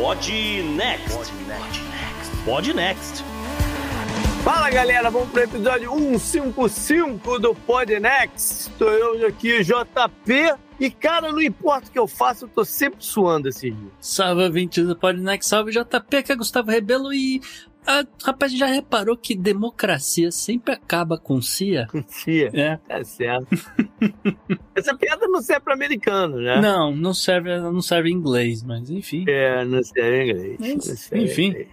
Pod Next. Pod Next. Fala galera, vamos para o episódio 155 do Podnext. Estou eu aqui, JP. E cara, não importa o que eu faço, eu tô sempre suando esse dia. Salve 20 do Podnext, salve JP, que é Gustavo Rebelo e. Ah, rapaz, já reparou que democracia sempre acaba com CIA? Com CIA? É. É certo. Essa piada não serve para americano, né? Não, não serve, não serve em inglês, mas enfim. É, não serve em inglês. Mas, serve enfim. inglês.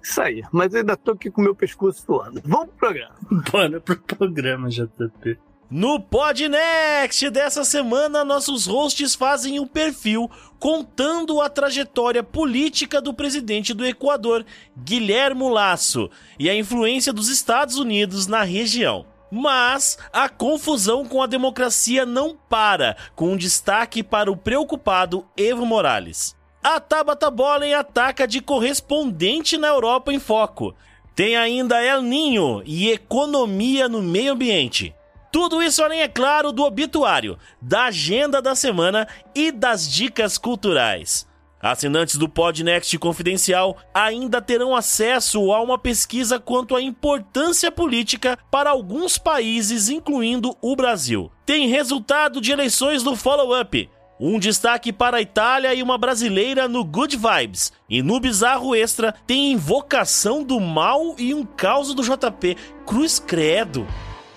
Isso aí, mas eu ainda tô aqui com o meu pescoço suando. Vamos pro programa. Bora pro programa, JP. No Podnext dessa semana, nossos hosts fazem um perfil contando a trajetória política do presidente do Equador, Guilhermo Lasso, e a influência dos Estados Unidos na região. Mas a confusão com a democracia não para, com um destaque para o preocupado Evo Morales. A Tabata Bolen ataca de correspondente na Europa em foco. Tem ainda El Ninho e economia no meio ambiente. Tudo isso além, é claro, do obituário, da agenda da semana e das dicas culturais. Assinantes do Podnext Confidencial ainda terão acesso a uma pesquisa quanto à importância política para alguns países, incluindo o Brasil. Tem resultado de eleições no follow-up. Um destaque para a Itália e uma brasileira no Good Vibes. E no Bizarro Extra tem Invocação do Mal e um caos do JP. Cruz Credo.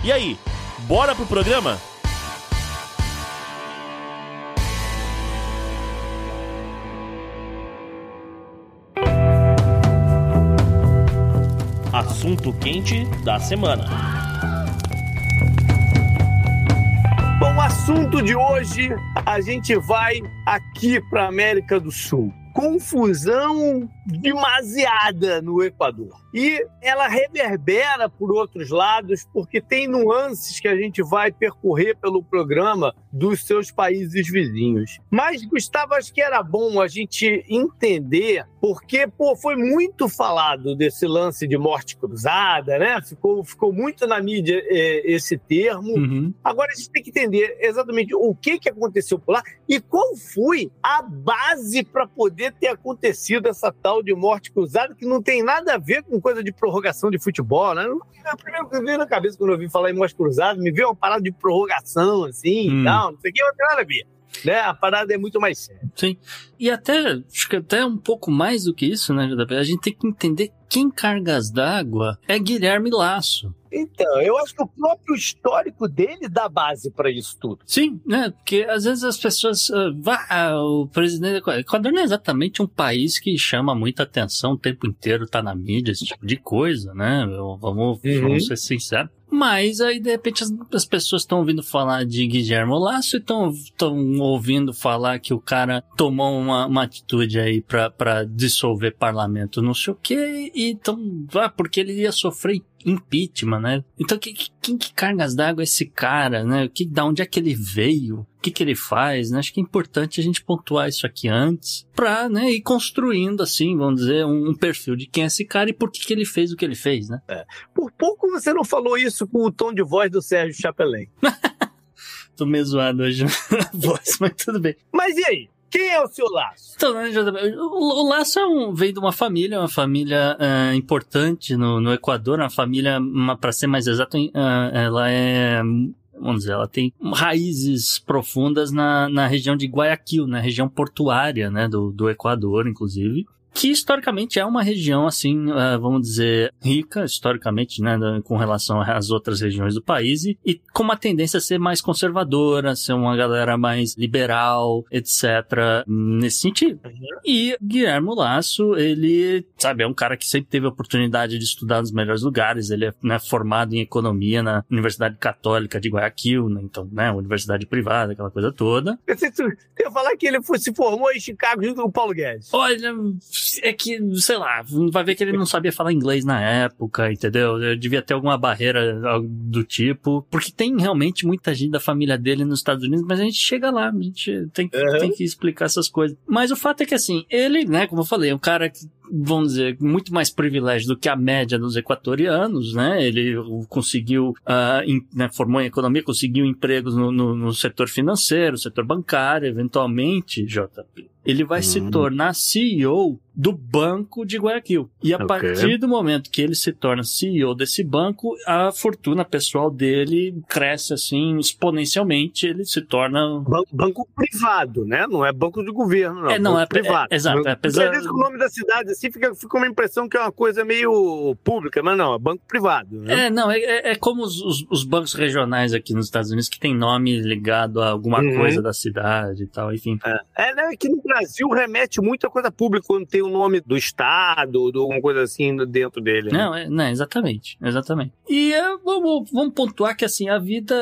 E aí, bora pro programa? Assunto quente da semana. Bom, assunto de hoje, a gente vai aqui para América do Sul. Confusão demasiada no Equador. E ela reverbera por outros lados, porque tem nuances que a gente vai percorrer pelo programa dos seus países vizinhos. Mas, Gustavo, acho que era bom a gente entender, porque pô, foi muito falado desse lance de morte cruzada, né? Ficou, ficou muito na mídia eh, esse termo. Uhum. Agora a gente tem que entender exatamente o que, que aconteceu por lá e qual foi a base para poder ter acontecido essa tal de morte cruzada, que não tem nada a ver com coisa de prorrogação de futebol, né? A primeira que veio na cabeça quando eu ouvi falar em morte cruzada, me veio uma parada de prorrogação, assim, Hum. e tal, não sei o que, não tem nada a ver. Né? A parada é muito mais séria. Sim. E até, acho que até um pouco mais do que isso, né, JP? A gente tem que entender quem cargas d'água é Guilherme Lasso. Então, eu acho que o próprio histórico dele dá base para isso tudo. Sim, né? Porque às vezes as pessoas. vá, ah, o presidente. do Equador Equador não é exatamente um país que chama muita atenção o tempo inteiro, tá na mídia, esse tipo de coisa, né? Vamos, Uhum. vamos ser sinceros. Mas aí, de repente, as, as pessoas estão ouvindo falar de Guilherme Lasso e estão ouvindo falar que o cara tomou uma, uma atitude aí pra dissolver parlamento, não sei o quê, e então, ah, porque ele ia sofrer impeachment, né? Então, que, que- quem que cargas d'água é esse cara, né? Que, da onde é que ele veio? O que que ele faz, né? Acho que é importante a gente pontuar isso aqui antes pra, né, ir construindo, assim, vamos dizer, um, um perfil de quem é esse cara e por que que ele fez o que ele fez, né? Por pouco você não falou isso com o tom de voz do Sérgio Chapelin. Tô meio zoado hoje na voz, mas tudo bem. Mas e aí? Quem é o seu laço? Então, né, o, Laço é um, veio de uma família, uma família ah, importante no, no Equador, uma família, para ser mais exato, ah, ela é, vamos dizer, ela tem raízes profundas na, na região de Guayaquil, na região portuária, né, do, do Equador, inclusive. Que historicamente é uma região, assim, ah, vamos dizer, rica, historicamente, né, com relação às outras regiões do país, e, e com uma tendência a ser mais conservadora, ser uma galera mais liberal, etc., nesse sentido. E Guilherme Lasso, ele, sabe, é um cara que sempre teve a oportunidade de estudar nos melhores lugares. Ele é né, formado em economia na Universidade Católica de Guayaquil, né, então, né, universidade privada, aquela coisa toda. Eu ia falar que ele se formou em Chicago junto com o Paulo Guedes. Olha, é que, sei lá, vai ver que ele não sabia falar inglês na época, entendeu? Eu devia ter alguma barreira do tipo, porque tem realmente muita gente da família dele nos Estados Unidos, mas a gente chega lá, a gente tem, que- Uhum. tem que explicar essas coisas. Mas o fato é que, assim, ele, né, como eu falei, é um cara que vamos dizer, muito mais privilégio do que a média dos equatorianos, né? Ele conseguiu, uh, in, né, formou em economia, conseguiu empregos no, no, no setor financeiro, setor bancário, eventualmente, JP ele vai se uhum. tornar CEO do Banco de Guayaquil. E a okay. partir do momento que ele se torna CEO desse banco, a fortuna pessoal dele cresce assim exponencialmente, ele se torna banco, banco privado, né? Não é banco de governo, não. É, não é privado. É, exato, é, apesar Porque, o nome da cidade assim fica, fica uma impressão que é uma coisa meio pública, mas não, é banco privado. Né? É, não, é, é, é como os, os, os, bancos regionais aqui nos Estados Unidos que tem nome ligado a alguma uhum. coisa da cidade e tal, enfim. É, é né, que no Brasil remete muito a coisa pública quando tem o nome do Estado, alguma coisa assim dentro dele. Né? Não, é, não, exatamente, exatamente. E uh, vamos, vamos pontuar que assim, a vida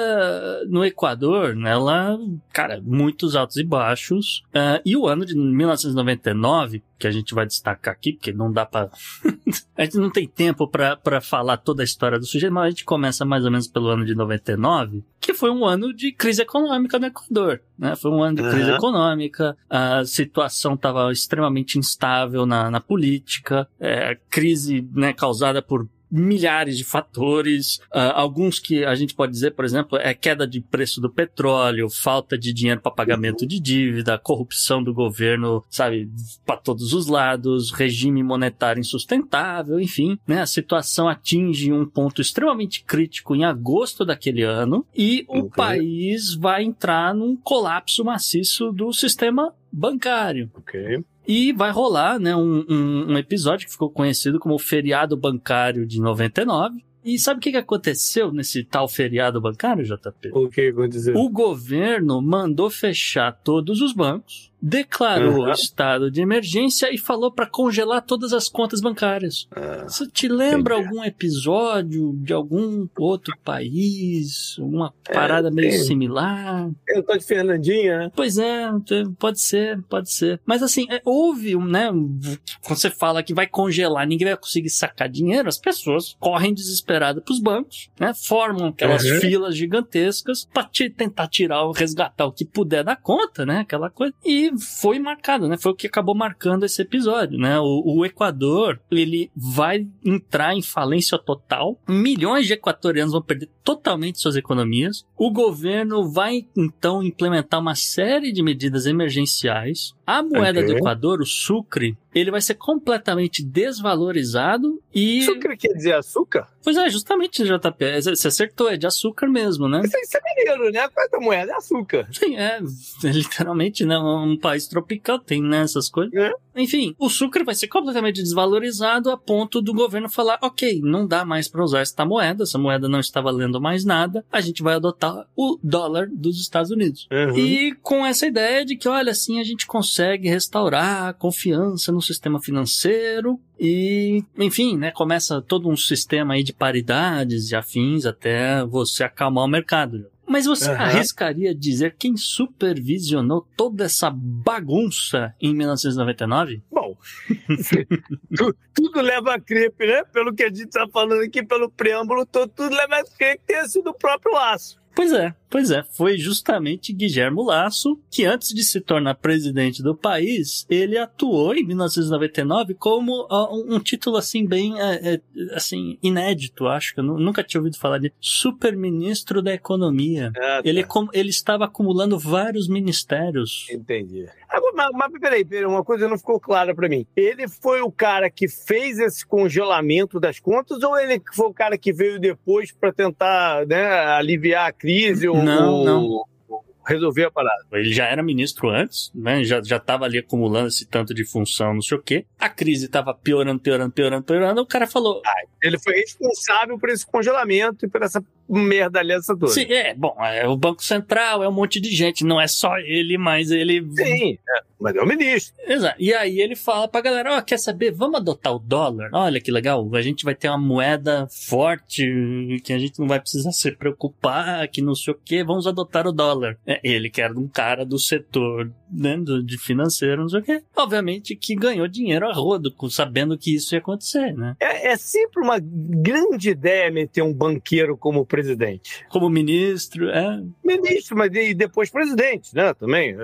no Equador, né, ela, cara, muitos altos e baixos. Uh, e o ano de 1999 que a gente vai destacar aqui, porque não dá para a gente não tem tempo para falar toda a história do sujeito, mas a gente começa mais ou menos pelo ano de 99, que foi um ano de crise econômica no Equador, né? Foi um ano de uhum. crise econômica, a situação estava extremamente instável na, na política, é, crise né, causada por milhares de fatores, uh, alguns que a gente pode dizer, por exemplo, é queda de preço do petróleo, falta de dinheiro para pagamento de dívida, corrupção do governo, sabe, para todos os lados, regime monetário insustentável, enfim, né? A situação atinge um ponto extremamente crítico em agosto daquele ano e o país vai entrar num colapso maciço do sistema bancário. Ok. E vai rolar, né, um, um, um, episódio que ficou conhecido como o feriado bancário de 99. E sabe o que, que aconteceu nesse tal feriado bancário, JP? O que aconteceu? O governo mandou fechar todos os bancos declarou uhum. estado de emergência e falou para congelar todas as contas bancárias. Uhum. Você te lembra Entendi. algum episódio de algum outro país, uma é, parada é, meio tem. similar? Eu tô de Fernandinha, né? Pois é, pode ser, pode ser. Mas assim, é, houve, né? Quando você fala que vai congelar, ninguém vai conseguir sacar dinheiro, as pessoas correm desesperadas pros bancos, né? Formam aquelas uhum. filas gigantescas para tentar tirar, resgatar o que puder da conta, né? Aquela coisa. E foi marcado, né? Foi o que acabou marcando esse episódio, né? O, o Equador, ele vai entrar em falência total. Milhões de equatorianos vão perder totalmente suas economias. O governo vai, então, implementar uma série de medidas emergenciais. A moeda okay. do Equador, o sucre, ele vai ser completamente desvalorizado e. Sucre quer dizer açúcar? Pois é, justamente, JP. Você acertou, é de açúcar mesmo, né? Isso, isso é maneiro, né? A moeda é açúcar. Sim, é. Literalmente, né? Um país tropical tem, né? Essas coisas. É. Enfim, o sucre vai ser completamente desvalorizado a ponto do governo falar: ok, não dá mais para usar esta moeda, essa moeda não está valendo mais nada, a gente vai adotar o dólar dos Estados Unidos. Uhum. E com essa ideia de que, olha, assim a gente consegue restaurar a confiança no sistema financeiro e, enfim, né, começa todo um sistema aí de paridades e afins até você acalmar o mercado. Mas você uhum. arriscaria dizer quem supervisionou toda essa bagunça em 1999? Bom, tudo, leva a crer, né? Pelo que a gente está falando aqui, pelo preâmbulo, tudo leva a crer que tenha sido o próprio Laço. Pois é, pois é, foi justamente Guilherme Lasso que antes de se tornar presidente do país, ele atuou em 1999 como um título assim bem uh, assim inédito, acho que eu nunca tinha ouvido falar de super-ministro da economia. Ah, tá. Ele ele estava acumulando vários ministérios. Entendi. Agora, mas, mas peraí, peraí, uma coisa não ficou clara para mim. Ele foi o cara que fez esse congelamento das contas ou ele foi o cara que veio depois para tentar né, aliviar a crise? Não, ou, não resolver a parada. Ele já era ministro antes, né? Já, já tava ali acumulando esse tanto de função, não sei o quê. A crise tava piorando, piorando, piorando, piorando. O cara falou. Ah, ele foi responsável por esse congelamento e por essa merda aliança toda. Sim, é, bom, é o Banco Central, é um monte de gente, não é só ele, mas ele. Sim, é, mas é o ministro. Exato. E aí ele fala pra galera: ó, oh, quer saber? Vamos adotar o dólar? Olha que legal, a gente vai ter uma moeda forte, que a gente não vai precisar se preocupar, que não sei o quê, vamos adotar o dólar. É, ele que era um cara do setor né, de financeiro, não sei o quê. Obviamente que ganhou dinheiro a rodo, sabendo que isso ia acontecer, né? É, é sempre uma grande ideia meter um banqueiro como presidente. Como ministro, é. Ministro, mas e depois presidente, né? Também.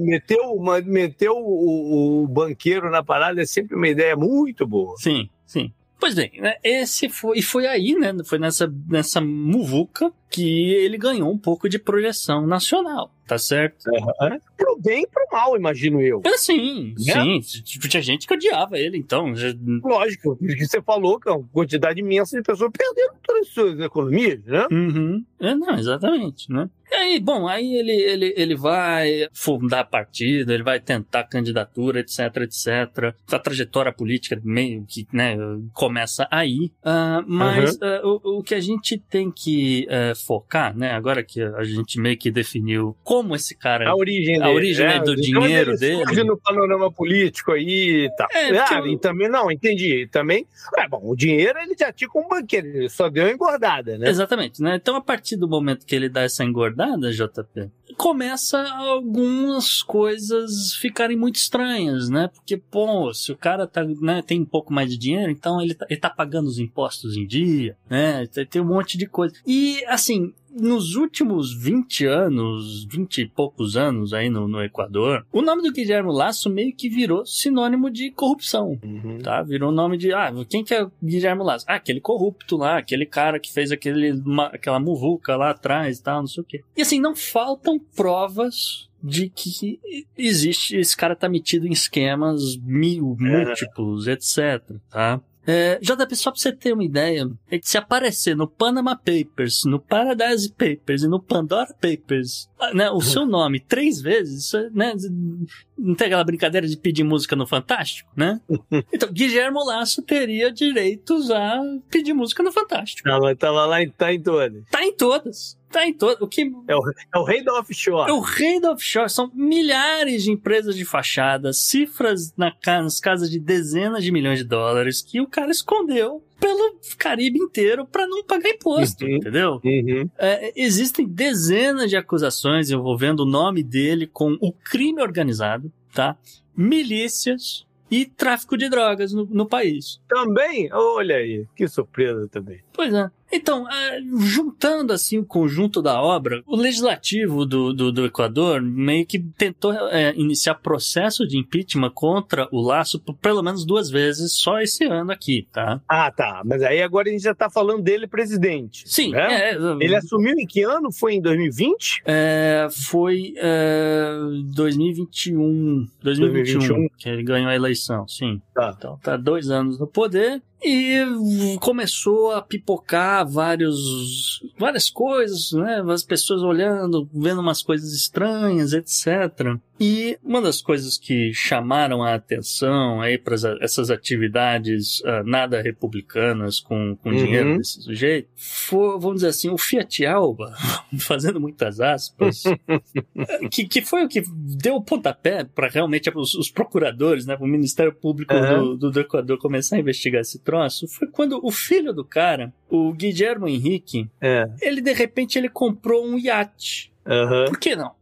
Meteu, meteu o, o banqueiro na parada é sempre uma ideia muito boa. Sim, sim. Pois bem, né, esse foi. E foi aí, né? Foi nessa, nessa muvuca que ele ganhou um pouco de projeção nacional, tá certo? Pro bem e pro mal, imagino eu. É sim, Né? sim. Tinha gente que odiava ele, então. já- Lógico, porque você falou que é uma quantidade imensa de pessoas perderam todas as suas economias, né? Uhum. É, não, exatamente, né? E aí, bom, aí ele, ele, ele vai fundar partido, ele vai tentar candidatura, etc, etc. A trajetória política meio que, né, começa aí. Ah, mas ah, o, o que a gente tem que eh, focar, né, agora que a gente meio que definiu como esse cara... A origem A dele. origem, né, do Então dinheiro ele dele. no panorama político aí e tal. É, ah, eu- e também, não, entendi. E também, é bom, o dinheiro ele já tinha como banqueiro, ele só deu uma engordada, né? Exatamente, né? Então, a partir do momento que ele dá essa engordada, JP, começa algumas coisas ficarem muito estranhas, né? Porque, pô, se o cara tá, né, tem um pouco mais de dinheiro, então ele tá, ele tá pagando os impostos em dia, né? Tem um monte de coisa. E, assim, nos últimos 20 anos, 20 e poucos anos aí no, no Equador, o nome do Guilherme Lasso meio que virou sinônimo de corrupção Uhum. tá? Virou o nome de, ah, quem que é o Guilherme Lasso? Ah, aquele corrupto lá, aquele cara que fez aquele, ma- aquela muvuca lá atrás e tal, não sei o quê. E assim, não faltam provas de que existe, esse cara tá metido em esquemas mil, múltiplos, etc, tá? É, JP, só pra você ter uma ideia, é que se aparecer no Panama Papers, no Paradise Papers e no Pandora Papers, ah, né, o seu nome três vezes, isso, né, não tem aquela brincadeira de pedir música no Fantástico, né? Então, Guilherme Lasso teria direitos a pedir música no Fantástico. Tá, mas tá lá, lá em- tá em todas. Tá em todas. Tá em todas. O que É o rei da offshore. é o rei da offshore. São milhares de empresas de fachada, cifras na nas casas de dezenas de milhões de dólares que o cara escondeu pelo Caribe inteiro para não pagar imposto, Uhum. entendeu? Uhum. É, existem dezenas de acusações envolvendo o nome dele com o crime organizado, tá? Milícias e tráfico de drogas no, no país. Também? Olha aí, que surpresa também. Pois é. Então, é, juntando assim o conjunto da obra, o legislativo do, do, do Equador meio que tentou é, iniciar processo de impeachment contra o Laço por pelo menos duas vezes só esse ano aqui, tá? Ah, tá. Mas aí agora a gente já tá falando dele presidente. Sim, né? é, Ele assumiu em que ano? Foi em 2020? É, foi é, 2021, 2021, 2021. que ele ganhou a eleição, sim. Tá. Então tá dois anos no poder e começou a pipocar vários, várias coisas, né? As pessoas olhando, vendo umas coisas estranhas, etc. E uma das coisas que chamaram a atenção aí para essas atividades ah, nada republicanas com, com Uhum. dinheiro desse sujeito foi, vamos dizer assim, o Fiat Alba, fazendo muitas aspas, que, que foi o que deu o pontapé para realmente os, os procuradores, né, o Ministério Público Aham. do, do Equador começar a investigar esse troço, foi quando o filho do cara, o Guillermo Henrique, É. ele de repente ele comprou um iate. Aham. Por que não?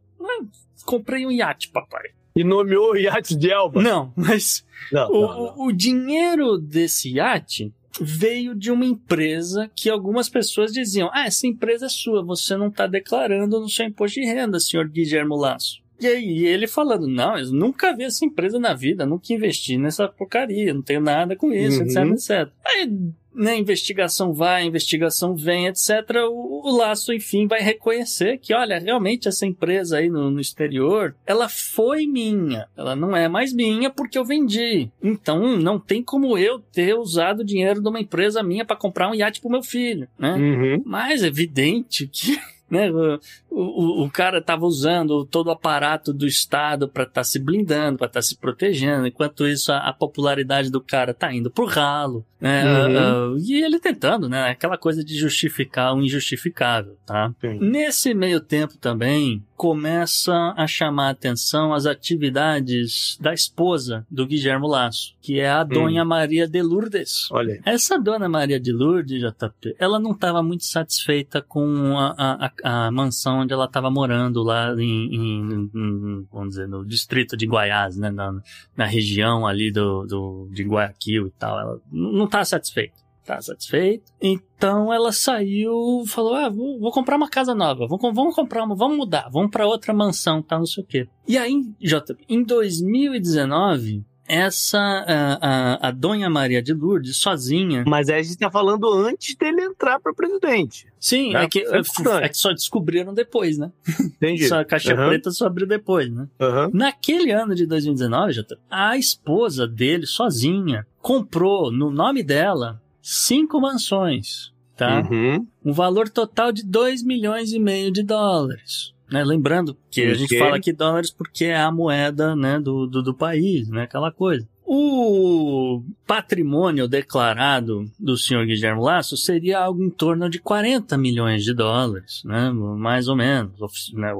Comprei um iate, papai. E nomeou o iate de Elba. Não, mas Não, o, não, não. o- dinheiro desse iate veio de uma empresa que algumas pessoas diziam: Ah, essa empresa é sua, você não está declarando no seu imposto de renda, senhor Guilhermo Lasso. E aí ele falando: Não, eu nunca vi essa empresa na vida, nunca investi nessa porcaria, não tenho nada com isso, Uhum. etc, etc. Aí, né, investigação vai, investigação vem, etc. O, o Laço, enfim, vai reconhecer que, olha, realmente essa empresa aí no, no exterior, ela foi minha. Ela não é mais minha porque eu vendi. Então, não tem como eu ter usado o dinheiro de uma empresa minha para comprar um iate pro meu filho, né? Uhum. Mas é evidente que né, o, o, o cara estava usando todo o aparato do Estado para estar se blindando, para estar se protegendo, enquanto isso a, a popularidade do cara tá indo pro ralo. Né, Uhum. ah, e ele tentando, né? Aquela coisa de justificar o injustificável, tá? Sim. Nesse meio tempo também começa a chamar a atenção as atividades da esposa do Guilhermo Lasso, que é a Dona Maria de Lourdes. Olha. Essa dona Maria de Lourdes, JP, ela não estava muito satisfeita com a, a, a- mansão onde ela estava morando lá em, em- em- vamos dizer, no distrito de Guaiás, né, na, na região ali do, do, de Guayaquil e tal. Ela não estava satisfeita. Tá satisfeito. Então ela saiu, falou: Ah, vou, vou comprar uma casa nova, vamos, vamos comprar uma, vamos mudar, vamos para outra mansão, tá, não sei o quê. E aí, Jota, em 2019, essa, a, a, a Dona Maria de Lourdes, sozinha. Mas aí a gente tá falando antes dele entrar para presidente. Sim, é, é que, é, é, que só descobriram depois, né? Entendi. Só a caixa uhum. preta só abriu depois, né? Uhum. Naquele ano de 2019, Jota, a esposa dele, sozinha, comprou no nome dela cinco mansões, tá? Uhum. Um valor total de 2 milhões e meio de dólares. Né? Lembrando que a gente fala aqui dólares porque é a moeda né, do, do, do país, né? Aquela coisa. O patrimônio declarado do senhor Guilherme Lasso seria algo em torno de 40 milhões de dólares, né? Mais ou menos. Né?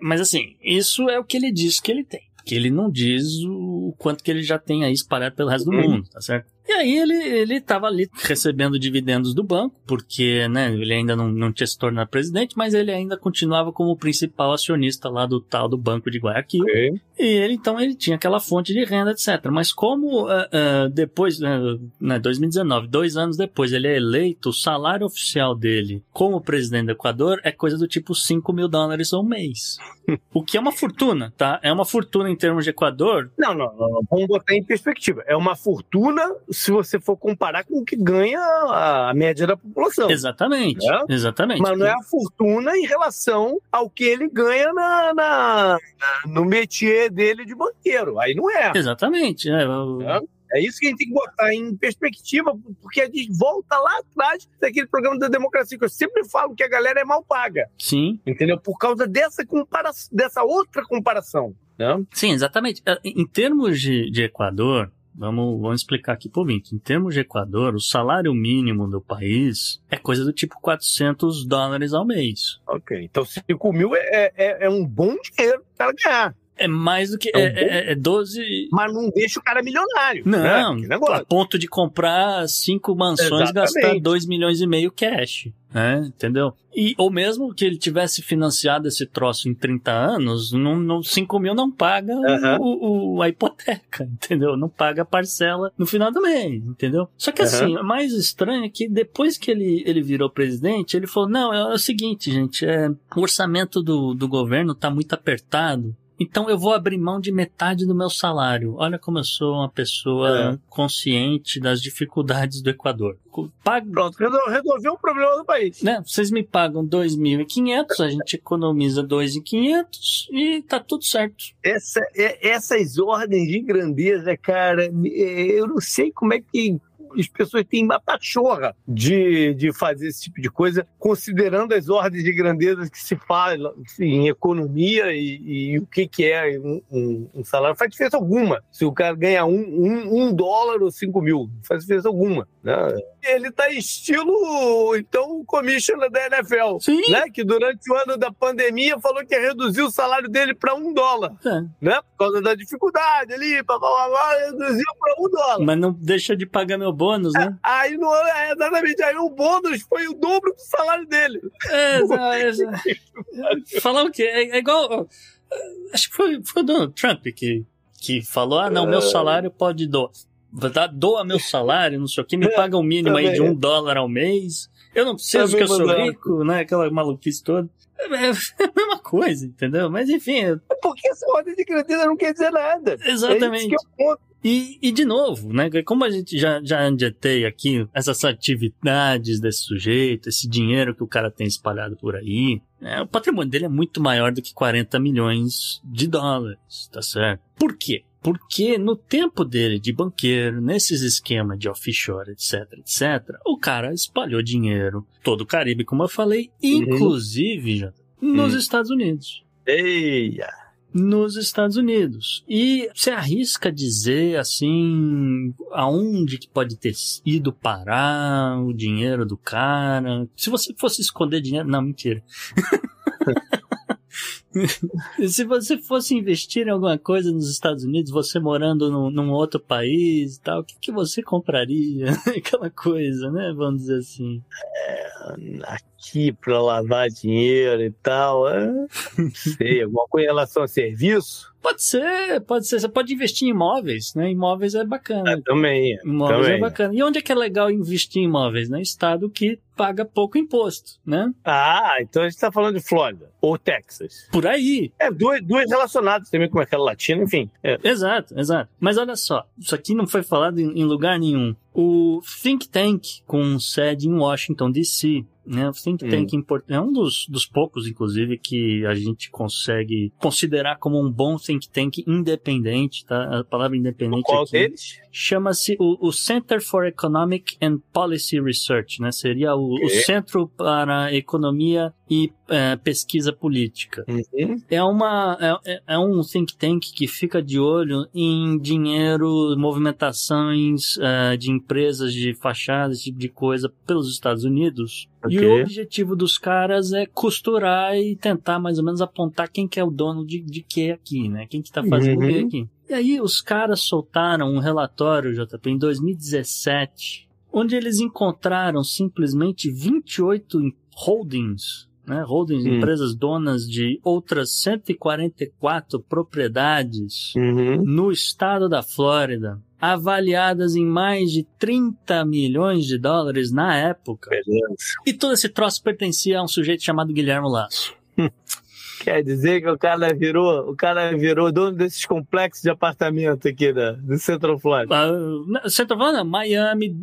Mas assim, isso é o que ele diz que ele tem. Que ele não diz o quanto que ele já tem aí espalhado pelo resto do uhum. mundo, tá certo? E aí ele, ele tava ali recebendo dividendos do banco, porque, né, ele ainda não, não tinha se tornado presidente, mas ele ainda continuava como principal acionista lá do tal do Banco de Guayaquil. Okay. E ele, então, ele tinha aquela fonte de renda, etc. Mas como uh, uh, depois, uh, né, 2019, dois anos depois, ele é eleito, o salário oficial dele como presidente do Equador é coisa do tipo 5 mil dólares ao mês. o que é uma fortuna, tá? É uma fortuna em termos de Equador. Não, não, não, vamos botar em perspectiva. É uma fortuna se você for comparar com o que ganha a média da população. Exatamente. Né? Exatamente. Mas não é a fortuna em relação ao que ele ganha na, na no métier dele de banqueiro. Aí não é. Exatamente. É, é. É isso que a gente tem que botar em perspectiva, porque a gente volta lá atrás daquele programa da democracia, que eu sempre falo que a galera é mal paga. Sim. Entendeu? Por causa dessa, compara dessa outra comparação. Né? Sim, exatamente. É, em termos de, de Equador, Vamos, vamos explicar aqui por mim. Em termos de Equador, o salário mínimo do país é coisa do tipo 400 dólares ao mês. Ok, então 5 mil é, é, é um bom dinheiro para ganhar. É mais do que. É, é, é 12. Mas não deixa o cara milionário. Não, né? a ponto de comprar cinco mansões e gastar 2 milhões e meio cash. Né? Entendeu? E, ou mesmo que ele tivesse financiado esse troço em 30 anos, não, não, 5 mil não paga uhum. o, o, a hipoteca, entendeu? Não paga a parcela no final do mês, entendeu? Só que uhum. assim, o mais estranho é que depois que ele, ele virou presidente, ele falou: não, é, é o seguinte, gente, é, o orçamento do, do governo tá muito apertado. Então eu vou abrir mão de metade do meu salário. Olha como eu sou uma pessoa é. consciente das dificuldades do Equador. Pago... Pronto, resolveu o problema do país. Né? Vocês me pagam 2.500, a gente economiza 2.500 e tá tudo certo. Essa, é, essas ordens de grandeza, cara, eu não sei como é que as pessoas têm uma pachorra de, de fazer esse tipo de coisa, considerando as ordens de grandeza que se fala assim, em economia e, e, o que, que é um, um, salário. Faz diferença alguma se o cara ganha um, um, um dólar ou cinco mil. Faz diferença alguma. Né? Ele tá estilo, então, o commissioner da NFL, Sim. né? que durante o ano da pandemia falou que ia reduzir o salário dele para um dólar. É. Né? Por causa da dificuldade ali, blá, blá, blá, reduziu para um dólar. Mas não deixa de pagar meu bônus, né? É, aí não é exatamente. Aí o bônus foi o dobro do salário dele. É, é, Falar o quê? É, é, igual. Acho que foi, foi o Donald Trump que, que falou: ah, não, meu é. salário pode doar. Doa meu salário, não sei o que, me paga o um mínimo aí de um dólar ao mês. Eu não preciso que eu sou rico, né? Aquela maluquice toda. É, é a mesma coisa, entendeu? Mas enfim. Porque essa ordem de grandeza não quer dizer nada. Exatamente. É e, e de novo, né? Como a gente já, já andietei aqui, essas atividades desse sujeito, esse dinheiro que o cara tem espalhado por aí, né, o patrimônio dele é muito maior do que 40 milhões de dólares, tá certo? Por quê? Porque no tempo dele de banqueiro, nesses esquemas de offshore, etc, etc, o cara espalhou dinheiro todo o Caribe, como eu falei, uhum. inclusive já nos uhum. Estados Unidos. Eia! nos Estados Unidos. E você arrisca dizer assim aonde que pode ter ido parar o dinheiro do cara? Se você fosse esconder dinheiro, não, mentira. Se você fosse investir em alguma coisa nos Estados Unidos, você morando num, num outro país e tal, o que, que você compraria? Aquela coisa, né? Vamos dizer assim. É, aqui para lavar dinheiro e tal. É, não sei, alguma coisa em relação a serviço? Pode ser, pode ser. Você pode investir em imóveis, né? Imóveis é bacana. É, também. Imóveis também. é bacana. E onde é que é legal investir em imóveis? Né? Estado que paga pouco imposto, né? Ah, então a gente está falando de Flórida ou Texas. Por aí. É, duas, duas relacionadas também com aquela latina, enfim. É. Exato, exato. Mas olha só, isso aqui não foi falado em, em lugar nenhum. O Think Tank, com sede em Washington, D.C., né? O Think Tank é um dos, dos poucos, inclusive, que a gente consegue considerar como um bom think tank independente, tá? A palavra independente Qual aqui deles? chama-se o, o Center for Economic and Policy Research, né? Seria o, o. Centro para Economia e eh, Pesquisa Política. Uhum. É, uma, é, é- é um think tank que fica de olho em dinheiro, movimentações eh, de empresas de fachadas, esse tipo de coisa, pelos Estados Unidos. E Ok. o objetivo dos caras é costurar e tentar mais ou menos apontar quem que é o dono de, de que aqui, né? Quem que tá fazendo o que Uhum. aqui. E aí os caras soltaram um relatório, JP, em 2017, onde eles encontraram simplesmente 28 holdings, né? Holdings, Hum. empresas donas de outras 144 propriedades Uhum. no estado da Flórida, avaliadas em mais de 30 milhões de dólares na época. Beleza. E todo esse troço pertencia a um sujeito chamado Guilherme Lasso. Quer dizer que o cara virou, o cara virou dono desses complexos de apartamento aqui da, do Central Florida. Ah, Você tá falando? Miami,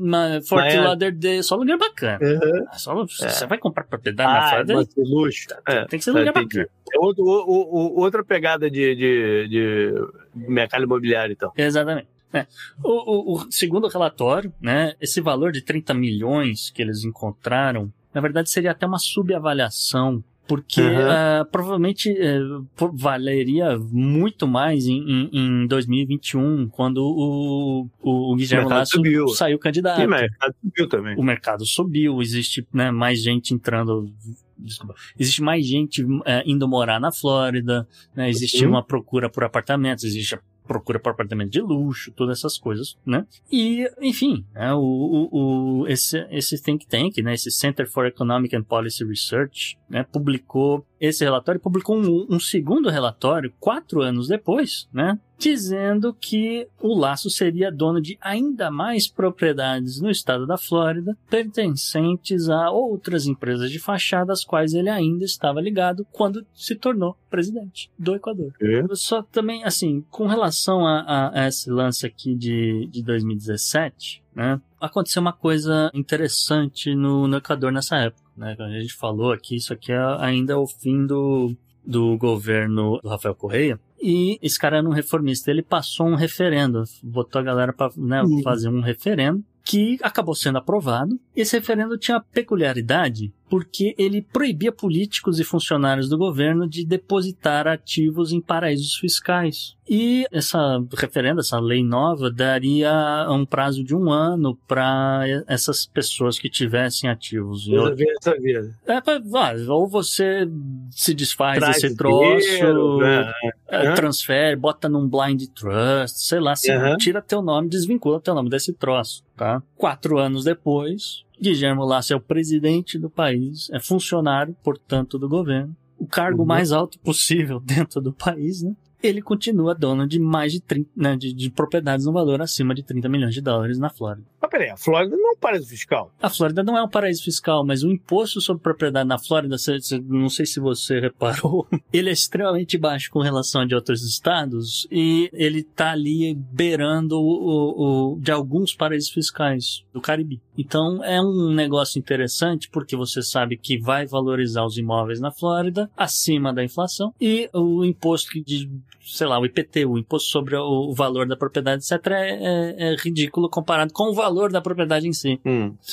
Fort Miami. Lauderdale, só lugar bacana. Uhum. Ah, Só, Você vai comprar propriedade na Ah, Flórida? mas que luxo. É, Tem que ser tá, lugar entendi. bacana. É outro, o- o- outra pegada de, de, de mercado imobiliário, então. Exatamente. É. O, o- o segundo relatório, né, esse valor de 30 milhões que eles encontraram, na verdade seria até uma subavaliação, porque Uhum. ah, provavelmente eh, por- valeria muito mais em, em, em 2021, quando o, o, o Guilherme Lasso subiu. saiu candidato. E mercado subiu também. o mercado subiu, existe né, mais gente entrando. Desculpa, existe mais gente é, indo morar na Flórida, né, existe Uhum. uma procura por apartamentos, existe procura por apartamento de luxo, todas essas coisas, né? E, enfim, né, o, o, o- esse, esse think tank, né, esse Center for Economic and Policy Research, né, publicou esse relatório, publicou um, um segundo relatório quatro anos depois, né, dizendo que o Laço seria dono de ainda mais propriedades no estado da Flórida, pertencentes a outras empresas de fachada, às quais ele ainda estava ligado quando se tornou presidente do Equador. Só também, assim, com relação a, a- esse lance aqui de, de 2017, né, aconteceu uma coisa interessante no, no Equador nessa época. Né, a gente falou aqui, isso aqui é ainda o fim do, do governo do Rafael Correia. E esse cara era um reformista, ele passou um referendo, botou a galera para Uhum. fazer um referendo que acabou sendo aprovado. Esse referendo tinha a peculiaridade porque ele proibia políticos e funcionários do governo de depositar ativos em paraísos fiscais. E essa referenda, essa lei nova, daria um prazo de um ano para essas pessoas que tivessem ativos outro Resolver essa vida. é, ah, ou você se desfaz Traz desse troço, dinheiro, né? é, transfere, bota num blind trust, sei lá, Aham. tira teu nome, desvincula teu nome desse troço, tá? Quatro anos depois, Guilherme Lasso é o presidente do país, é funcionário, portanto, do governo, o cargo Uhum. mais alto possível dentro do país, né? Ele continua dono de mais de 30, né, de, de propriedades no valor acima de 30 milhões de dólares na Flórida. Mas peraí, a Flórida não é um paraíso fiscal. A Flórida não é um paraíso fiscal, mas o imposto sobre propriedade na Flórida, não sei se você reparou, ele é extremamente baixo com relação a de outros estados e ele tá ali beirando o, o- o- de alguns paraísos fiscais do Caribe. Então é um negócio interessante porque você sabe que vai valorizar os imóveis na Flórida acima da inflação e o imposto que de, sei lá, o IPT, o imposto sobre o, o valor da propriedade, etc., é, é- é ridículo comparado com o valor da propriedade em si.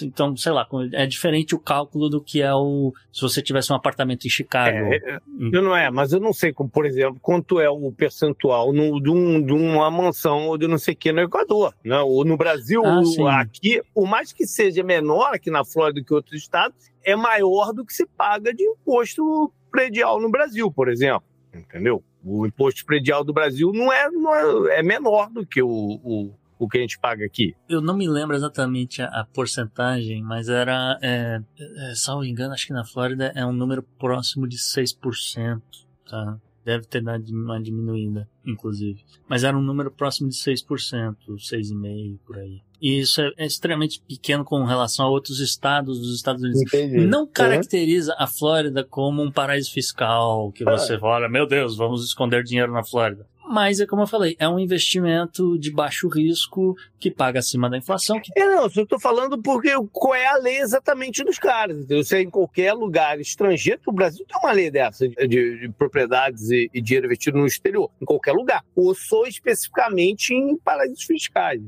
Então, sei lá, é diferente o cálculo do que é o. Se você tivesse um apartamento em Chicago. É, é, eu não é, mas eu não sei, como, por exemplo, quanto é o percentual no, de, um- de uma mansão ou de não sei o que no Equador. Né? Ou no Brasil, Ah, o- aqui, por mais que seja menor aqui na Flórida do que outros estados, é maior do que se paga de imposto predial no Brasil, por exemplo. Entendeu? O imposto predial do Brasil não é, não é, é menor do que o, o, o que a gente paga aqui? Eu não me lembro exatamente a, a porcentagem, mas era, é, é, salvo engano, acho que na Flórida é um número próximo de 6%, tá? Deve ter dado uma diminuída, inclusive. Mas era um número próximo de 6%, 6,5% por aí. E isso é, é, extremamente pequeno com relação a outros estados dos Estados Unidos. Entendi. Não caracteriza a Flórida como um paraíso fiscal, que você fala, meu Deus, vamos esconder dinheiro na Flórida. Mas é como eu falei, é um investimento de baixo risco que paga acima da inflação. Que... É, não, eu estou falando porque qual é a lei exatamente dos caras. Entendeu? Se é em qualquer lugar estrangeiro, o Brasil tem uma lei dessa de, de propriedades e, e, dinheiro investido no exterior, em qualquer lugar. Ou só especificamente em paraísos fiscais.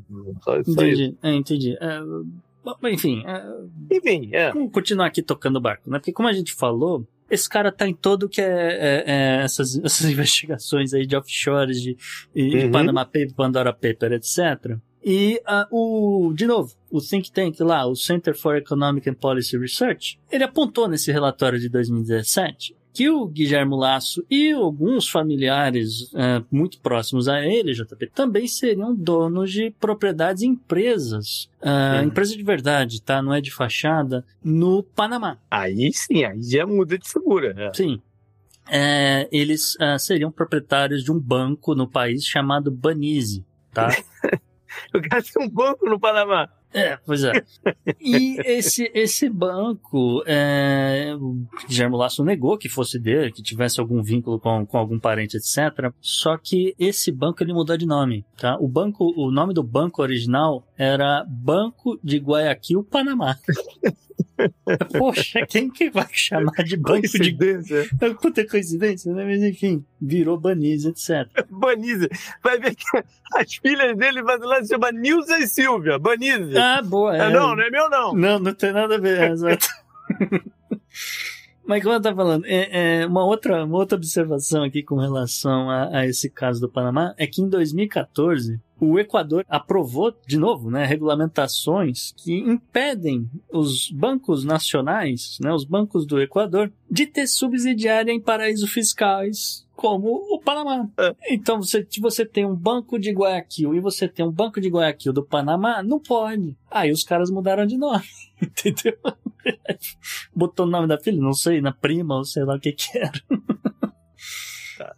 Só, só entendi, é, entendi. É, enfim, é, enfim é. vamos continuar aqui tocando o barco, né? Porque como a gente falou, esse cara tá em todo que é, é, é essas, essas, investigações aí de offshores, de, de uhum. Panama Paper, Pandora Paper, etc. E uh, o, de novo, o think tank lá, o Center for Economic and Policy Research, ele apontou nesse relatório de 2017 que o Guilherme Lasso e alguns familiares uh, muito próximos a ele, JP, também seriam donos de propriedades em empresas. Uh, Empresa de verdade, tá? Não é de fachada, no Panamá. Aí sim, aí já muda de figura. Né? Sim. É, eles uh, seriam proprietários de um banco no país chamado Banise, tá? Eu quero um banco no Panamá. É, pois é. E esse, esse banco, é, o Guilherme Lasso negou que fosse dele, que tivesse algum vínculo com, com algum parente, etc. Só que esse banco ele mudou de nome, tá? O banco, o nome do banco original era Banco de Guayaquil, Panamá. Poxa, quem que vai chamar de banco coincidência. de... Puta coincidência, né? Mas enfim, virou Banise, etc. Banise. Vai ver que as filhas dele lá se chama Nilza e Silvia. Banise. Ah, boa. É. Não, não é meu não. Não, não tem nada a ver, é, exato. Mas como eu estava falando, é, é, uma, outra, uma outra observação aqui com relação a, a, esse caso do Panamá é que em 2014 o Equador aprovou, de novo, né, regulamentações que impedem os bancos nacionais, né, os bancos do Equador, de ter subsidiária em paraísos fiscais como o Panamá. É. Então, você, se você tem um banco de Guayaquil e você tem um banco de Guayaquil do Panamá, não pode. Aí os caras mudaram de nome, entendeu? Botou o nome da filha, não sei, na prima ou sei lá o que que era.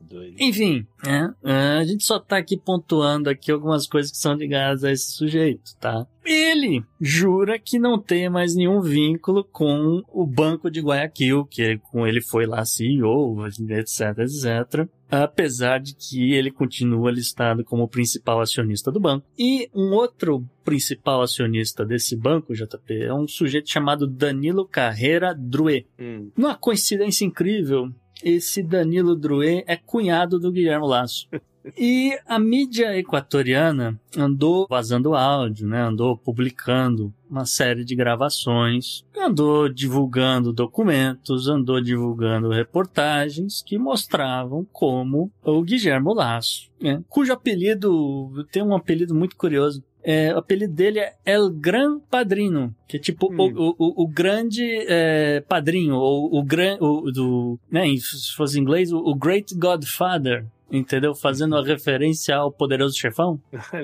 Doido. Enfim, é, é, a gente só tá aqui pontuando aqui algumas coisas que são ligadas a esse sujeito, tá? Ele jura que não tem mais nenhum vínculo com o Banco de Guayaquil, que com ele foi lá CEO, etc, etc apesar de que ele continua listado como principal acionista do banco. E um outro principal acionista desse banco, JP, é um sujeito chamado Danilo Carreira Druet. Hum. Numa coincidência incrível, esse Danilo Drouet é cunhado do Guilherme Lasso. E a mídia equatoriana andou vazando áudio, né? Andou publicando uma série de gravações, andou divulgando documentos, andou divulgando reportagens que mostravam como o Guilherme Lasso, né? cujo apelido tem um apelido muito curioso é, o apelido dele é El Gran Padrino, que é tipo hum. o, o, o, grande é, padrinho, ou o, gran, o do, né, se fosse em inglês, o, o Great Godfather, entendeu? Fazendo a referência ao poderoso chefão.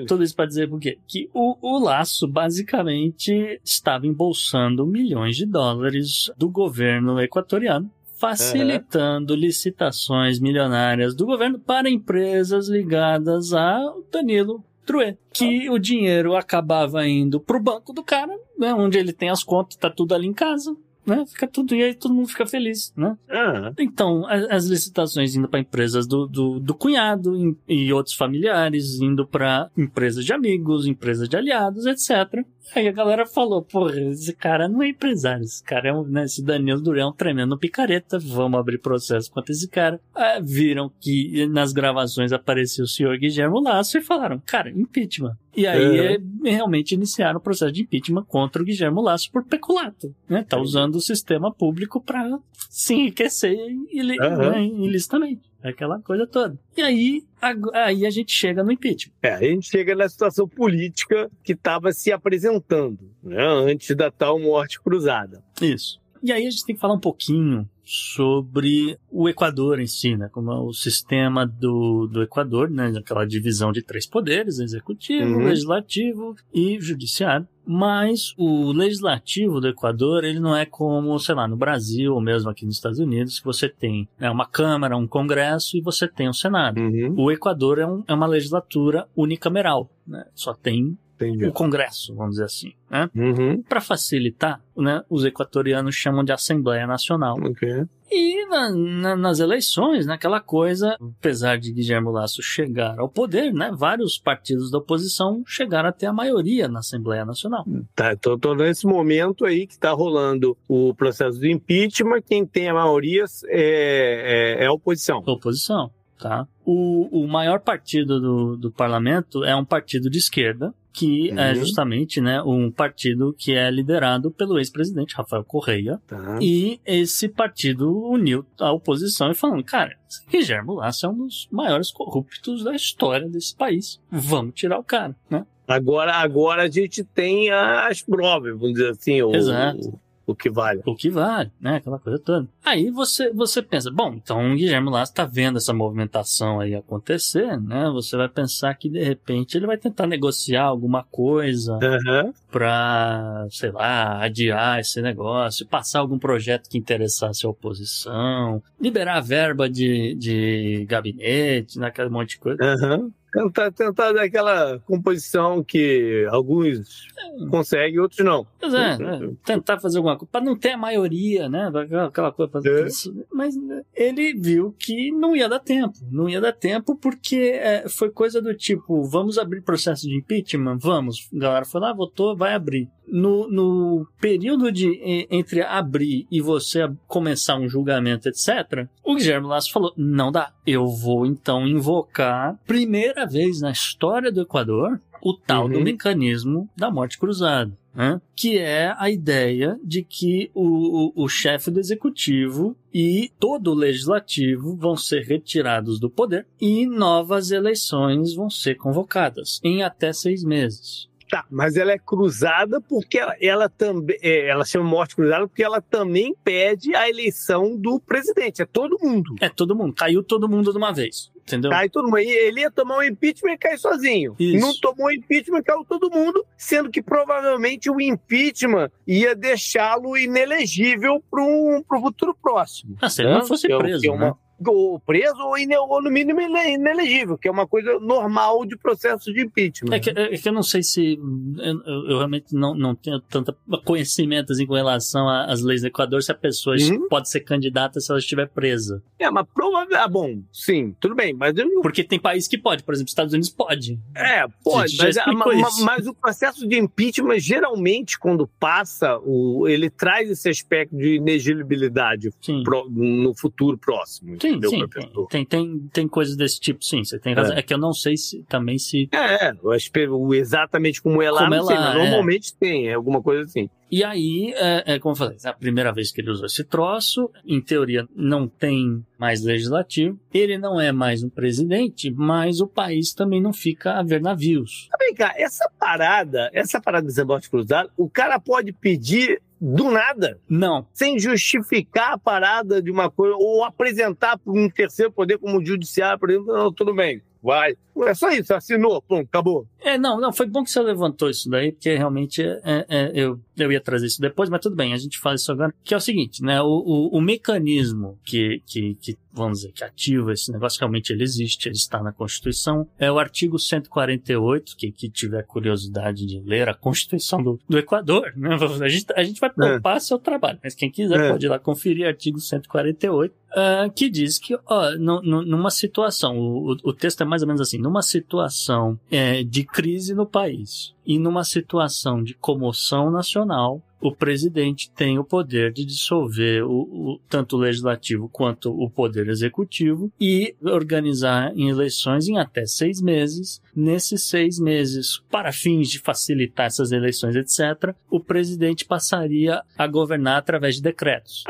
Tudo isso para dizer por quê? Que o, o laço basicamente estava embolsando milhões de dólares do governo equatoriano facilitando uhum. licitações milionárias do governo para empresas ligadas a Danilo Truê. Que o dinheiro acabava indo pro banco do cara, né? Onde ele tem as contas, tá tudo ali em casa. Né? Fica tudo e aí todo mundo fica feliz, né? Uhum. Então, as, as, licitações indo para empresas do, do, do cunhado e, e outros familiares, indo para empresas de amigos, empresas de aliados, etc. Aí a galera falou, porra, esse cara não é empresário, esse cara é um, né, esse Danilo Durão é um tremendo picareta, vamos abrir processo contra esse cara. Ah, viram que nas gravações apareceu o senhor Guilherme Lasso e falaram, cara, impeachment. E aí é. realmente iniciaram o processo de impeachment contra o Guilherme Lasso por peculato, né? Tá usando o sistema público para se enriquecer ili uhum. né, ilicitamente. Aquela coisa toda. E aí, a, aí a gente chega no impeachment. É, a gente chega na situação política que estava se apresentando, né, antes da tal morte cruzada. Isso. E aí a gente tem que falar um pouquinho sobre o Equador em si, né? Como é o sistema do, do Equador, né? Aquela divisão de três poderes, executivo, Uhum. legislativo e judiciário. Mas o legislativo do Equador, ele não é como, sei lá, no Brasil ou mesmo aqui nos Estados Unidos, que você tem né, uma Câmara, um Congresso e você tem um Senado. Uhum. O Equador é, um- é uma legislatura unicameral, né? Só tem Entendi. o Congresso, vamos dizer assim, né? Uhum. Para facilitar, né, os equatorianos chamam de Assembleia Nacional. Ok. E na- na- nas eleições, naquela coisa, apesar de Guilherme Lasso chegar ao poder, né, vários partidos da oposição chegaram a ter a maioria na Assembleia Nacional. Tá, então tô nesse momento aí que está rolando o processo do impeachment, quem tem a maioria é, é, é a oposição. Oposição, tá? O, o maior partido do, do parlamento é um partido de esquerda, que é Uhum. justamente né, um partido que é liderado pelo ex-presidente Rafael Correia, Tá. E esse partido uniu a oposição e falando, cara, esse Guilherme Lasso é um dos maiores corruptos da história desse país. Vamos tirar o cara, né? Agora, agora a gente tem as provas, vamos dizer assim, o, Exato. O, que vale. O que vale, né? Aquela coisa toda. Aí você, você pensa, bom, então o Guilherme Lasso tá vendo essa movimentação aí acontecer, né? Você vai pensar que de repente ele vai tentar negociar alguma coisa Aham. pra, sei lá, adiar esse negócio, passar algum projeto que interessasse a oposição, liberar verba de, de gabinete, naquele monte de coisa. Aham. Tentar, tentar dar aquela composição que alguns conseguem, outros não. Pois é, né? tentar fazer alguma coisa, pra não ter a maioria, né? Aquela, coisa. pra- É. Mas né, ele viu que não ia dar tempo. Não ia dar tempo porque é, foi coisa do tipo: vamos abrir processo de impeachment? Vamos. A galera foi lá, votou, vai abrir. No, no período de entre abrir e você começar um julgamento, etc., o Guilherme Lasso falou: não dá. Eu vou então invocar, primeira vez na história do Equador, o tal do Uhum. mecanismo da morte cruzada. né? Que é a ideia de que o, o, o chefe do executivo e todo o legislativo vão ser retirados do poder e novas eleições vão ser convocadas em até seis meses. Tá, mas ela é cruzada porque ela, ela também. é, ela chama morte cruzada porque ela também pede a eleição do presidente. É todo mundo. É todo mundo, caiu todo mundo de uma vez, entendeu? Cai todo mundo. E Ele ia tomar um impeachment e cai sozinho. Isso. Não tomou impeachment, caiu todo mundo, sendo que provavelmente o impeachment ia deixá-lo inelegível para um pro futuro próximo. Ah, se ele né? não fosse preso, que é uma- né? Ou preso ou, ou no mínimo ine- inelegível, que é uma coisa normal de processo de impeachment. É que, é que eu não sei se. Eu, eu- realmente não, não tenho tanto conhecimento assim, com relação às leis do Equador, se a pessoa Uhum. pode ser candidata se ela estiver presa. É, mas provavelmente. Ah, bom, sim, tudo bem, mas eu Porque tem país que pode, por exemplo, Estados Unidos pode. É, pode, mas, explicou ma- ma- isso. mas o processo de impeachment, geralmente, quando passa, o, ele traz esse aspecto de inelegibilidade pro- no futuro próximo. Sim, sim, tem, tem, tem coisas desse tipo, sim, você tem razão. É, que eu não sei se também se. É, eu acho que exatamente como é lá, Como é não sei, lá, mas é. normalmente tem, é alguma coisa assim. E aí, é, é como eu falei, é a primeira vez que ele usou esse troço, em teoria não tem mais legislativo, ele não é mais um presidente, mas o país também não fica a ver navios. Vem cá, essa parada, essa parada de morte cruzada, o cara pode pedir do nada, Não, sem justificar a parada de uma coisa, ou apresentar para um terceiro poder como o judiciário, por exemplo, não, tudo bem, vai. É só isso, assinou, pronto, acabou. É, não, não, foi bom que você levantou isso daí, porque realmente é, é, eu, eu ia trazer isso depois, mas tudo bem, a gente faz isso agora. Que é o seguinte, né? O, o, o mecanismo que, que, que, vamos dizer, que ativa esse negócio, realmente ele existe, ele está na Constituição. É o artigo 148, que, que tiver curiosidade de ler a Constituição do, do Equador, né? A gente, a gente vai poupar seu trabalho, mas quem quiser É. pode ir lá conferir artigo 148, ah, que diz que, ó, nu- nu- numa situação, o, o- o texto é mais ou menos assim, numa situação é, de crise no país e numa situação de comoção nacional, o presidente tem o poder de dissolver o, o- tanto o legislativo quanto o poder executivo e organizar em eleições em até seis meses. Nesses seis meses, para fins de facilitar essas eleições, etc., o presidente passaria a governar através de decretos.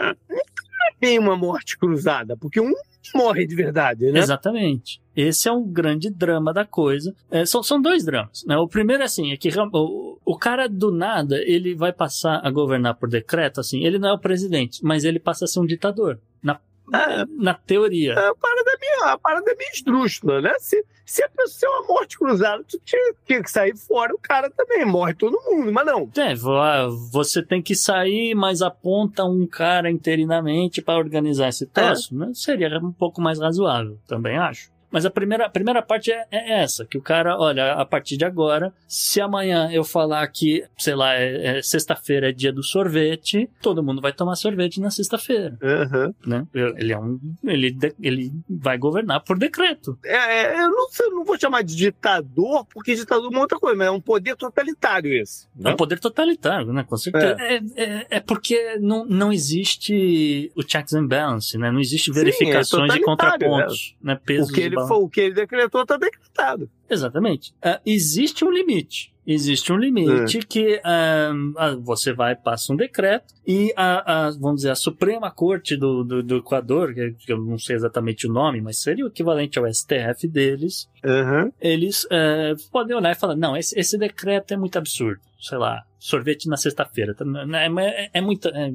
Tem uma morte cruzada, porque um morre de verdade, né? Exatamente. Esse é um grande drama da coisa. É, são, são dois dramas. Né? O primeiro é assim, é que o, o cara do nada, ele vai passar a governar por decreto, assim, ele não é o presidente, mas ele passa a ser um ditador. Na É, na teoria. é a parada é meio, a parada é meio esdrúxula, né? Se, se a pessoa é uma morte cruzada, tu tinha, tinha que sair fora, o cara também morre todo mundo, mas não. É, ah, você tem que sair, mas aponta um cara interinamente para organizar esse troço, né? Seria um pouco mais razoável, também acho. Mas a primeira, a primeira parte é, é essa, que o cara, olha, a partir de agora, se amanhã eu falar que, sei lá, é, é sexta-feira é dia do sorvete, todo mundo vai tomar sorvete na sexta-feira, Aham. né? Ele é um, ele, ele vai governar por decreto. É, é, eu não, eu não vou chamar de ditador, porque ditador é uma outra coisa, mas é um poder totalitário esse. É né? um poder totalitário, né? Com certeza. É, é, é porque não, não existe o checks and balance, né? Não existe Sim, verificações é e contrapontos, né? Pesos que e ele, for, o que ele decretou está decretado. Exatamente. Ah, existe um limite. Existe um limite que ah, ah, você vai, passa um decreto e a, a- vamos dizer, a Suprema Corte do, do, do Equador, que que eu não sei exatamente o nome, mas seria o equivalente ao STF deles, Aham. eles eh, podem olhar e falar, não, esse, esse decreto é muito absurdo. Sei lá, sorvete na sexta-feira. tá? É, é, é muito. é,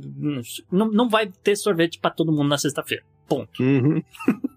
não, não vai ter sorvete para todo mundo na sexta-feira. Ponto. Uhum.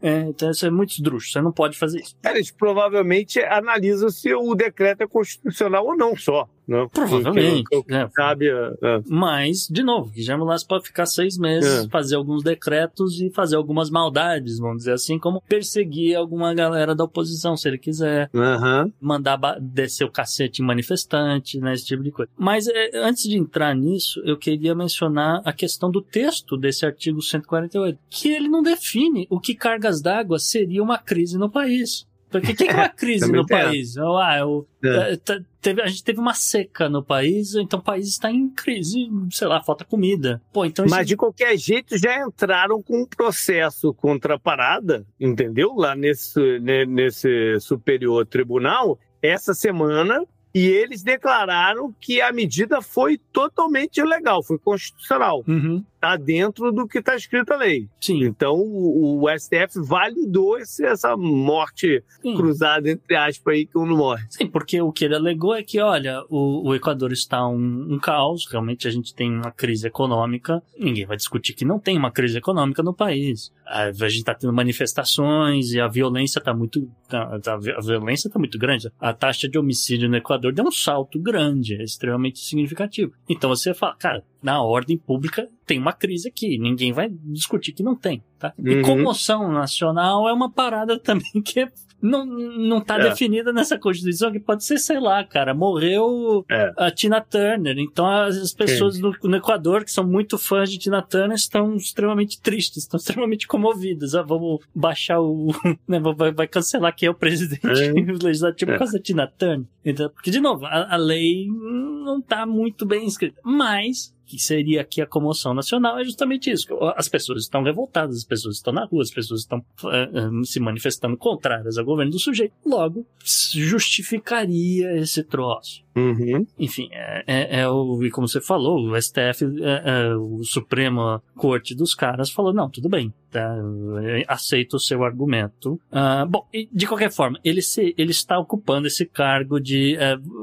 É, então isso é muito esdrúxulo. Você não pode fazer isso. Eles provavelmente analisam se o decreto é constitucional ou não só. Né? Provavelmente. Que- que- é. Sabe? é. Mas, de novo, Guilherme Lasso pode ficar seis meses, É. fazer alguns decretos e fazer algumas maldades, vamos dizer assim, como perseguir alguma galera da oposição, se ele quiser. Aham. mandar descer o cacete em manifestante, né, esse tipo de coisa. Mas é, antes de entrar nisso, eu queria mencionar a questão do texto desse artigo 148, que ele não define o que cargas d'água seria uma crise no país. Porque o que, que é uma crise no país? Ah, eu, É. eh, teve- a gente teve uma seca no país, então o país está em crise, sei lá, falta comida. Pô, então Mas de qualquer jeito já entraram com um processo contra a parada, entendeu? Lá nesse, ne- nesse Superior Tribunal, essa semana, e eles declararam que a medida foi totalmente legal, foi constitucional. Uhum, Está dentro do que está escrito a lei. sim, Então o, o STF validou esse- essa morte sim. cruzada, entre aspas, aí, que um não morre. Sim, porque o que ele alegou é que, olha, o, o Equador está um, um caos, realmente a gente tem uma crise econômica, ninguém vai discutir que não tem uma crise econômica no país. A, gente está tendo manifestações e a violência está muito. tá- tá- a violência está muito grande. A taxa de homicídio no Equador deu um salto grande, é extremamente significativo. Então você fala, cara, na ordem pública tem uma crise aqui, ninguém vai discutir que não tem, tá? E Uhum. comoção nacional é uma parada também que é não, não tá É. definida nessa Constituição, que pode ser, sei lá, cara, morreu É. a Tina Turner. Então as, as pessoas no, no Equador, que são muito fãs de Tina Turner, estão extremamente tristes, estão extremamente comovidas. Ah, vamos baixar o. né, vai, vai cancelar quem é o presidente É. legislativo É. por causa da Tina Turner. Então, porque, de novo, a, a lei não tá muito bem escrita. Mas que seria aqui a comoção nacional, é justamente isso. As pessoas estão revoltadas, as pessoas estão na rua, as pessoas estão eh, eh, se manifestando contrárias ao governo do sujeito. Logo, justificaria esse troço. Uhum. Enfim, é, é- é o, e como você falou, o STF, é, é, o Suprema Corte dos caras falou, não, tudo bem, tá, é, aceito o seu argumento. Ah, bom, e de qualquer forma, ele, se, ele está ocupando esse cargo de,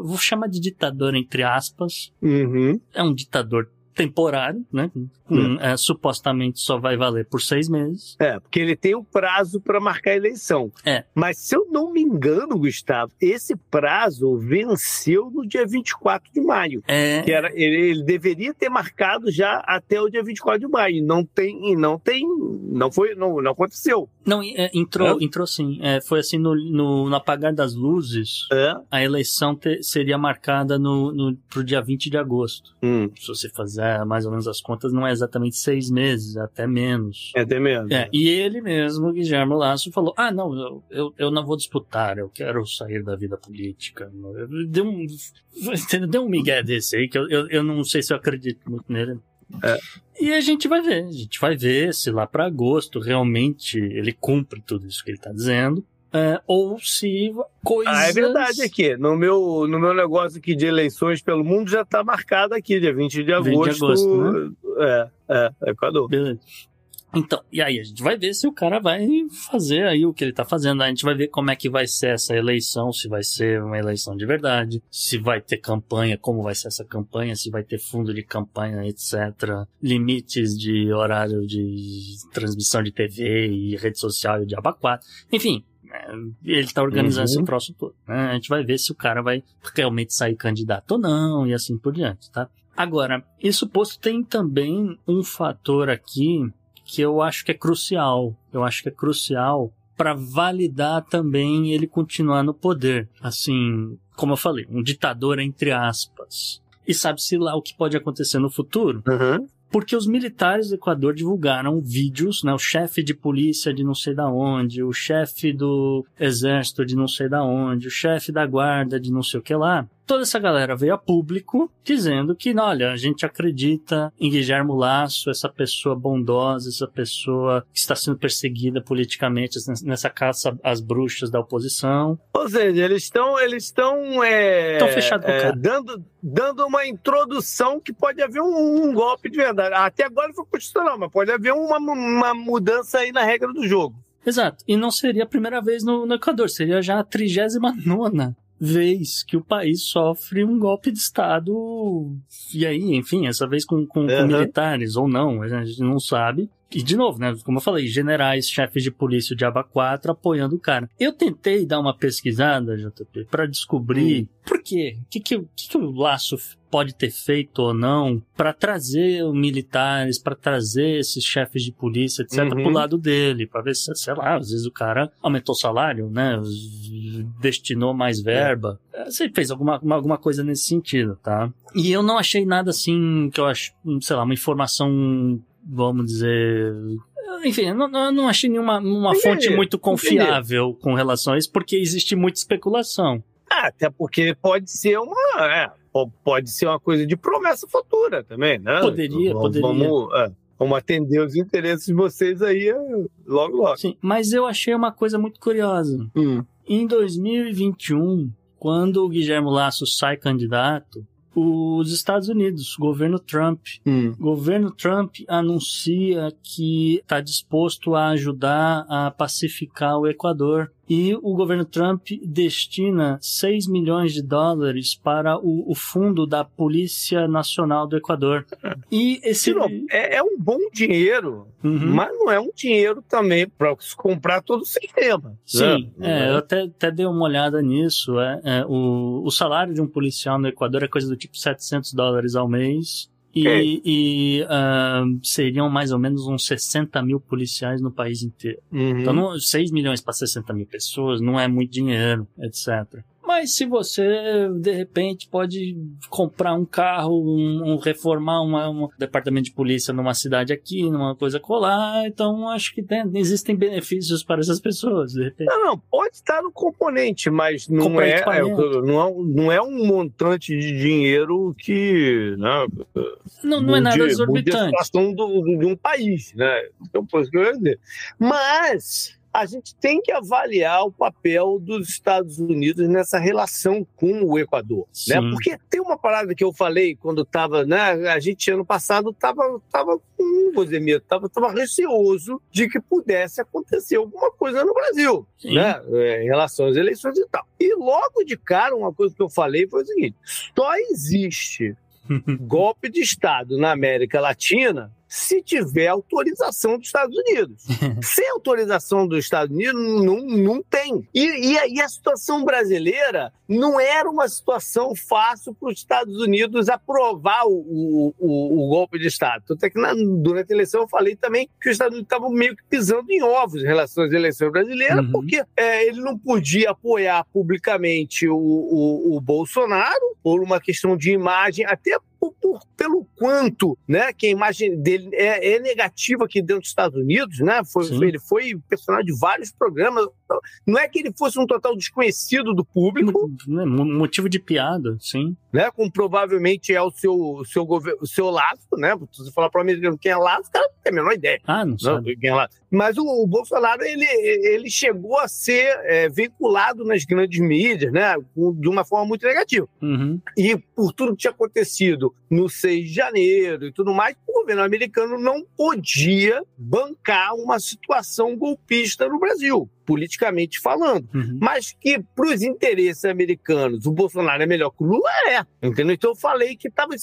vou chamar de ditador entre aspas, Uhum. é um ditador temporário, né, com, é, supostamente só vai valer por seis meses. É, porque ele tem um prazo para marcar a eleição. É. Mas se eu não me engano, Gustavo, esse prazo venceu no dia 24 de maio. É, Que era, ele, ele deveria ter marcado já até o dia 24 de maio. Não tem, e não tem, não foi, não, não aconteceu. não, é, entrou, entrou sim, É, foi assim no, no, no apagar das luzes, a eleição te- seria marcada no, no, pro dia 20 de agosto. Hum, Se você fizer mais ou menos as contas, não é exatamente seis meses, até menos. é até mesmo. É, e ele mesmo, Guilherme Lasso, falou: Ah, não, eu, eu, eu não vou disputar, eu quero sair da vida política. Deu um, deu um migué desse aí, que eu, eu, eu não sei se eu acredito muito nele. É. E a gente vai ver, a gente vai ver se lá para agosto realmente ele cumpre tudo isso que ele tá dizendo. É, ou se coisas. Ah, é verdade aqui. No meu, no meu negócio aqui de eleições pelo mundo já está marcado aqui, dia 20 de 20 de agosto. agosto, né? É, é, Equador. Beleza. Então, e aí a gente vai ver se o cara vai fazer aí o que ele tá fazendo. A gente vai ver como é que vai ser essa eleição, se vai ser uma eleição de verdade, se vai ter campanha, como vai ser essa campanha, se vai ter fundo de campanha, etc. Limites de horário de transmissão de TV e rede social e o diabo 4. Enfim, ele tá organizando uhum. esse troço todo. Né? A gente vai ver se o cara vai realmente sair candidato ou não e assim por diante, tá? Agora, isso posto tem também um fator aqui que eu acho que é crucial. Eu acho que é crucial para validar também ele continuar no poder. Assim, como eu falei, um ditador entre aspas. E sabe-se lá o que pode acontecer no futuro? Uhum. Porque os militares do Equador divulgaram vídeos, né? O chefe de polícia de não sei da onde, o chefe do exército de não sei da onde, o chefe da guarda de não sei o que lá, toda essa galera veio a público dizendo que, olha, a gente acredita em Guilhermo Laço, essa pessoa bondosa, essa pessoa que está sendo perseguida politicamente nessa caça às bruxas da oposição. Ou seja, eles estão eles estão é, fechados com é, dando dando uma introdução que pode haver um, um, golpe de verdade. Até agora foi constitucional, mas pode haver uma, uma mudança aí na regra do jogo. Exato. E não seria a primeira vez no, no Equador, seria já a 39 nona vez que o país sofre um golpe de Estado. E aí, enfim, essa vez com, com, uhum. com militares ou não, a gente não sabe. E de novo, né? Como eu falei, generais, chefes de polícia de Aba 4 apoiando o cara. Eu tentei dar uma pesquisada, JP, para descobrir hum. por quê. O que, que, que, que o laço pode ter feito ou não para trazer militares, para trazer esses chefes de polícia, etc, uhum. pro lado dele, para ver se, sei lá, às vezes o cara aumentou o salário, né, destinou mais verba, é. você fez alguma, alguma coisa nesse sentido, tá? E eu não achei nada assim que eu acho, sei lá, uma informação vamos dizer. Enfim, eu não, não achei nenhuma uma fonte muito confiável com relação a isso, porque existe muita especulação. Ah, até porque pode ser uma. É, pode ser uma coisa de promessa futura também, né? Poderia, vamos, poderia. Vamos, é, vamos atender os interesses de vocês aí é, logo, logo. Sim, mas eu achei uma coisa muito curiosa. Hum. Em 2021, quando o Guilherme Lasso sai candidato, os Estados Unidos, governo Trump. Hum. Governo Trump anuncia que está disposto a ajudar a pacificar o Equador e o governo Trump destina 6 milhões de dólares para o, o fundo da Polícia Nacional do Equador. E esse é, é um bom dinheiro, uhum. mas não é um dinheiro também para comprar todo o sistema. Sim, né? é, eu até, até dei uma olhada nisso. É, é, o, o salário de um policial no Equador é coisa do tipo 700 dólares ao mês. E, e uh, seriam mais ou menos uns 60 mil policiais no país inteiro. Uhum. Então, não, 6 milhões para 60 mil pessoas não é muito dinheiro, etc. Mas se você, de repente, pode comprar um carro, um, um reformar uma, um departamento de polícia numa cidade aqui, numa coisa colar, então acho que tem, existem benefícios para essas pessoas, de repente. Não, não, pode estar no componente, mas não é, é, não é, não é um montante de dinheiro que. Né, não, não é nada exorbitante. do, de um país, né? Então, ia dizer. Mas a gente tem que avaliar o papel dos Estados Unidos nessa relação com o Equador, né? Porque tem uma parada que eu falei quando estava, né? A gente ano passado estava tava com, vou dizer mesmo, tava, tava receoso de que pudesse acontecer alguma coisa no Brasil, Sim. né? É, em relação às eleições e tal. E logo de cara, uma coisa que eu falei foi o seguinte: só existe golpe de Estado na América Latina se tiver autorização dos Estados Unidos. Sem autorização dos Estados Unidos, não, não tem. E, e, a, e a situação brasileira não era uma situação fácil para os Estados Unidos aprovar o, o, o, golpe de Estado. Tanto é que na, durante a eleição eu falei também que os Estados Unidos estavam meio que pisando em ovos em relação às eleições brasileiras, uhum. porque é, ele não podia apoiar publicamente o, o, o Bolsonaro por uma questão de imagem, até por, por, pelo quanto né, que a imagem dele é, é, negativa aqui dentro dos Estados Unidos, né? Foi, ele foi personagem de vários programas não é que ele fosse um total desconhecido do público. Né, motivo de piada, sim. Né, como provavelmente é o seu, seu, o seu laço, né? Se você falar para o americano quem é laço, o cara não tem a menor ideia. Ah, não sabe. Quem é laço. Mas o, o, Bolsonaro, ele, ele chegou a ser é, vinculado nas grandes mídias, né? De uma forma muito negativa. Uhum. E por tudo que tinha acontecido no 6 de janeiro e tudo mais, o governo americano não podia bancar uma situação golpista no Brasil politicamente falando. Uhum. Mas que, para os interesses americanos, o Bolsonaro é melhor que o Lula, é. Entendeu? Então eu falei que estava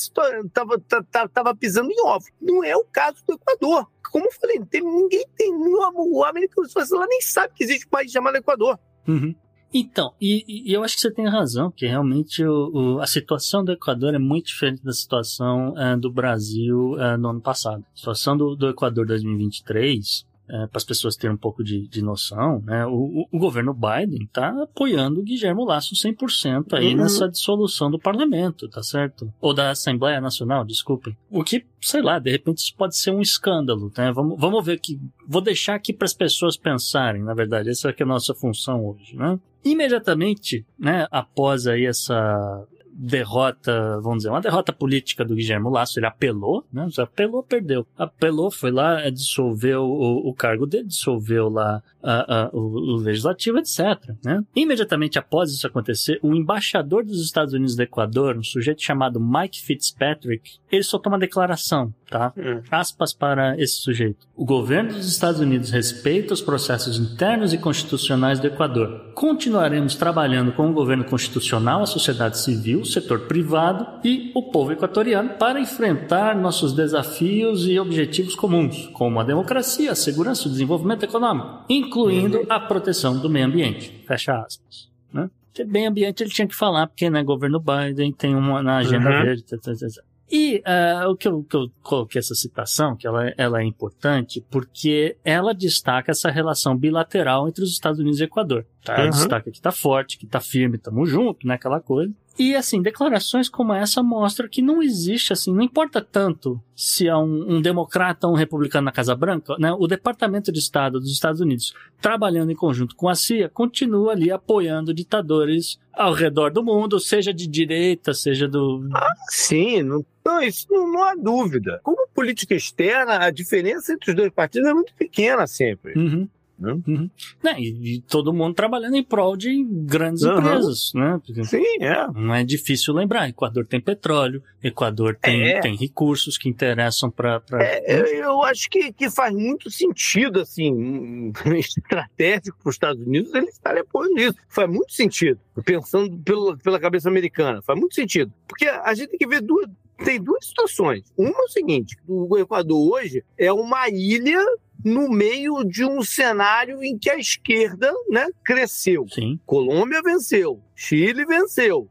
tava, tava, tava pisando em ovos. Não é o caso do Equador. Como eu falei, tem, ninguém tem. O americano, se você lá, nem sabe que existe um país chamado Equador. Uhum. Então, e, e, eu acho que você tem razão, que realmente o, o, a situação do Equador é muito diferente da situação uh, do Brasil uh, no ano passado. A situação do, do Equador 2023 é, para as pessoas terem um pouco de, de noção, né, o, o, governo Biden está apoiando o Guilherme Lasso 100% aí uhum. nessa dissolução do parlamento, tá certo? Ou da Assembleia Nacional, desculpem. O que, sei lá, de repente isso pode ser um escândalo, né? Vamos, vamos ver aqui. Vou deixar aqui para as pessoas pensarem, na verdade, essa é, é a nossa função hoje, né? Imediatamente, né, após aí essa derrota, vamos dizer, uma derrota política do Guilherme Lasso. Ele apelou, né? Apelou, perdeu. Apelou, foi lá, dissolveu o, o cargo dele, dissolveu lá a, a, o, o, legislativo, etc. Né? Imediatamente após isso acontecer, o embaixador dos Estados Unidos do Equador, um sujeito chamado Mike Fitzpatrick, ele soltou uma declaração, tá? Hum. Aspas para esse sujeito. O governo dos Estados Unidos respeita os processos internos e constitucionais do Equador. Continuaremos trabalhando com o governo constitucional, a sociedade civil, o setor privado e o povo equatoriano para enfrentar nossos desafios e objetivos comuns, como a democracia, a segurança e o desenvolvimento econômico, incluindo a proteção do meio ambiente. Fecha aspas. Né? Meio ambiente ele tinha que falar, porque né, governo Biden tem uma na agenda uhum. verde. Etc, etc. E uh, o que eu, que eu, coloquei essa citação, que ela, ela é importante, porque ela destaca essa relação bilateral entre os Estados Unidos e Equador. Tá? Ela uhum. destaca que está forte, que está firme, estamos juntos, né? Aquela coisa. E, assim, declarações como essa mostram que não existe, assim, não importa tanto se é um, um, democrata ou um republicano na Casa Branca, né? O Departamento de Estado dos Estados Unidos, trabalhando em conjunto com a CIA, continua ali apoiando ditadores ao redor do mundo, seja de direita, seja do... Ah, sim, não, não isso não, não há dúvida. Como política externa, a diferença entre os dois partidos é muito pequena sempre. Uhum. Né? Uhum. E, e, todo mundo trabalhando em prol de grandes uhum. empresas, né? Porque Sim, é. Não é difícil lembrar. Equador tem petróleo, Equador tem, é. tem recursos que interessam para. Pra... É, eu acho que, que faz muito sentido, assim, estratégico para os Estados Unidos eles estarem apoiando isso. Faz muito sentido, pensando pelo, pela cabeça americana. Faz muito sentido. Porque a gente tem que ver duas, tem duas situações. Uma é o seguinte: o Equador hoje é uma ilha no meio de um cenário em que a esquerda né, cresceu. Sim. Colômbia venceu, Chile venceu,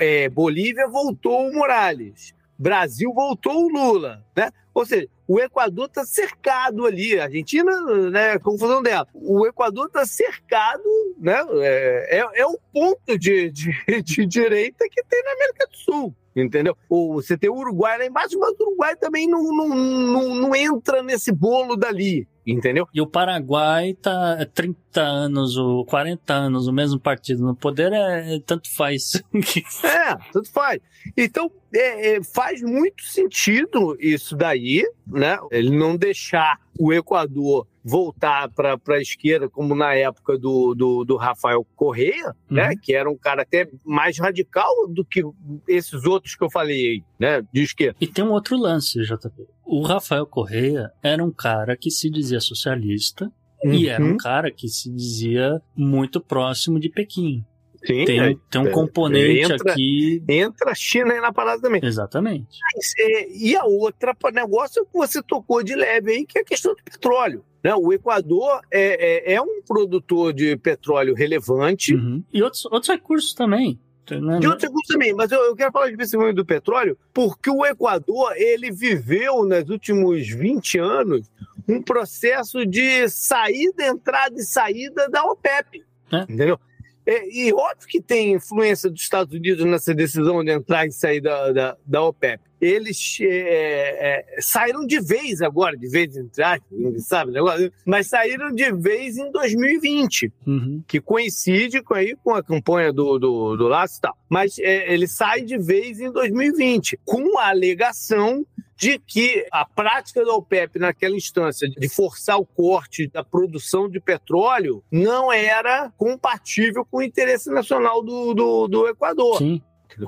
é, Bolívia voltou o Morales, Brasil voltou o Lula. Né? Ou seja, o Equador está cercado ali, a Argentina, né, confusão dela. O Equador está cercado, né, é, é, é o ponto de, de, de direita que tem na América do Sul entendeu? Ou você tem o Uruguai lá embaixo, mas o Uruguai também não, não, não, não entra nesse bolo dali, entendeu? E o Paraguai tá 30 anos ou 40 anos o mesmo partido no poder, é, tanto faz. é, tanto faz. Então, é, é, faz muito sentido isso daí, né? Ele não deixar o Equador voltar para a esquerda, como na época do, do, do Rafael Correia, né? uhum. né? Que era um cara até mais radical do que esses outros que eu falei, né? De esquerda. E tem um outro lance, JP. O Rafael Correia era um cara que se dizia socialista uhum. e era um uhum. cara que se dizia muito próximo de Pequim. Sim, tem, é, tem um componente entra, aqui. Entra a China aí na parada também. Exatamente. É, e a outra negócio que você tocou de leve aí, que é a questão do petróleo. Né? O Equador é, é, é um produtor de petróleo relevante. Uhum. E outros, outros recursos também. Né? De outros recursos também, mas eu, eu quero falar especificamente do petróleo, porque o Equador ele viveu nos últimos 20 anos um processo de saída, entrada e saída da OPEP. É. Entendeu? É, e óbvio que tem influência dos Estados Unidos nessa decisão de entrar e sair da, da, da OPEP. Eles é, é, saíram de vez agora, de vez entre aspas, sabe negócio, mas saíram de vez em 2020, Uhum. que coincide com, aí, com a campanha do, do, do Laço e tal. Mas é, ele sai de vez em 2020, com a alegação de que a prática da OPEP naquela instância de forçar o corte da produção de petróleo não era compatível com o interesse nacional do, do, do Equador. Sim.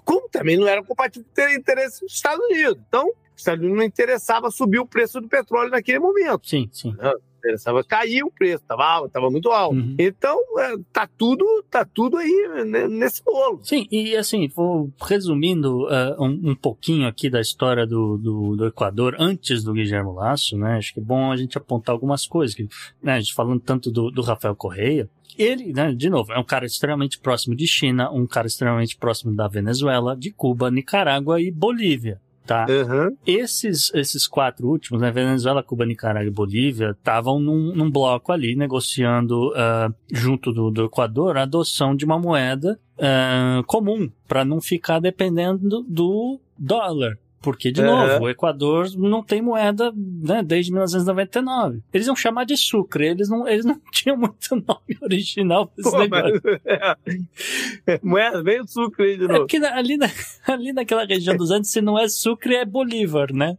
Como também não era compatível com o interesse dos Estados Unidos. Então, os Estados Unidos não interessava subir o preço do petróleo naquele momento. Sim, sim. Interessava cair o preço, estava tava muito alto. Uhum. Então, é, tá tudo, tá tudo aí né, nesse bolo. Sim, e assim, vou resumindo uh, um, um, pouquinho aqui da história do, do, do, Equador antes do Guilherme Lasso, né? Acho que é bom a gente apontar algumas coisas. Que, né, a gente falando tanto do, do Rafael Correia, ele, né, de novo, é um cara extremamente próximo de China, um cara extremamente próximo da Venezuela, de Cuba, Nicarágua e Bolívia. Tá? Uhum. Esses, esses quatro últimos, né, Venezuela, Cuba, Nicarágua e Bolívia, estavam num, num, bloco ali negociando uh, junto do, do, Equador a adoção de uma moeda uh, comum para não ficar dependendo do dólar. Porque, de Uhum. novo, o Equador não tem moeda né, desde 1999. Eles iam chamar de sucre, eles não, eles não tinham muito nome original pra esse Pô, negócio. mas, é, moeda, vem o sucre de É novo. porque na- ali, na- ali naquela região dos Andes, se não é sucre, é Bolívar, né?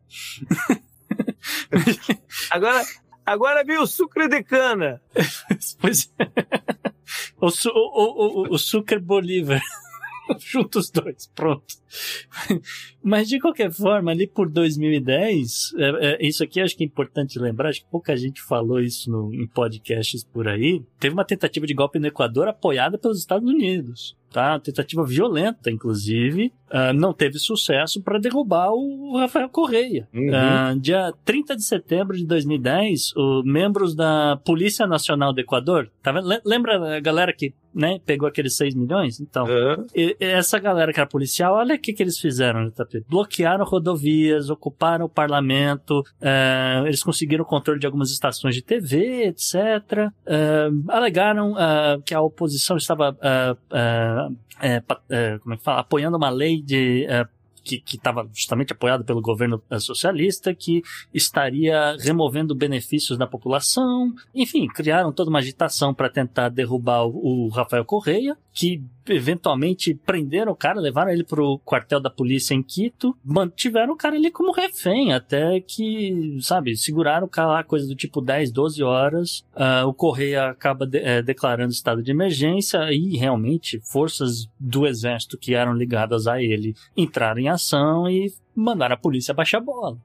Agora, agora vem o sucre de cana. Pois é. O, su, o, o, o, o Sucre Bolívar. Junta os dois, pronto. Mas de qualquer forma, ali por 2010, é, é, isso aqui acho que é importante lembrar, acho que pouca gente falou isso no, em podcasts por aí. Teve uma tentativa de golpe no Equador apoiada pelos Estados Unidos. Tá? Uma tentativa violenta, inclusive, ah, não teve sucesso para derrubar o Rafael Correia. Uhum. Ah, dia 30 de setembro de 2010, os membros da Polícia Nacional do Equador, tá vendo? Lembra a galera que né, pegou aqueles 6 milhões? Então, Uhum. e- essa galera que era policial, olha o que, que eles fizeram tapete. Bloquearam rodovias, ocuparam o parlamento, eh, eles conseguiram o controle de algumas estações de TV, etc. Eh, alegaram ah, que a oposição estava como é que fala? apoiando uma lei de. Que estava justamente apoiada pelo governo eh, socialista, que estaria removendo benefícios da população. Enfim, criaram toda uma agitação para tentar derrubar o, o Rafael Correia, que eventualmente prenderam o cara, levaram ele pro quartel da polícia em Quito, mantiveram o cara ali como refém, até que, sabe, seguraram o cara lá, coisa do tipo 10, 12 horas. Ah, o Correia acaba de- eh, declarando estado de emergência e realmente forças do exército que eram ligadas a ele entraram em ação e mandaram a polícia baixar a bola.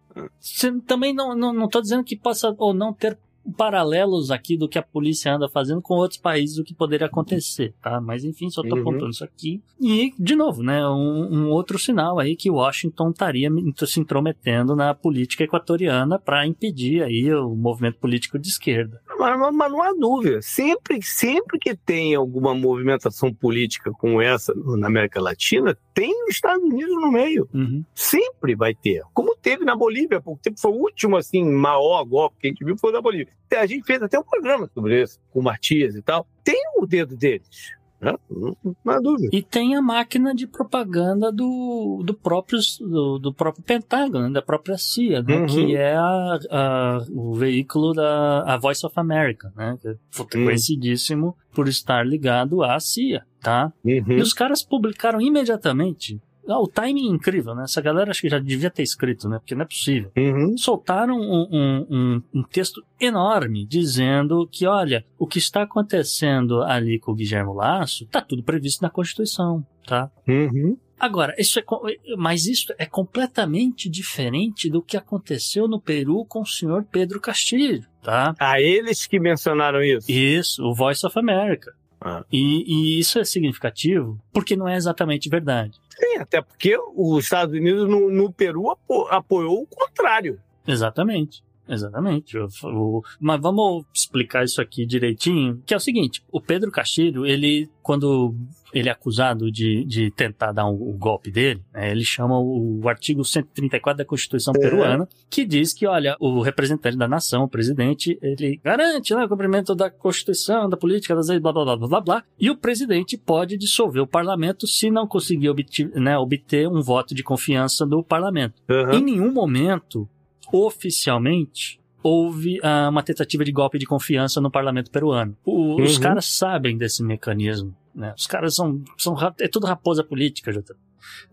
Também não, não, não tô dizendo que possa ou não ter paralelos aqui do que a polícia anda fazendo com outros países, o que poderia acontecer, tá? Mas enfim, só tô Uhum. apontando isso aqui. E, de novo, né, um, um outro sinal aí que Washington estaria se intrometendo na política equatoriana para impedir aí o movimento político de esquerda. Mas, mas- mas não há dúvida. Sempre, sempre que tem alguma movimentação política como essa na América Latina, tem os Estados Unidos no meio. Uhum. Sempre vai ter. Como teve na Bolívia, tempo foi o último, assim, maior golpe que a gente viu foi da Bolívia. A gente fez até um programa sobre isso, com o Matias e tal. Tem o dedo deles. Né? Não, não há dúvida. E tem a máquina de propaganda do, do, próprio, do, do próprio Pentágono, da própria CIA, né? Uhum. que é a, a- o veículo da a Voice of America, né? que é puta, Hum. conhecidíssimo por estar ligado à CIA, tá? E Uhum. os caras publicaram imediatamente. Ah, o timing é incrível, né? Essa galera acho que já devia ter escrito, né? Porque não é possível Uhum. soltaram um, um- um- um texto enorme dizendo que, olha, o que está acontecendo ali com o Guilherme Lasso está tudo previsto na Constituição, tá? Uhum. Agora, isso é, mas isso é completamente diferente do que aconteceu no Peru com o senhor Pedro Castilho, tá? A eles que mencionaram isso. Isso, o Voice of America. Ah. E, e isso é significativo porque não é exatamente verdade. Sim, até porque os Estados Unidos no, no Peru apo- apoiou o contrário. Exatamente. Exatamente. O, o, mas vamos explicar isso aqui direitinho, que é o seguinte, o Pedro Castilho, ele, quando ele é acusado de, de tentar dar um, o golpe dele, né, ele chama o, o, artigo 134 da Constituição é. peruana, que diz que, olha, o representante da nação, o presidente, ele garante né, o cumprimento da Constituição, da política, das leis, blá, blá, blá, blá, blá, blá, e o presidente pode dissolver o parlamento se não conseguir obter, né, obter um voto de confiança do parlamento. Uhum. Em nenhum momento oficialmente houve uh, uma tentativa de golpe de confiança no parlamento peruano. O, uhum. Os caras sabem desse mecanismo. Né? Os caras são, são. É tudo raposa política, já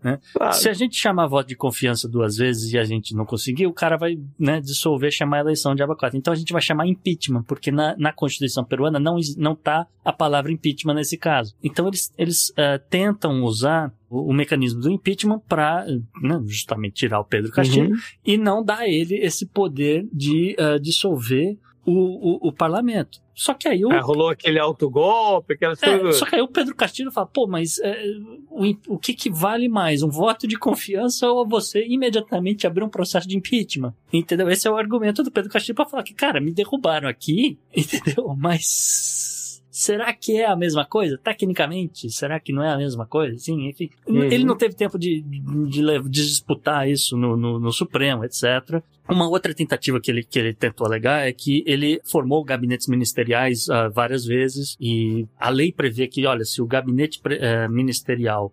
né? Claro. Se a gente chamar voto de confiança duas vezes e a gente não conseguir, o cara vai né, dissolver, chamar a eleição de abacate. Então a gente vai chamar impeachment, porque na, na Constituição peruana não, não tá a palavra impeachment nesse caso. Então eles, eles uh, tentam usar o, o, mecanismo do impeachment para né, justamente tirar o Pedro Castilho uhum. e não dar a ele esse poder de uh, dissolver o, o, o parlamento. Só que aí o. É, rolou aquele autogolpe, aquela é, Só que aí o Pedro Castilho fala, pô, mas é, o, o que, que vale mais? Um voto de confiança ou você imediatamente abrir um processo de impeachment? Entendeu? Esse é o argumento do Pedro Castilho para falar que, cara, me derrubaram aqui, entendeu? Mas Será que é a mesma coisa? Tecnicamente, será que não é a mesma coisa? Sim, enfim. Uhum. Ele não teve tempo de, de, de disputar isso no, no, no, Supremo, etc. Uma outra tentativa que ele, que ele tentou alegar é que ele formou gabinetes ministeriais uh, várias vezes e a lei prevê que, olha, se o gabinete uh, ministerial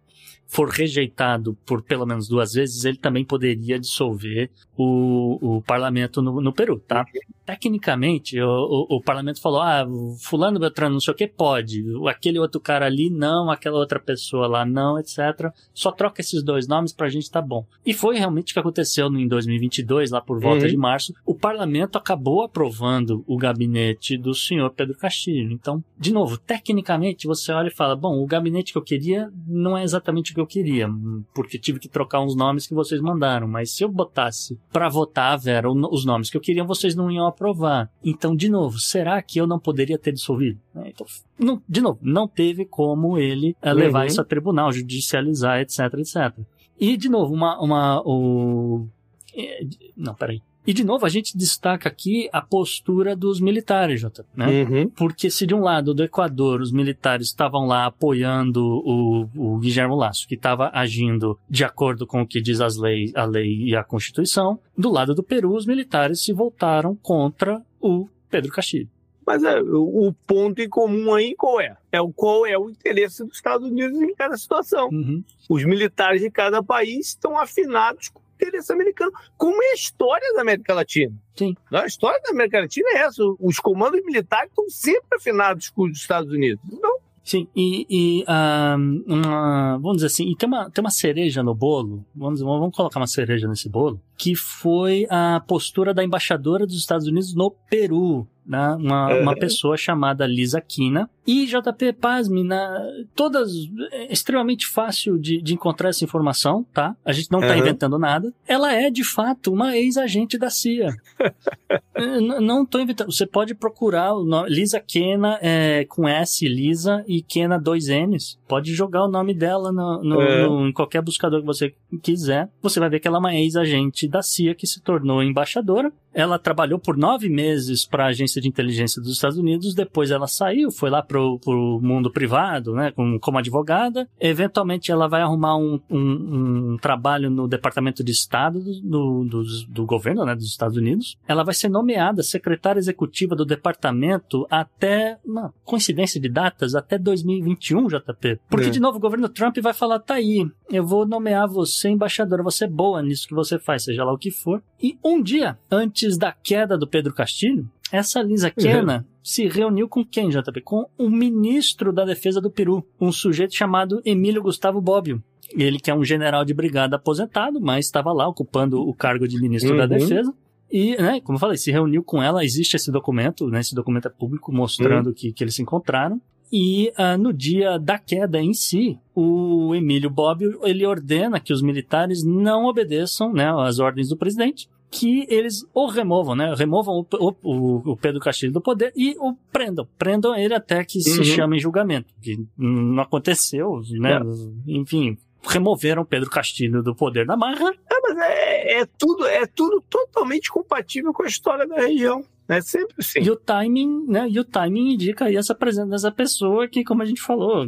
for rejeitado por pelo menos duas vezes, ele também poderia dissolver o, o parlamento no, no Peru, tá? Tecnicamente, o, o, o, parlamento falou, ah, fulano Beltrano, não sei o que, pode. Aquele outro cara ali, não. Aquela outra pessoa lá, não, etc. Só troca esses dois nomes pra gente tá bom. E foi realmente o que aconteceu em 2022, lá por volta uhum. de março. O parlamento acabou aprovando o gabinete do senhor Pedro Castilho. Então, de novo, tecnicamente, você olha e fala, bom, o gabinete que eu queria não é exatamente o que eu queria, porque tive que trocar uns nomes que vocês mandaram. Mas se eu botasse para votar, Vera, os nomes que eu queria, vocês não iam aprovar. Então, de novo, será que eu não poderia ter dissolvido? É, então, não, de novo, não teve como ele levar uhum. isso a tribunal, judicializar, etc, etc. E, de novo, uma. uma o... É, não, peraí. E, de novo, a gente destaca aqui a postura dos militares, Jota, né? Uhum. Porque se de um lado do Equador os militares estavam lá apoiando o, o Guilherme Lasso, que estava agindo de acordo com o que diz as leis, a lei e a Constituição, do lado do Peru os militares se voltaram contra o Pedro Castilho. Mas é, o ponto em comum aí qual é? É o qual é o interesse dos Estados Unidos em cada situação. Uhum. Os militares de cada país estão afinados com interesse americano, como é a história da América Latina. Sim. A história da América Latina é essa. Os comandos militares estão sempre afinados com os Estados Unidos. Então, Sim, e, e um, uma, vamos dizer assim, e tem uma, tem uma cereja no bolo, vamos, vamos colocar uma cereja nesse bolo, que foi a postura da embaixadora dos Estados Unidos no Peru, né? uma, uma pessoa chamada Lisa Kina. E JP, pasme, na, todas, é extremamente fácil de, de encontrar essa informação, tá? A gente não está uhum. inventando nada. Ela é, de fato, uma ex-agente da CIA. não estou inventando. Você pode procurar o nome, Lisa Kena é, com S, Lisa, e Kena dois N's. Pode jogar o nome dela no, no, é. no, em qualquer buscador que você quiser. Você vai ver que ela é uma ex-agente da CIA que se tornou embaixadora. Ela trabalhou por nove meses para a agência de inteligência dos Estados Unidos. Depois ela saiu, foi lá pro, pro mundo privado, né, como, como advogada. Eventualmente ela vai arrumar um, um, um trabalho no Departamento de Estado do, do, do, governo, né, dos Estados Unidos. Ela vai ser nomeada secretária executiva do departamento até, uma coincidência de datas, até 2021, JP. Porque, é. de novo, o governo Trump vai falar, tá aí, eu vou nomear você embaixadora, você é boa nisso que você faz, seja lá o que for. E um dia antes da queda do Pedro Castilho, essa Lisa Kena uhum. se reuniu com quem, JP? Com o ministro da Defesa do Peru, um sujeito chamado Emílio Gustavo Bobbio. Ele que é um general de brigada aposentado, mas estava lá ocupando o cargo de ministro uhum. da Defesa. E, né, como eu falei, se reuniu com ela, existe esse documento, né, esse documento é público mostrando uhum. que, que eles se encontraram. E uh, no dia da queda em si, o Emílio Bobbio, ele ordena que os militares não obedeçam né, às ordens do presidente, que eles o removam, né? Removam o, o, o Pedro Castilho do poder e o prendam. Prendam ele até que uhum. se chame em julgamento. Que não aconteceu, né? É. Enfim, removeram Pedro Castilho do poder da marra. É, mas é, é, tudo, é tudo totalmente compatível com a história da região. É sempre assim. E o timing, né? E o timing indica aí essa presença dessa pessoa que, como a gente falou,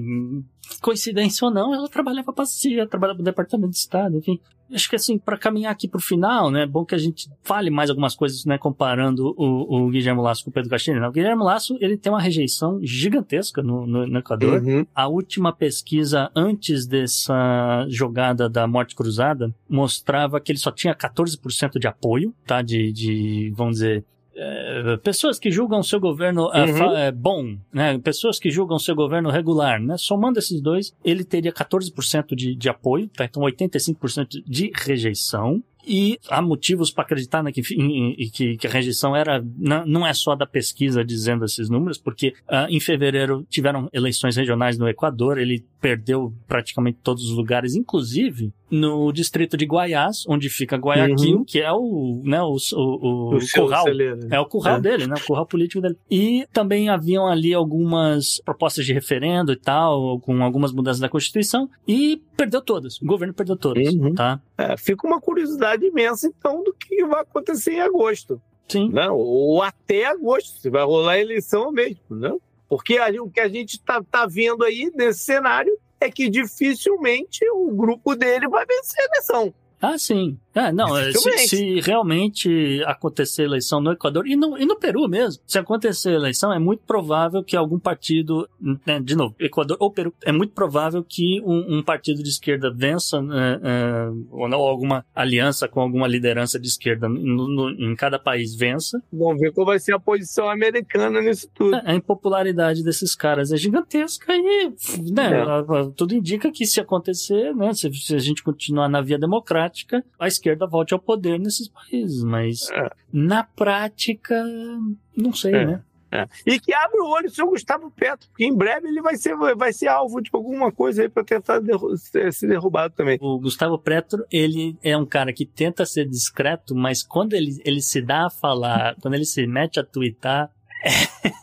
coincidência ou não, ela trabalhava para a CIA, trabalhava para o Departamento de Estado, enfim. Acho que assim, para caminhar aqui para o final, né, é bom que a gente fale mais algumas coisas, né, comparando o, o Guilherme Lasso com o Pedro Castilho. Né? O Guilherme Lasso, ele tem uma rejeição gigantesca no, no, no Equador. Uhum. A última pesquisa antes dessa jogada da morte cruzada mostrava que ele só tinha 14% de apoio, tá, de, de, vamos dizer, é, pessoas que julgam seu governo é, uhum. é, bom, né? pessoas que julgam seu governo regular, né? somando esses dois, ele teria 14% de, de apoio, tá? então 85% de rejeição. E há motivos para acreditar né, que, que, que, a rejeição era não, não, é só da pesquisa dizendo esses números, porque uh, em fevereiro tiveram eleições regionais no Equador, ele perdeu praticamente todos os lugares, inclusive no distrito de Guaiás, onde fica Guayaquil, uhum. que é o, né, o, o, o, o curral. Celeiro. É o curral é. dele, né? O curral político dele. E também haviam ali algumas propostas de referendo e tal, com algumas mudanças da Constituição, e perdeu todas. O governo perdeu todas, uhum. tá? É, fica uma curiosidade imensa, então, do que vai acontecer em agosto. Sim. Né? ou até agosto, se vai rolar a eleição mesmo? Né? Porque ali, o que a gente está tá vendo aí nesse cenário é que dificilmente o grupo dele vai vencer a eleição. Ah, sim. É, não, é, se, se, realmente acontecer eleição no Equador e no, e no Peru mesmo, se acontecer eleição, é muito provável que algum partido, né, de novo, Equador ou Peru, é muito provável que um, um partido de esquerda vença, né, é, ou, não, alguma aliança com alguma liderança de esquerda no, no, em cada país vença. Vamos ver qual vai ser a posição americana nisso tudo. É, a impopularidade desses caras é gigantesca e né, é. tudo indica que se acontecer, né, se, se a gente continuar na via democrática, a esquerda volte ao poder nesses países, mas é. na prática, não sei, é. né? É. E que abre o olho o seu Gustavo Petro, porque em breve ele vai ser, vai ser alvo de alguma coisa aí para tentar derru ser derrubado também. O Gustavo Petro, ele é um cara que tenta ser discreto, mas quando ele, ele se dá a falar, quando ele se mete a twittar,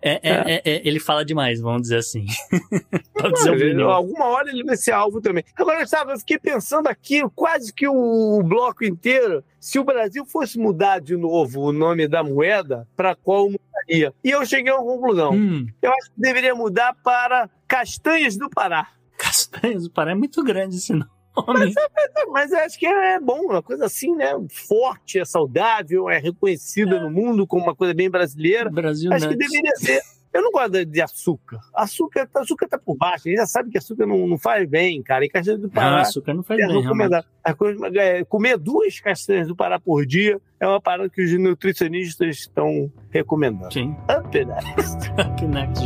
é, é, é, é, ele fala demais, vamos dizer assim. dizer alguma hora ele vai ser alvo também. Agora, sabe, eu fiquei pensando aqui quase que o bloco inteiro, se o Brasil fosse mudar de novo o nome da moeda, para qual mudaria? E eu cheguei a uma conclusão. Hum. Eu acho que deveria mudar para Castanhas do Pará. Castanhas do Pará é muito grande esse nome. Mas, mas, mas, acho que é bom, uma coisa assim, né? Forte, é saudável, é reconhecida é. no mundo como uma coisa bem brasileira. Brasil acho que deveria ser. Eu não gosto de açúcar. Açúcar, açúcar tá por baixo. A gente já sabe que açúcar não, não faz bem, cara. E castanha do Pará. Não, açúcar não faz é, bem. Coisa, é, comer duas castanhas do Pará por dia é uma parada que os nutricionistas estão recomendando. Sim. Up next. Up next,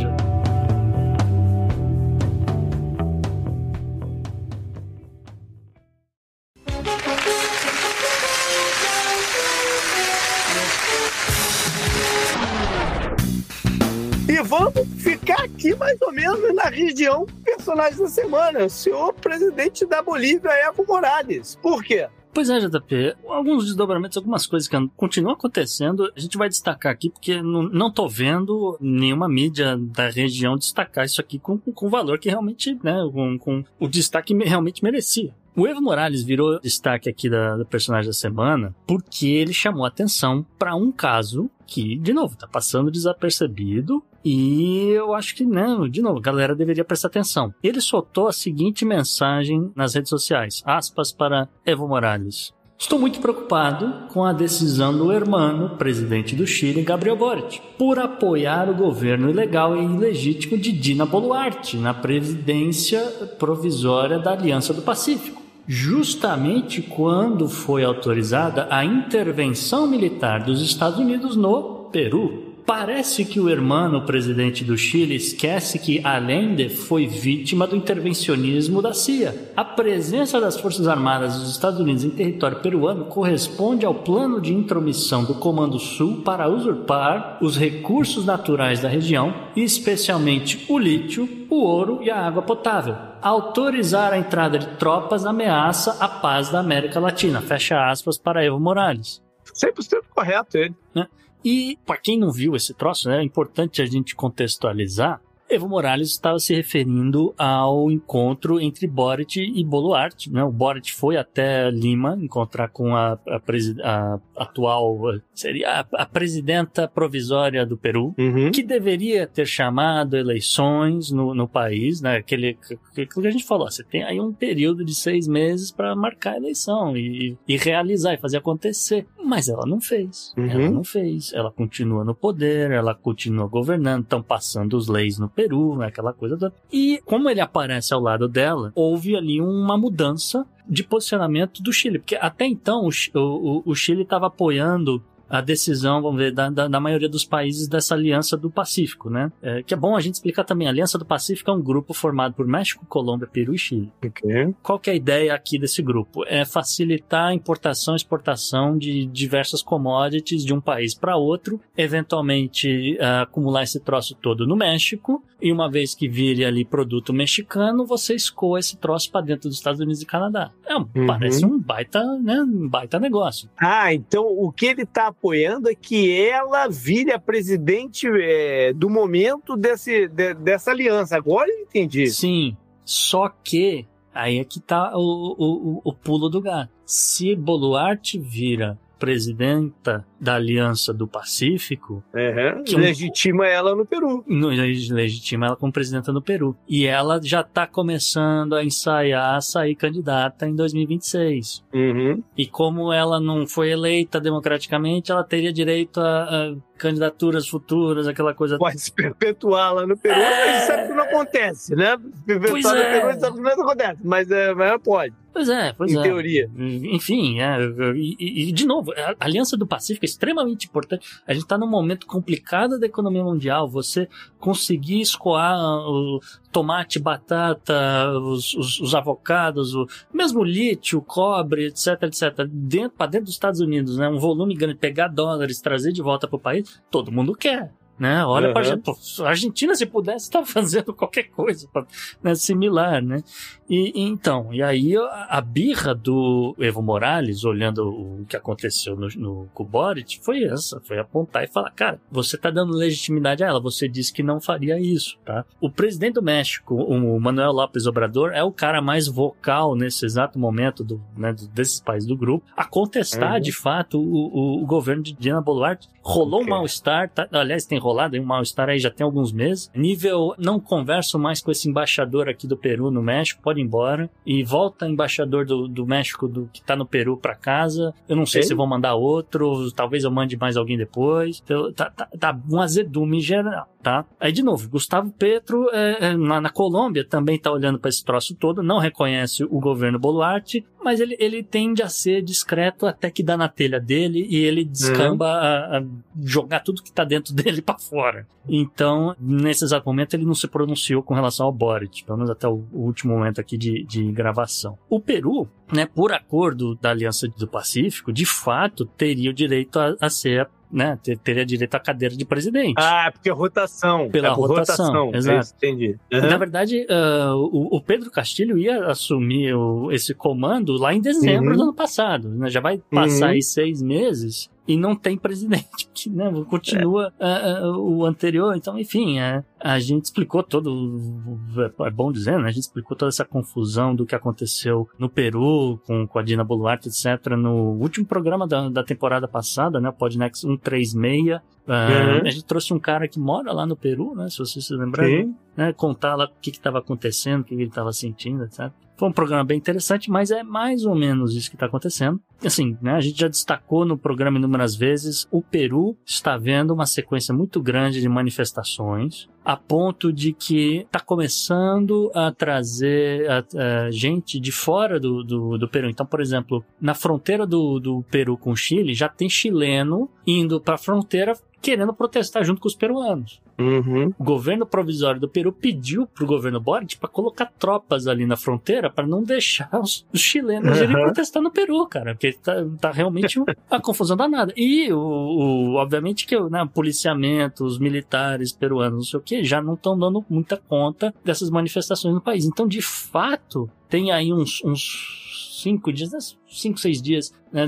E vamos ficar aqui mais ou menos na região personagem da semana, o senhor presidente da Bolívia, Evo Morales. Por quê? Pois é, JP. Alguns desdobramentos, algumas coisas que continuam acontecendo, a gente vai destacar aqui porque não, não tô vendo nenhuma mídia da região destacar isso aqui com, com o valor que realmente, né, com, com o destaque que realmente merecia. O Evo Morales virou destaque aqui da, da personagem da semana porque ele chamou atenção para um caso que, de novo, tá passando desapercebido e eu acho que, né, de novo, a galera deveria prestar atenção. Ele soltou a seguinte mensagem nas redes sociais, aspas para Evo Morales. Estou muito preocupado com a decisão do hermano, presidente do Chile, Gabriel Boric, por apoiar o governo ilegal e ilegítimo de Dina Boluarte na presidência provisória da Aliança do Pacífico justamente quando foi autorizada a intervenção militar dos Estados Unidos no Peru. Parece que o hermano presidente do Chile esquece que Allende foi vítima do intervencionismo da CIA. A presença das Forças Armadas dos Estados Unidos em território peruano corresponde ao plano de intromissão do Comando Sul para usurpar os recursos naturais da região, especialmente o lítio, o ouro e a água potável. Autorizar a entrada de tropas ameaça a paz da América Latina. Fecha aspas para Evo Morales. 100% correto ele. Né? E para quem não viu esse troço, né, é importante a gente contextualizar. Evo Morales estava se referindo ao encontro entre Boric e Boluarte. Né? O Boric foi até Lima encontrar com a, a, a atual, seria a, a, presidenta provisória do Peru, Uhum. que deveria ter chamado eleições no, no país, né? Aquele, aquilo que a gente falou, você tem aí um período de seis meses para marcar a eleição e, e realizar e fazer acontecer. Mas ela não fez. Uhum. Ela não fez. Ela continua no poder, ela continua governando, estão passando as leis no Peru, né, aquela coisa toda. E como ele aparece ao lado dela, houve ali uma mudança de posicionamento do Chile, porque até então o, o, o Chile estava apoiando a decisão, vamos ver, da, da, da, maioria dos países dessa Aliança do Pacífico, né? É, que é bom a gente explicar também. A Aliança do Pacífico é um grupo formado por México, Colômbia, Peru e Chile. Okay. Qual que é a ideia aqui desse grupo? É facilitar a importação e exportação de diversas commodities de um país para outro, eventualmente uh, acumular esse troço todo no México, e uma vez que vire ali produto mexicano, você escoa esse troço para dentro dos Estados Unidos e Canadá. É, Uhum. Parece um baita, né, um baita negócio. Ah, então o que ele está apoiando é que ela vire a presidente é, do momento desse, de, dessa aliança. Agora eu entendi. Sim, só que aí é que tá o, o, o pulo do gato. Se Boluarte vira presidenta da Aliança do Pacífico, uhum. que um- legitima ela no Peru. no- legitima ela como presidenta no Peru. E ela já está começando a ensaiar a sair candidata em 2026. Uhum. E como ela não foi eleita democraticamente, ela teria direito a, a candidaturas futuras, aquela coisa. Pode se perpetuar lá no Peru, mas isso sabe que não acontece, né? Perpetuar Pois no é. Peru, sabe que não acontece, mas, é, mas ela pode, Pois é, pois em é. teoria. Enfim, é, e, e- de novo, a Aliança do Pacífico é extremamente importante. A gente está num momento complicado da economia mundial. Você conseguir escoar o tomate, batata, os, os, os avocados, o mesmo lítio, cobre, etc, etc, dentro, para dentro dos Estados Unidos, né? Um volume grande, pegar dólares, trazer de volta para o país, todo mundo quer. Né? Olha Uhum. para a Argentina, se pudesse, estava fazendo qualquer coisa pra- né, similar, né? E, e então, e aí a, a birra do Evo Morales, olhando o que aconteceu no, no com o Boric, foi essa, foi apontar e falar, cara, você tá dando legitimidade a ela, você disse que não faria isso, tá? O presidente do México, o Manuel López Obrador, é o cara mais vocal nesse exato momento do, né, desses países do grupo, a contestar, Uhum. de fato, o, o- o governo de Diana Boluarte. Rolou Ok. um mal-estar, tá? aliás, tem rolado um mal-estar aí já tem alguns meses. Nível, não converso mais com esse embaixador aqui do Peru no México, pode ir embora. E volta embaixador do, do México do, que tá no Peru pra casa. Eu não sei Ok. se vou mandar outro, talvez eu mande mais alguém depois. Então, tá, tá, tá um azedume geral, tá? Aí, de novo, Gustavo Petro, é, é, na, na Colômbia, também tá olhando pra esse troço todo, não reconhece o governo Boluarte, mas ele, ele tende a ser discreto até que dá na telha dele e ele descamba a, a jogar tudo que tá dentro dele pra fora. Então, nesse exato momento, ele não se pronunciou com relação ao Boric, pelo menos até o, o último momento aqui de, de gravação. O Peru, né, por acordo da Aliança do Pacífico, de fato teria o direito a, a ser, né, ter- teria direito à cadeira de presidente. Ah, porque é rotação. Pela é rotação, É exato. entendi. Na Uhum. verdade, ah, o, o Pedro Castilho ia assumir o- esse comando lá em dezembro Uhum. do ano passado. né? Já vai passar Uhum. aí seis meses e não tem presidente, né, continua ah, ah, o anterior. Então, enfim, é, a gente explicou todo, é bom dizer, né? A gente explicou toda essa confusão do que aconteceu no Peru com, com a Dina Boluarte, etc., no último programa da, da temporada passada, né? O Podnext 136. Ah, Uhum. A gente trouxe um cara que mora lá no Peru, né? Se vocês se lembrarem né, contar lá o que estava acontecendo, o que ele estava sentindo, etc. Foi um programa bem interessante, mas é mais ou menos isso que está acontecendo. Assim, né, a gente já destacou no programa inúmeras vezes, o Peru está vendo uma sequência muito grande de manifestações, a ponto de que está começando a trazer a- a gente de fora do, do, do Peru. Então, por exemplo, na fronteira do, do Peru com o Chile, já tem chileno indo para a fronteira querendo protestar junto com os peruanos. Uhum. O governo provisório do Peru pediu pro governo Boric para colocar tropas ali na fronteira para não deixar os, os chilenos irem Uhum. protestar no Peru, cara, porque tá, tá realmente uma confusão danada. E, o, o- obviamente, que né, o policiamento, os militares peruanos, não sei o que, já não estão dando muita conta dessas manifestações no país. Então, de fato, tem aí uns, uns cinco dias, né, cinco, seis dias né,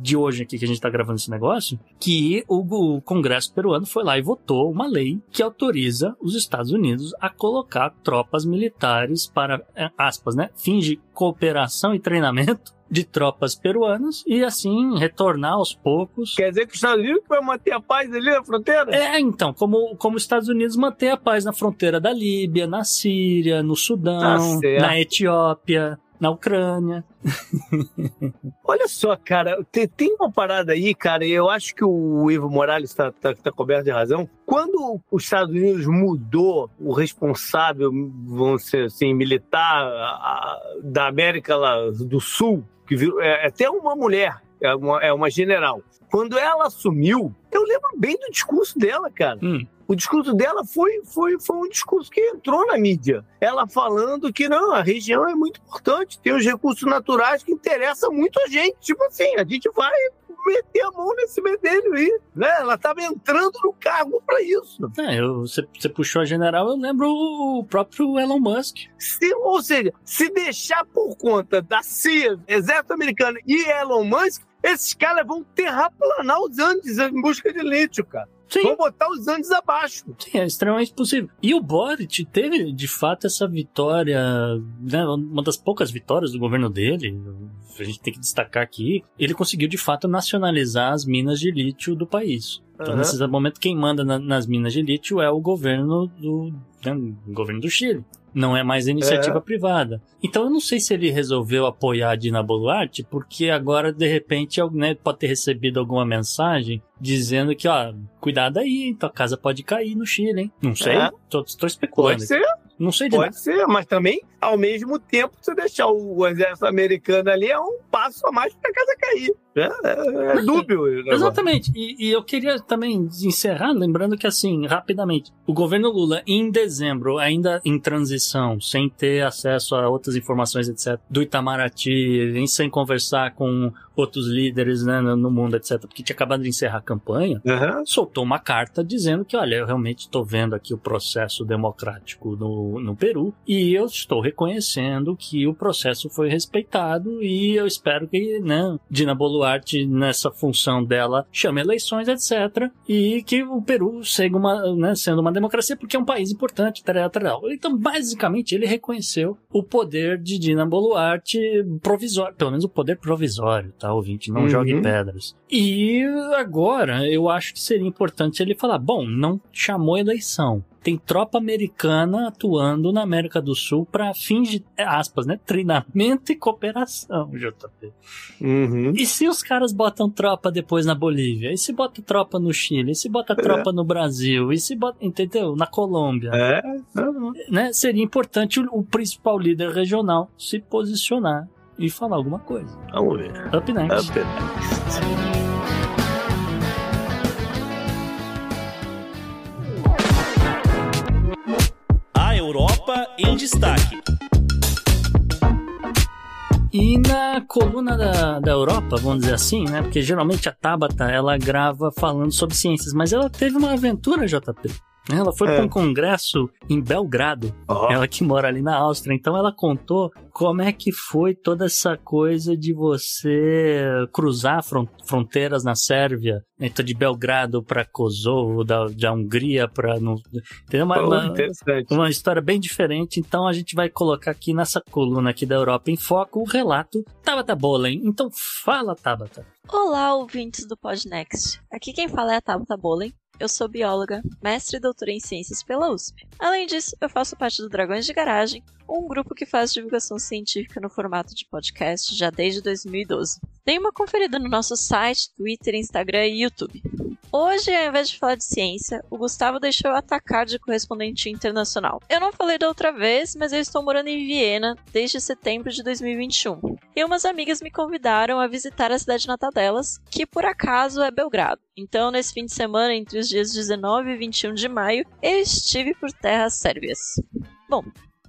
de hoje aqui que a gente está gravando esse negócio, que o, Congresso peruano foi lá e votou uma lei que autoriza os Estados Unidos a colocar tropas militares para, é, aspas, né, fins de cooperação e treinamento de tropas peruanas e assim retornar aos poucos. Quer dizer que os Estados Unidos vai manter a paz ali na fronteira? É, então, como, como os Estados Unidos mantém a paz na fronteira da Líbia, na Síria, no Sudão, tá na Etiópia, na Ucrânia. Olha só, cara, tem, uma parada aí, cara, e eu acho que o Ivo Morales está tá, tá coberto de razão. Quando os Estados Unidos mudou o responsável, vamos dizer assim, militar da América do Sul, que virou, é, é até uma mulher, é uma, é uma general. Quando ela assumiu, eu lembro bem do discurso dela, cara. Hum. O discurso dela foi, foi, foi um discurso que entrou na mídia. Ela falando que não, a região é muito importante, tem os recursos naturais que interessam muito a gente. Tipo assim, a gente vai meter a mão nesse medelho aí. Né? Ela estava entrando no cargo para isso. É, eu, você, você, puxou a general, eu lembro o próprio Elon Musk. Se, ou seja, se deixar por conta da CIA, Exército Americano e Elon Musk, esses caras vão terraplanar os Andes em busca de lítio, cara. Sim. Vão botar os Andes abaixo. Sim, é extremamente possível. E o Boric teve, de fato, essa vitória, né, uma das poucas vitórias do governo dele, a gente tem que destacar aqui, ele conseguiu, de fato, nacionalizar as minas de lítio do país. Então, uhum. nesse momento, quem manda na, nas minas de lítio é o governo do, né, o governo do Chile. Não é mais iniciativa é. privada. Então eu não sei se ele resolveu apoiar a Dina Boluarte, porque agora, de repente, né, pode ter recebido alguma mensagem dizendo que, ó, cuidado aí, tua casa pode cair no Chile, hein? Não sei, é. tô, tô especulando. Pode ser. Não sei de Pode nada. ser, mas também, ao mesmo tempo, você deixar o exército americano ali é um passo a mais para a casa cair. É, é, é dúbio. Exatamente. E, e, eu queria também encerrar lembrando que, assim, rapidamente, o governo Lula, em dezembro, ainda em transição, sem ter acesso a outras informações, etc., do Itamaraty, sem conversar com outros líderes né, no mundo, etc., porque tinha acabado de encerrar a campanha, uhum. soltou uma carta dizendo que, olha, eu realmente estou vendo aqui o processo democrático no, no Peru e eu estou reconhecendo que o processo foi respeitado e eu espero que, né, Dina Boluarte, nessa função dela, chame eleições, etc., e que o Peru seja uma, né, sendo uma democracia, porque é um país importante, tal, tal. Então, basicamente, ele reconheceu o poder de Dina Boluarte provisório, pelo menos o poder provisório, tá? tá, ouvinte? Não uhum. jogue pedras. E agora, eu acho que seria importante ele falar: bom, não chamou eleição. Tem tropa americana atuando na América do Sul para fins de, aspas, né? Treinamento e cooperação, JP. Uhum. E se os caras botam tropa depois na Bolívia? E se bota tropa no Chile? E se bota tropa é. no Brasil? E se bota, entendeu? Na Colômbia? É. Uhum. Né? Seria importante o, o principal líder regional se posicionar e falar alguma coisa. Vamos ver. Up next. Up next. Europa em destaque. E na coluna da, da Europa, vamos dizer assim, né? Porque geralmente a Tabata ela grava falando sobre ciências, mas ela teve uma aventura, JP. Ela foi é. para um congresso em Belgrado, oh. ela que mora ali na Áustria. Então ela contou como é que foi toda essa coisa de você cruzar fronteiras na Sérvia, então de Belgrado para Kosovo, da, da Hungria para Entendeu? Uma, uma, uma, história bem diferente. Então a gente vai colocar aqui nessa coluna aqui da Europa em Foco o relato Tabata Bolen. Então fala, Tabata. Olá, ouvintes do Podnext. Aqui quem fala é a Tabata Bolen eu sou bióloga, mestre e doutora em ciências pela USP. Além disso, eu faço parte do Dragões de Garagem, um grupo que faz divulgação científica no formato de podcast já desde 2012. Dê uma conferida no nosso site, Twitter, Instagram e YouTube. Hoje, ao invés de falar de ciência, o Gustavo deixou eu atacar de correspondente internacional. Eu não falei da outra vez, mas eu estou morando em Viena desde setembro de 2021. E umas amigas me convidaram a visitar a cidade natal delas, que por acaso é Belgrado. Então, nesse fim de semana, entre os dias 19 e 21 de maio, eu estive por terras sérvias. Bom,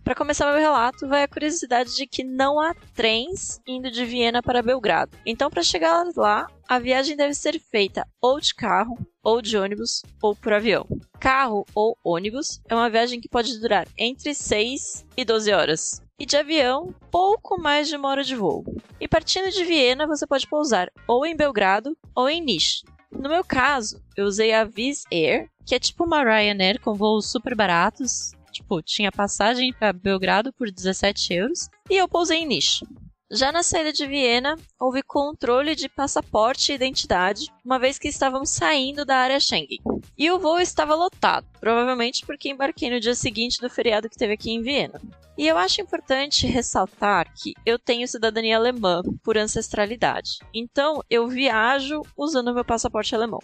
para começar meu relato, vai a curiosidade de que não há trens indo de Viena para Belgrado. Então, para chegar lá, a viagem deve ser feita ou de carro, ou de ônibus, ou por avião. Carro ou ônibus é uma viagem que pode durar entre 6 e 12 horas. e de avião, pouco mais de uma hora de voo. E partindo de Viena, você pode pousar ou em Belgrado ou em Niš. No meu caso, eu usei a Wizz Air, que é tipo uma Ryanair com voos super baratos. Tipo, tinha passagem para Belgrado por 17 euros e eu pousei em Niš. Já na saída de Viena, houve controle de passaporte e identidade, uma vez que estávamos saindo da área Schengen. E o voo estava lotado, provavelmente porque embarquei no dia seguinte do feriado que teve aqui em Viena. E eu acho importante ressaltar que eu tenho cidadania alemã por ancestralidade. Então eu viajo usando meu passaporte alemão.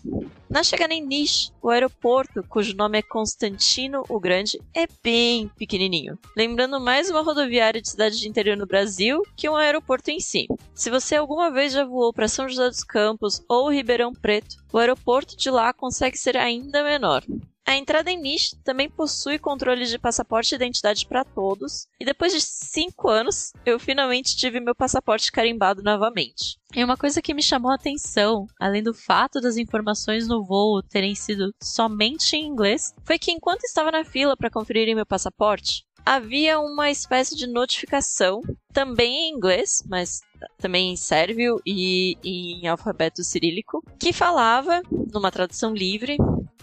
Na chegada em Niš, o aeroporto, cujo nome é Constantino o Grande, é bem pequenininho, lembrando mais uma rodoviária de cidade de interior no Brasil que um aeroporto em si. Se você alguma vez já voou para São José dos Campos ou Ribeirão Preto, o aeroporto de lá consegue ser ainda menor. A entrada em Nish também possui controle de passaporte e identidade para todos, e depois de cinco anos, eu finalmente tive meu passaporte carimbado novamente. E uma coisa que me chamou a atenção, além do fato das informações no voo terem sido somente em inglês, foi que enquanto estava na fila para conferir meu passaporte, havia uma espécie de notificação, também em inglês, mas também em sérvio e em alfabeto cirílico, que falava, numa tradução livre,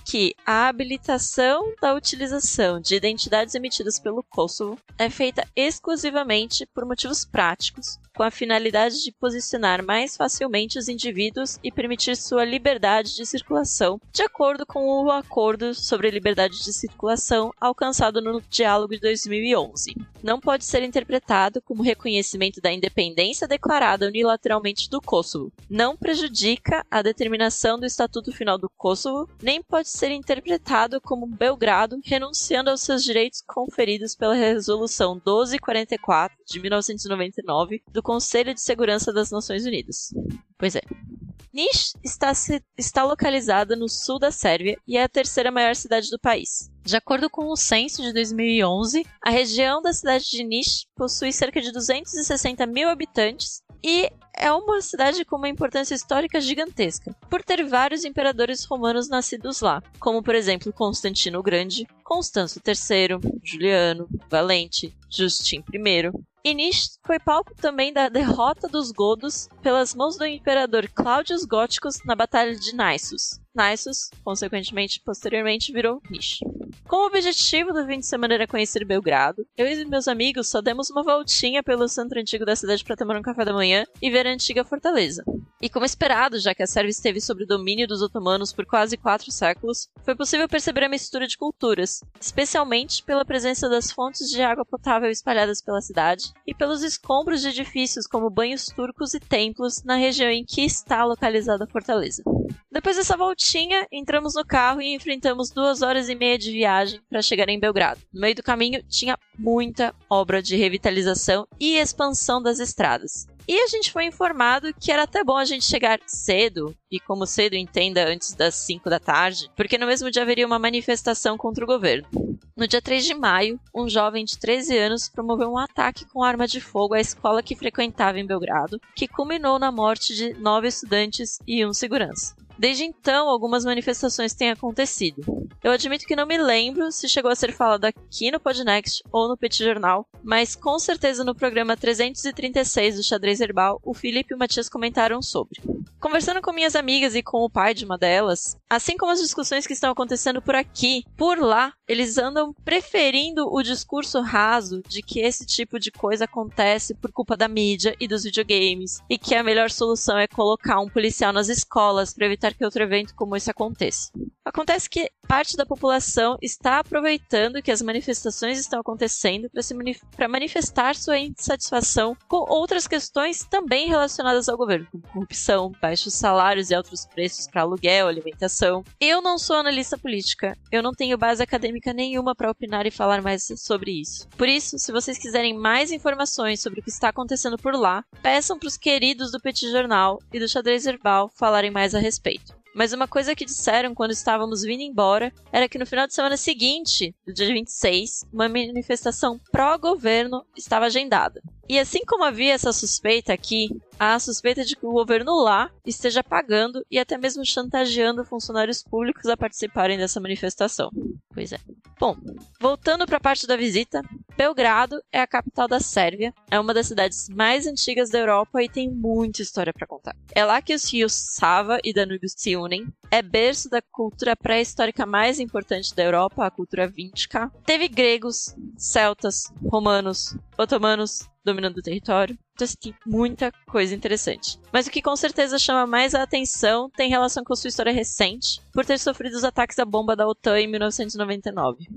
que a habilitação da utilização de identidades emitidas pelo Kosovo é feita exclusivamente por motivos práticos, com a finalidade de posicionar mais facilmente os indivíduos e permitir sua liberdade de circulação, de acordo com o Acordo sobre Liberdade de Circulação alcançado no Diálogo de 2011. Não pode ser interpretado como reconhecimento da independência declarada unilateralmente do Kosovo. Não prejudica a determinação do Estatuto Final do Kosovo, nem pode ser interpretado como Belgrado renunciando aos seus direitos conferidos pela Resolução 1244 de 1999 do Conselho de Segurança das Nações Unidas. Pois é. Niš está, está localizada no sul da Sérvia e é a terceira maior cidade do país. De acordo com o censo de 2011, a região da cidade de Niš possui cerca de 260 mil habitantes e é uma cidade com uma importância histórica gigantesca, por ter vários imperadores romanos nascidos lá, como por exemplo Constantino o Grande, Constâncio III, Juliano, Valente, Justin I. Inish foi palco também da derrota dos godos pelas mãos do imperador Cláudios Góticos na Batalha de Naissus. Naissus, consequentemente, posteriormente virou Nish. Com o objetivo do fim de semana era conhecer Belgrado, eu e meus amigos só demos uma voltinha pelo centro antigo da cidade para tomar um café da manhã e ver a antiga fortaleza. E como esperado, já que a Sérvia esteve sob o domínio dos otomanos por quase quatro séculos, foi possível perceber a mistura de culturas, especialmente pela presença das fontes de água potável espalhadas pela cidade e pelos escombros de edifícios como banhos turcos e templos na região em que está localizada a fortaleza. Depois dessa voltinha, entramos no carro e enfrentamos duas horas e meia de viagem para chegar em Belgrado. No meio do caminho tinha muita obra de revitalização e expansão das estradas. E a gente foi informado que era até bom a gente chegar cedo, e como cedo entenda antes das 5 da tarde, porque no mesmo dia haveria uma manifestação contra o governo. No dia 3 de maio, um jovem de 13 anos promoveu um ataque com arma de fogo à escola que frequentava em Belgrado, que culminou na morte de nove estudantes e um segurança. Desde então, algumas manifestações têm acontecido. Eu admito que não me lembro se chegou a ser falado aqui no Podnext ou no Petit Jornal, mas com certeza no programa 336 do Xadrez Herbal, o Felipe e o Matias comentaram sobre. Conversando com minhas amigas e com o pai de uma delas, assim como as discussões que estão acontecendo por aqui, por lá, eles andam preferindo o discurso raso de que esse tipo de coisa acontece por culpa da mídia e dos videogames e que a melhor solução é colocar um policial nas escolas para evitar que outro evento como esse aconteça. Acontece que parte da população está aproveitando que as manifestações estão acontecendo para manif manifestar sua insatisfação com outras questões também relacionadas ao governo, como corrupção, baixos salários e altos preços para aluguel, alimentação. Eu não sou analista política, eu não tenho base acadêmica nenhuma para opinar e falar mais sobre isso. Por isso, se vocês quiserem mais informações sobre o que está acontecendo por lá, peçam para os queridos do Petit Jornal e do Xadrez Herbal falarem mais a respeito. Mas uma coisa que disseram quando estávamos vindo embora era que no final de semana seguinte, do dia 26, uma manifestação pró-governo estava agendada. E assim como havia essa suspeita aqui, há a suspeita de que o governo lá esteja pagando e até mesmo chantageando funcionários públicos a participarem dessa manifestação. Pois é. Bom, voltando para a parte da visita, Belgrado é a capital da Sérvia, é uma das cidades mais antigas da Europa e tem muita história para contar. É lá que os rios Sava e Danúbio se unem, é berço da cultura pré-histórica mais importante da Europa, a cultura víntica. Teve gregos, celtas, romanos, otomanos, dominando o território. Então, assim, muita coisa interessante. Mas o que com certeza chama mais a atenção tem relação com sua história recente, por ter sofrido os ataques à bomba da OTAN em 1999.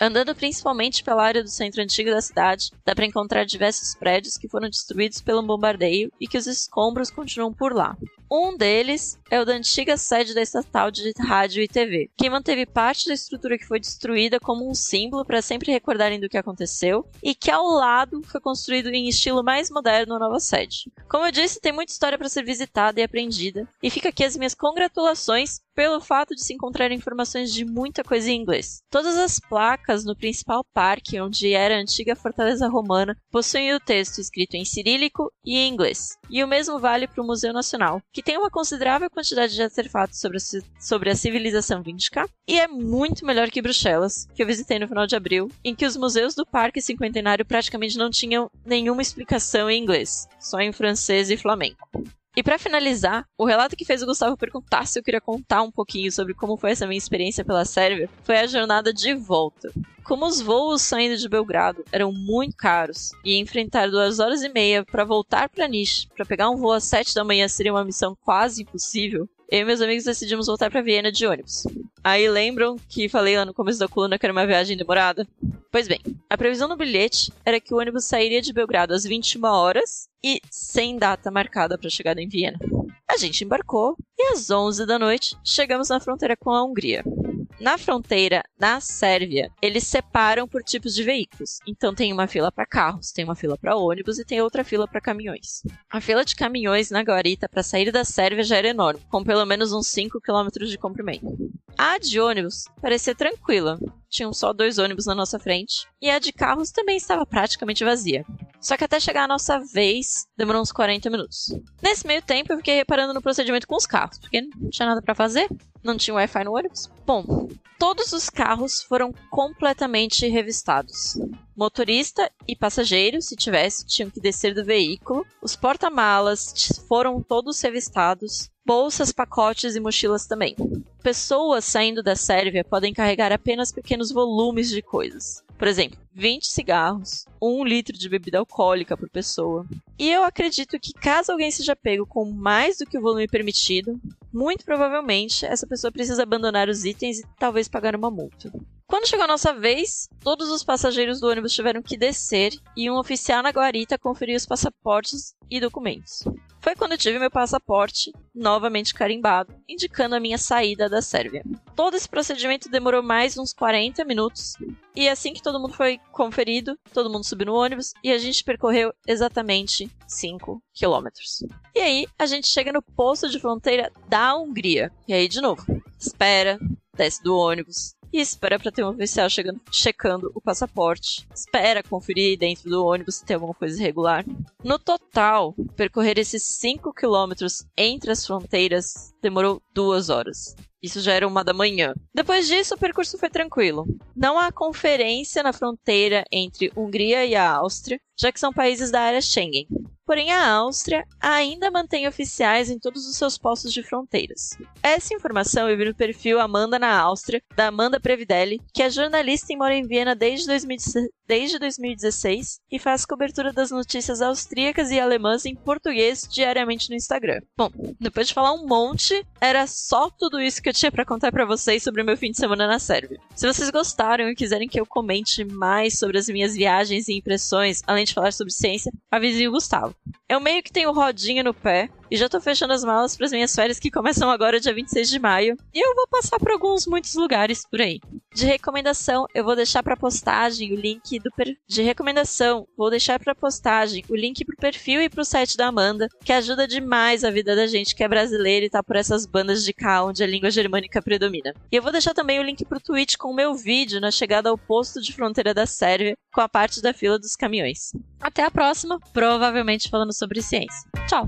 Andando principalmente pela área do centro antigo da cidade, dá para encontrar diversos prédios que foram destruídos pelo bombardeio e que os escombros continuam por lá. Um deles é o da antiga sede da estatal de rádio e TV, que manteve parte da estrutura que foi destruída como um símbolo para sempre recordarem do que aconteceu, e que ao lado foi construído em estilo mais moderno a nova sede. Como eu disse, tem muita história para ser visitada e aprendida, e fica aqui as minhas congratulações pelo fato de se encontrar informações de muita coisa em inglês. Todas as placas no principal parque, onde era a antiga fortaleza romana, possuem o texto escrito em cirílico e em inglês. E o mesmo vale para o Museu Nacional, que tem uma considerável quantidade de artefatos sobre a, sobre a civilização víndica, e é muito melhor que Bruxelas, que eu visitei no final de abril, em que os museus do Parque Cinquentenário praticamente não tinham nenhuma explicação em inglês, só em francês e flamenco. E para finalizar, o relato que fez o Gustavo perguntar se eu queria contar um pouquinho sobre como foi essa minha experiência pela Sérvia foi a jornada de volta. Como os voos saindo de Belgrado eram muito caros e enfrentar duas horas e meia para voltar para Niš para pegar um voo às sete da manhã seria uma missão quase impossível, eu e meus amigos decidimos voltar para Viena de ônibus. Aí lembram que falei lá no começo da coluna que era uma viagem demorada? Pois bem, a previsão no bilhete era que o ônibus sairia de Belgrado às 21 horas e sem data marcada para chegada em Viena. A gente embarcou e às 11 da noite chegamos na fronteira com a Hungria. Na fronteira, na Sérvia, eles separam por tipos de veículos. Então tem uma fila para carros, tem uma fila para ônibus e tem outra fila para caminhões. A fila de caminhões na guarita para sair da Sérvia já era enorme, com pelo menos uns 5 km de comprimento. A de ônibus parecia tranquila, tinham só dois ônibus na nossa frente, e a de carros também estava praticamente vazia. Só que até chegar a nossa vez, demorou uns 40 minutos. Nesse meio tempo, eu fiquei reparando no procedimento com os carros, porque não tinha nada para fazer, não tinha Wi-Fi no ônibus. Bom, todos os carros foram completamente revistados. Motorista e passageiros, se tivesse, tinham que descer do veículo. Os porta-malas foram todos revistados. Bolsas, pacotes e mochilas também. Pessoas saindo da Sérvia podem carregar apenas pequenos volumes de coisas. Por exemplo, 20 cigarros, 1 litro de bebida alcoólica por pessoa. E eu acredito que caso alguém seja pego com mais do que o volume permitido, muito provavelmente essa pessoa precisa abandonar os itens e talvez pagar uma multa. Quando chegou a nossa vez, todos os passageiros do ônibus tiveram que descer e um oficial na guarita conferiu os passaportes e documentos. Foi quando tive meu passaporte novamente carimbado, indicando a minha saída da Sérvia. Todo esse procedimento demorou mais uns 40 minutos, e assim que todo mundo foi conferido, todo mundo subiu no ônibus e a gente percorreu exatamente 5 quilômetros. E aí a gente chega no posto de fronteira da Hungria. E aí, de novo, espera, desce do ônibus, e espera para ter um oficial chegando, checando o passaporte. Espera conferir dentro do ônibus se tem alguma coisa irregular. No total, percorrer esses 5 quilômetros entre as fronteiras demorou duas horas. Isso já era uma da manhã. Depois disso, o percurso foi tranquilo. Não há conferência na fronteira entre Hungria e a Áustria, já que são países da área Schengen. Porém, a Áustria ainda mantém oficiais em todos os seus postos de fronteiras. Essa informação eu vi no perfil Amanda na Áustria, da Amanda Previdelli, que é jornalista e mora em Viena desde, 2016 e faz cobertura das notícias austríacas e alemãs em português diariamente no Instagram. Bom, depois de falar um monte, era só tudo isso que eu tinha para contar para vocês sobre o meu fim de semana na Sérvia. Se vocês gostaram e quiserem que eu comente mais sobre as minhas viagens e impressões, além de falar sobre ciência, avise o Gustavo. Eu meio que tenho rodinha no pé e já tô fechando as malas para as minhas férias que começam agora dia 26 de maio. E eu vou passar por alguns muitos lugares por aí. De recomendação, eu vou deixar para postagem o link do per... de recomendação, vou deixar para postagem o link pro perfil e pro site da Amanda, que ajuda demais a vida da gente que é brasileira e tá por essas bandas de cá onde a língua germânica predomina. E eu vou deixar também o link pro tweet com o meu vídeo na chegada ao posto de fronteira da Sérvia, com a parte da fila dos caminhões. Até a próxima, provavelmente falando sobre ciência. Tchau!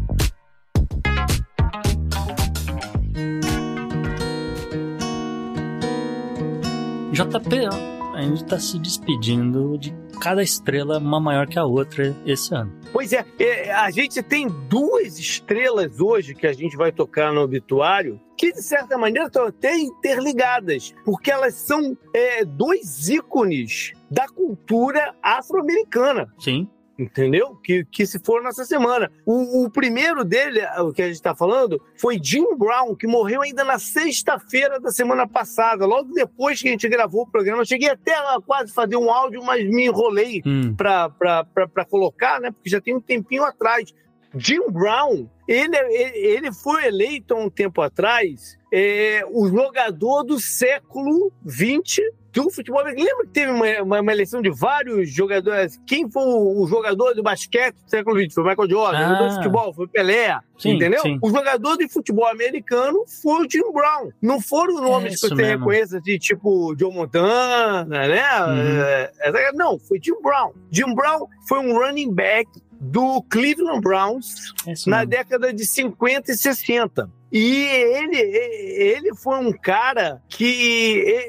JP, a gente tá se despedindo de cada estrela uma maior que a outra esse ano. Pois é, é, a gente tem duas estrelas hoje que a gente vai tocar no obituário que, de certa maneira, estão até interligadas, porque elas são é, dois ícones da cultura afro-americana. Sim. Entendeu? Que, que se for nessa semana. O, o primeiro dele, o que a gente está falando, foi Jim Brown, que morreu ainda na sexta-feira da semana passada, logo depois que a gente gravou o programa. Eu cheguei até a quase fazer um áudio, mas me enrolei Hum. para colocar, né? Porque já tem um tempinho atrás. Jim Brown, ele, ele, foi eleito há um tempo atrás é, o jogador do século XX do futebol. Lembra que teve uma, uma, uma eleição de vários jogadores? Quem foi o, o jogador do basquete do século XX? Foi o Michael Jordan. O Ah. jogador de futebol foi o Pelé. Sim, entendeu? sim. O jogador de futebol americano foi o Jim Brown. Não foram nomes que isso você mesmo. reconheça de tipo Joe Montana, né? Uhum. É, é, não, foi Jim Brown. Jim Brown foi um running back do Cleveland Browns É na década de 50 e 60. E ele, ele foi um cara que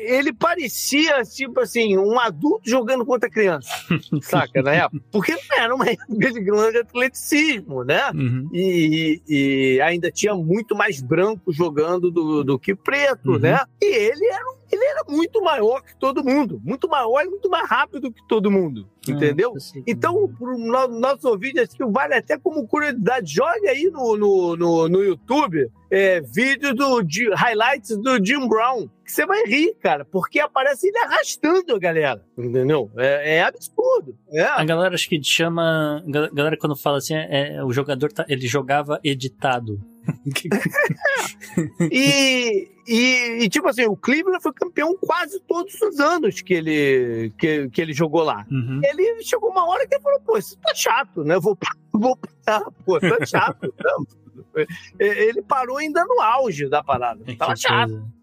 ele parecia, tipo assim, um adulto jogando contra criança, saca, na época? Porque não era uma época de grande atleticismo, né? Uhum. E, e ainda tinha muito mais branco jogando do, do que preto, Uhum. né? E ele era, um- ele era muito maior que todo mundo, muito maior e muito mais rápido que todo mundo, entendeu? É, eu sei. Então, para o nosso ouvinte, acho que vale até como curiosidade, jogue aí no, no, no, no YouTube é, vídeo do Ji- highlights do Jim Brown, que você vai rir, cara, porque aparece ele arrastando a galera, entendeu? É, é absurdo. É. A galera acho que chama. A galera quando fala assim, é, é, o jogador tá, ele jogava editado. E, e, e, tipo assim, o Cleveland foi campeão quase todos os anos que ele, que, que ele jogou lá. Uhum. Ele chegou uma hora que ele falou, pô, isso tá chato, né? Vou, vou parar, pô, tá chato. Ele parou ainda no auge da parada. É, Tava chato. coisa.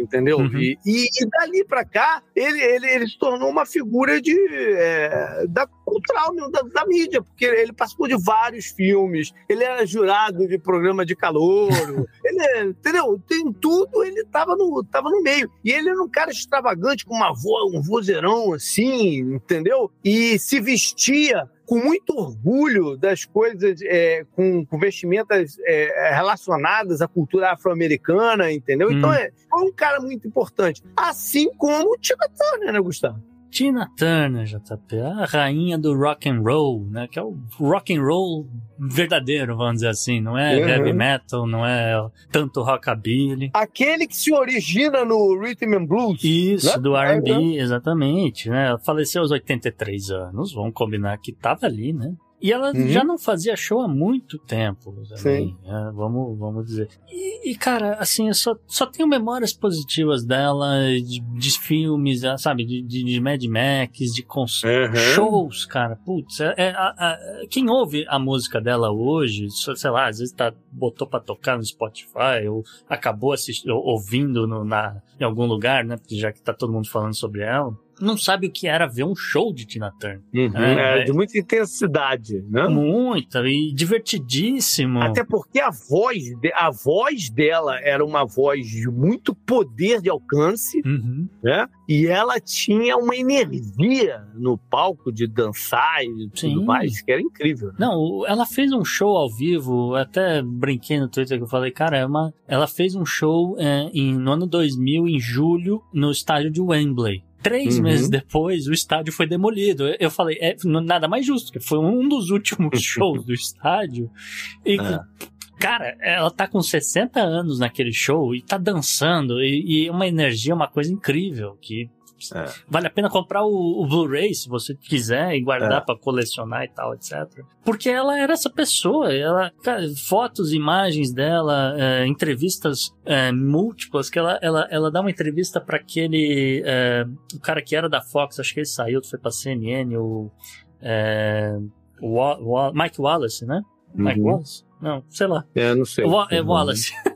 Entendeu? Uhum. E, e, e dali pra cá, ele, ele, ele se tornou uma figura de, é, da cultural, né, da, da mídia, porque ele participou de vários filmes, ele era jurado de programa de calouro, ele, entendeu? Tem tudo, ele tava no, tava no meio. E ele era um cara extravagante, com uma voz, um vozeirão assim, entendeu? E se vestia com muito orgulho das coisas, é, com, com vestimentas é, relacionadas à cultura afro-americana, entendeu? Então Hum. é, foi um cara muito importante. Assim como o Tina Turner, né, Gustavo? Tina Turner, JP, a rainha do rock and roll, né? Que é o rock and roll verdadeiro, vamos dizer assim. Não é Uhum. heavy metal, não é tanto rockabilly. Aquele que se origina no Rhythm and Blues. Isso, Né? do R&B, exatamente, né? Faleceu aos 83 anos, vamos combinar que tava ali, né? E ela Uhum. já não fazia show há muito tempo também, né? vamos, vamos dizer. E, e, cara, assim, eu só, só tenho memórias positivas dela, de, de filmes, sabe, de, de, de Mad Max, de Uhum. shows, cara. Putz, é, é, a- a- quem ouve a música dela hoje, sei lá, às vezes tá, botou pra tocar no Spotify, ou acabou assistindo, ouvindo no- na, em algum lugar, né? Porque já que tá todo mundo falando sobre ela, não sabe o que era ver um show de Tina Turner. É, É, de muita intensidade, né? Muita e divertidíssimo. Até porque a voz, a voz dela era uma voz de muito poder de alcance, Uhum. né? E ela tinha uma energia no palco de dançar e tudo Sim. mais, que era incrível. né? Não, ela fez um show ao vivo, até brinquei no Twitter que eu falei, cara, é uma, ela fez um show é, em, no ano 2000, em julho, no estádio de Wembley. Três Uhum. meses depois, o estádio foi demolido. Eu, falei, é nada mais justo, que foi um dos últimos shows do estádio. E, É. cara, ela tá com 60 anos naquele show e tá dançando, e, e uma energia, uma coisa incrível, que É. Vale a pena comprar o, o Blu-ray se você quiser e guardar É. pra colecionar e tal, etc. Porque ela era essa pessoa, ela, cara, fotos, imagens dela, é, entrevistas é, múltiplas, que ela, ela, ela dá uma entrevista pra aquele, é, o cara que era da Fox, acho que ele saiu, foi pra CNN, o, é, o Wa- Wa- Mike Wallace, né? Mike Uhum. Wallace? Não, sei lá. É, não sei. Wa- é Wallace. Uhum.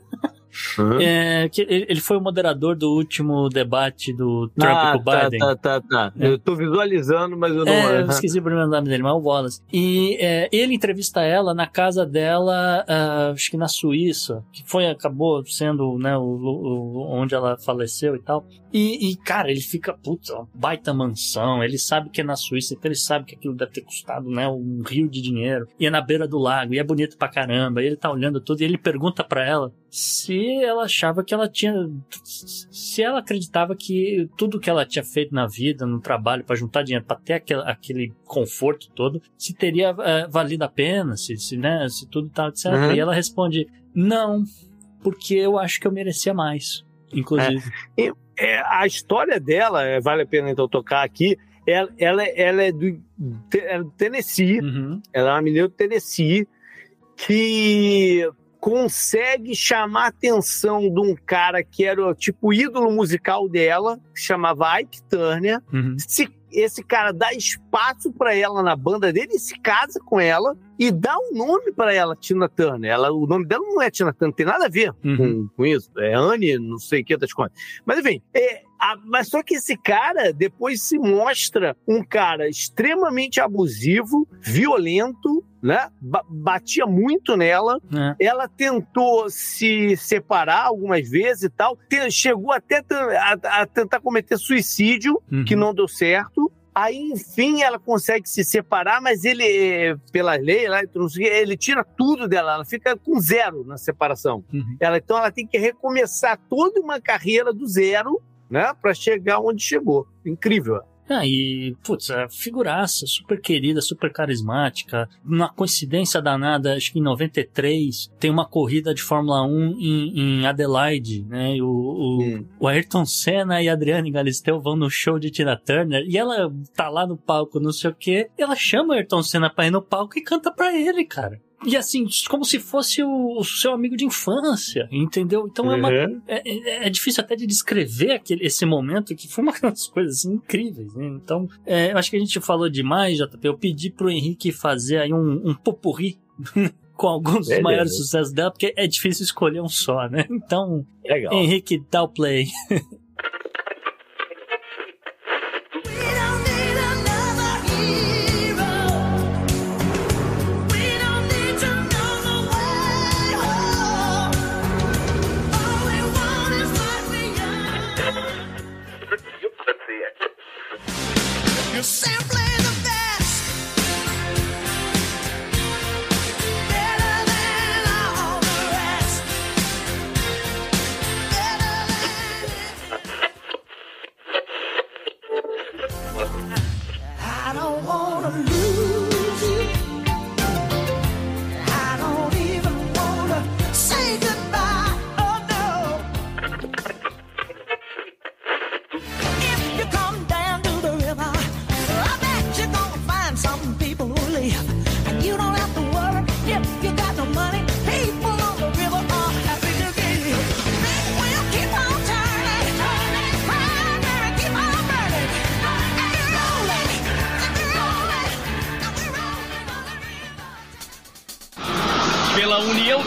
É, que ele foi o moderador do último debate do Trump Ah, com o tá, Biden. tá, tá, tá. É. Eu tô visualizando, mas eu não. É, eu Uhum. esqueci o primeiro nome dele, mas é o Wallace. E é, ele entrevista ela na casa dela, ah, acho que na Suíça, que foi, acabou sendo, né, o, o- onde ela faleceu e tal. E, e, cara, ele fica, putz, ó, baita mansão, ele sabe que é na Suíça, então ele sabe que aquilo deve ter custado, né, um rio de dinheiro. E é na beira do lago, e é bonito pra caramba, e ele tá olhando tudo, e ele pergunta pra ela se ela achava que ela tinha, se ela acreditava que tudo que ela tinha feito na vida, no trabalho, pra juntar dinheiro, pra ter aquele, aquele conforto todo, se teria eh, valido a pena, se, se, né, se tudo tal, etc. Uhum. E ela responde, não, porque eu acho que eu merecia mais, inclusive. É, a história dela, é, vale a pena então tocar aqui. Ela, ela, ela é do, te- é do Tennessee, Uhum. ela é uma menina do Tennessee que consegue chamar a atenção de um cara que era o tipo ídolo musical dela, que chamava Ike Turner. Uhum. Se esse cara dá espaço para ela na banda dele e se casa com ela e dá um nome para ela, Tina Turner. Ela, o nome dela não é Tina Turner, não tem nada a ver Uhum. com, com isso. É Anne, não sei o que das coisas. Mas enfim, é, a- mas só que esse cara depois se mostra um cara extremamente abusivo, violento, né? Ba- batia muito nela. É. Ela tentou se separar algumas vezes e tal. Te- Chegou até a, a tentar cometer suicídio Uhum. que não deu certo. Aí, enfim, ela consegue se separar, mas ele, pela lei, ele tira tudo dela, ela fica com zero na separação. Uhum. Ela, então, ela tem que recomeçar toda uma carreira do zero, né, para chegar onde chegou. Incrível. Ah, e, putz, a figuraça, super querida, super carismática. Uma coincidência danada, acho que em 93 tem uma corrida de Fórmula 1 em, em Adelaide, né? E o, o, Hum. o Ayrton Senna e a Adriane Galisteu vão no show de Tina Turner e ela tá lá no palco, não sei o quê. Ela chama o Ayrton Senna pra ir no palco e canta pra ele, cara. E assim, como se fosse o, o seu amigo de infância, entendeu? Então é uma Uhum. é, é- é difícil até de descrever aquele, esse momento que foi uma das coisas assim, incríveis. né? Então, é, eu acho que a gente falou demais, JP. Eu pedi pro Henrique fazer aí um, um popurri com alguns dos Beleza. maiores sucessos dela, porque é difícil escolher um só, né? Então, Legal. Henrique, dá o play. simply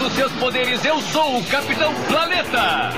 dos seus poderes, eu sou o Capitão Planeta!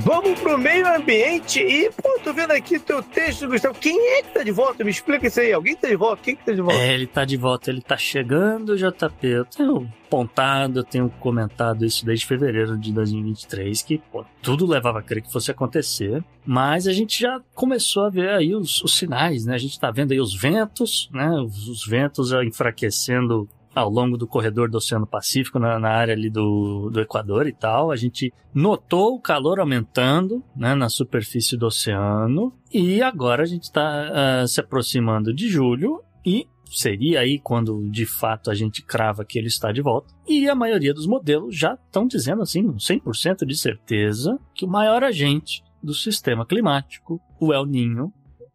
Vamos pro meio ambiente e, pô, tô vendo aqui teu texto, Gustavo. Quem é que tá de volta? Me explica isso aí. Alguém tá de volta? Quem que tá de volta? É, ele tá de volta, ele tá chegando, JP. Eu tenho apontado, eu tenho comentado isso desde fevereiro de 2023, que pô, tudo levava a crer que fosse acontecer, mas a gente já começou a ver aí os, os sinais, né? A gente tá vendo aí os ventos, né? Os, os ventos enfraquecendo ao longo do corredor do Oceano Pacífico, na, na área ali do, do Equador e tal. A gente notou o calor aumentando né, na superfície do oceano e agora a gente está se aproximando de julho e seria aí quando de fato a gente crava que ele está de volta. E a maioria dos modelos já estão dizendo assim, com 100% de certeza, que o maior agente do sistema climático, o El Ninho,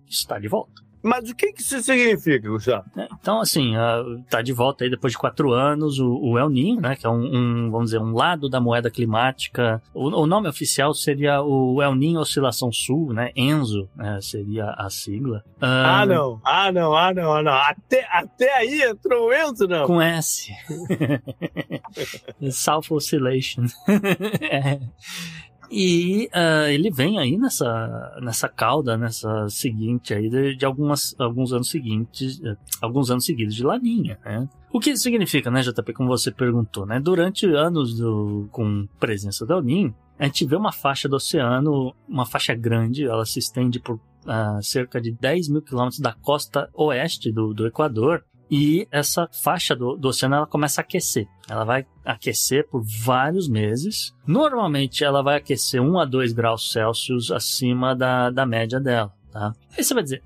está de volta. Mas o que que isso significa, Gustavo? né? Então, assim, ah, tá de volta aí depois de quatro anos o, El Ninho, né? Que é um, um, vamos dizer, um lado da moeda climática. O, o nome oficial seria o El Ninho Oscilação Sul, né? ENSO, né, seria a sigla. Ah, não. Ah, não. Ah, não. Ah, não. Até, até aí entrou o Enzo, não. Com S. South Oscillation. É. E ah, ele vem aí nessa, nessa cauda, nessa seguinte aí de, de algumas, alguns anos seguintes, eh, alguns anos seguidos de laninha, né? O que isso significa, né, JP, como você perguntou, né? Durante anos do, com presença El Niño, a gente vê uma faixa do oceano, uma faixa grande, ela se estende por ah, cerca de 10 mil quilômetros da costa oeste do, do Equador, e essa faixa do, do oceano ela começa a aquecer. Ela vai aquecer por vários meses. Normalmente ela vai aquecer 1 a 2 graus Celsius acima da, da média dela. Tá? Aí você vai dizer,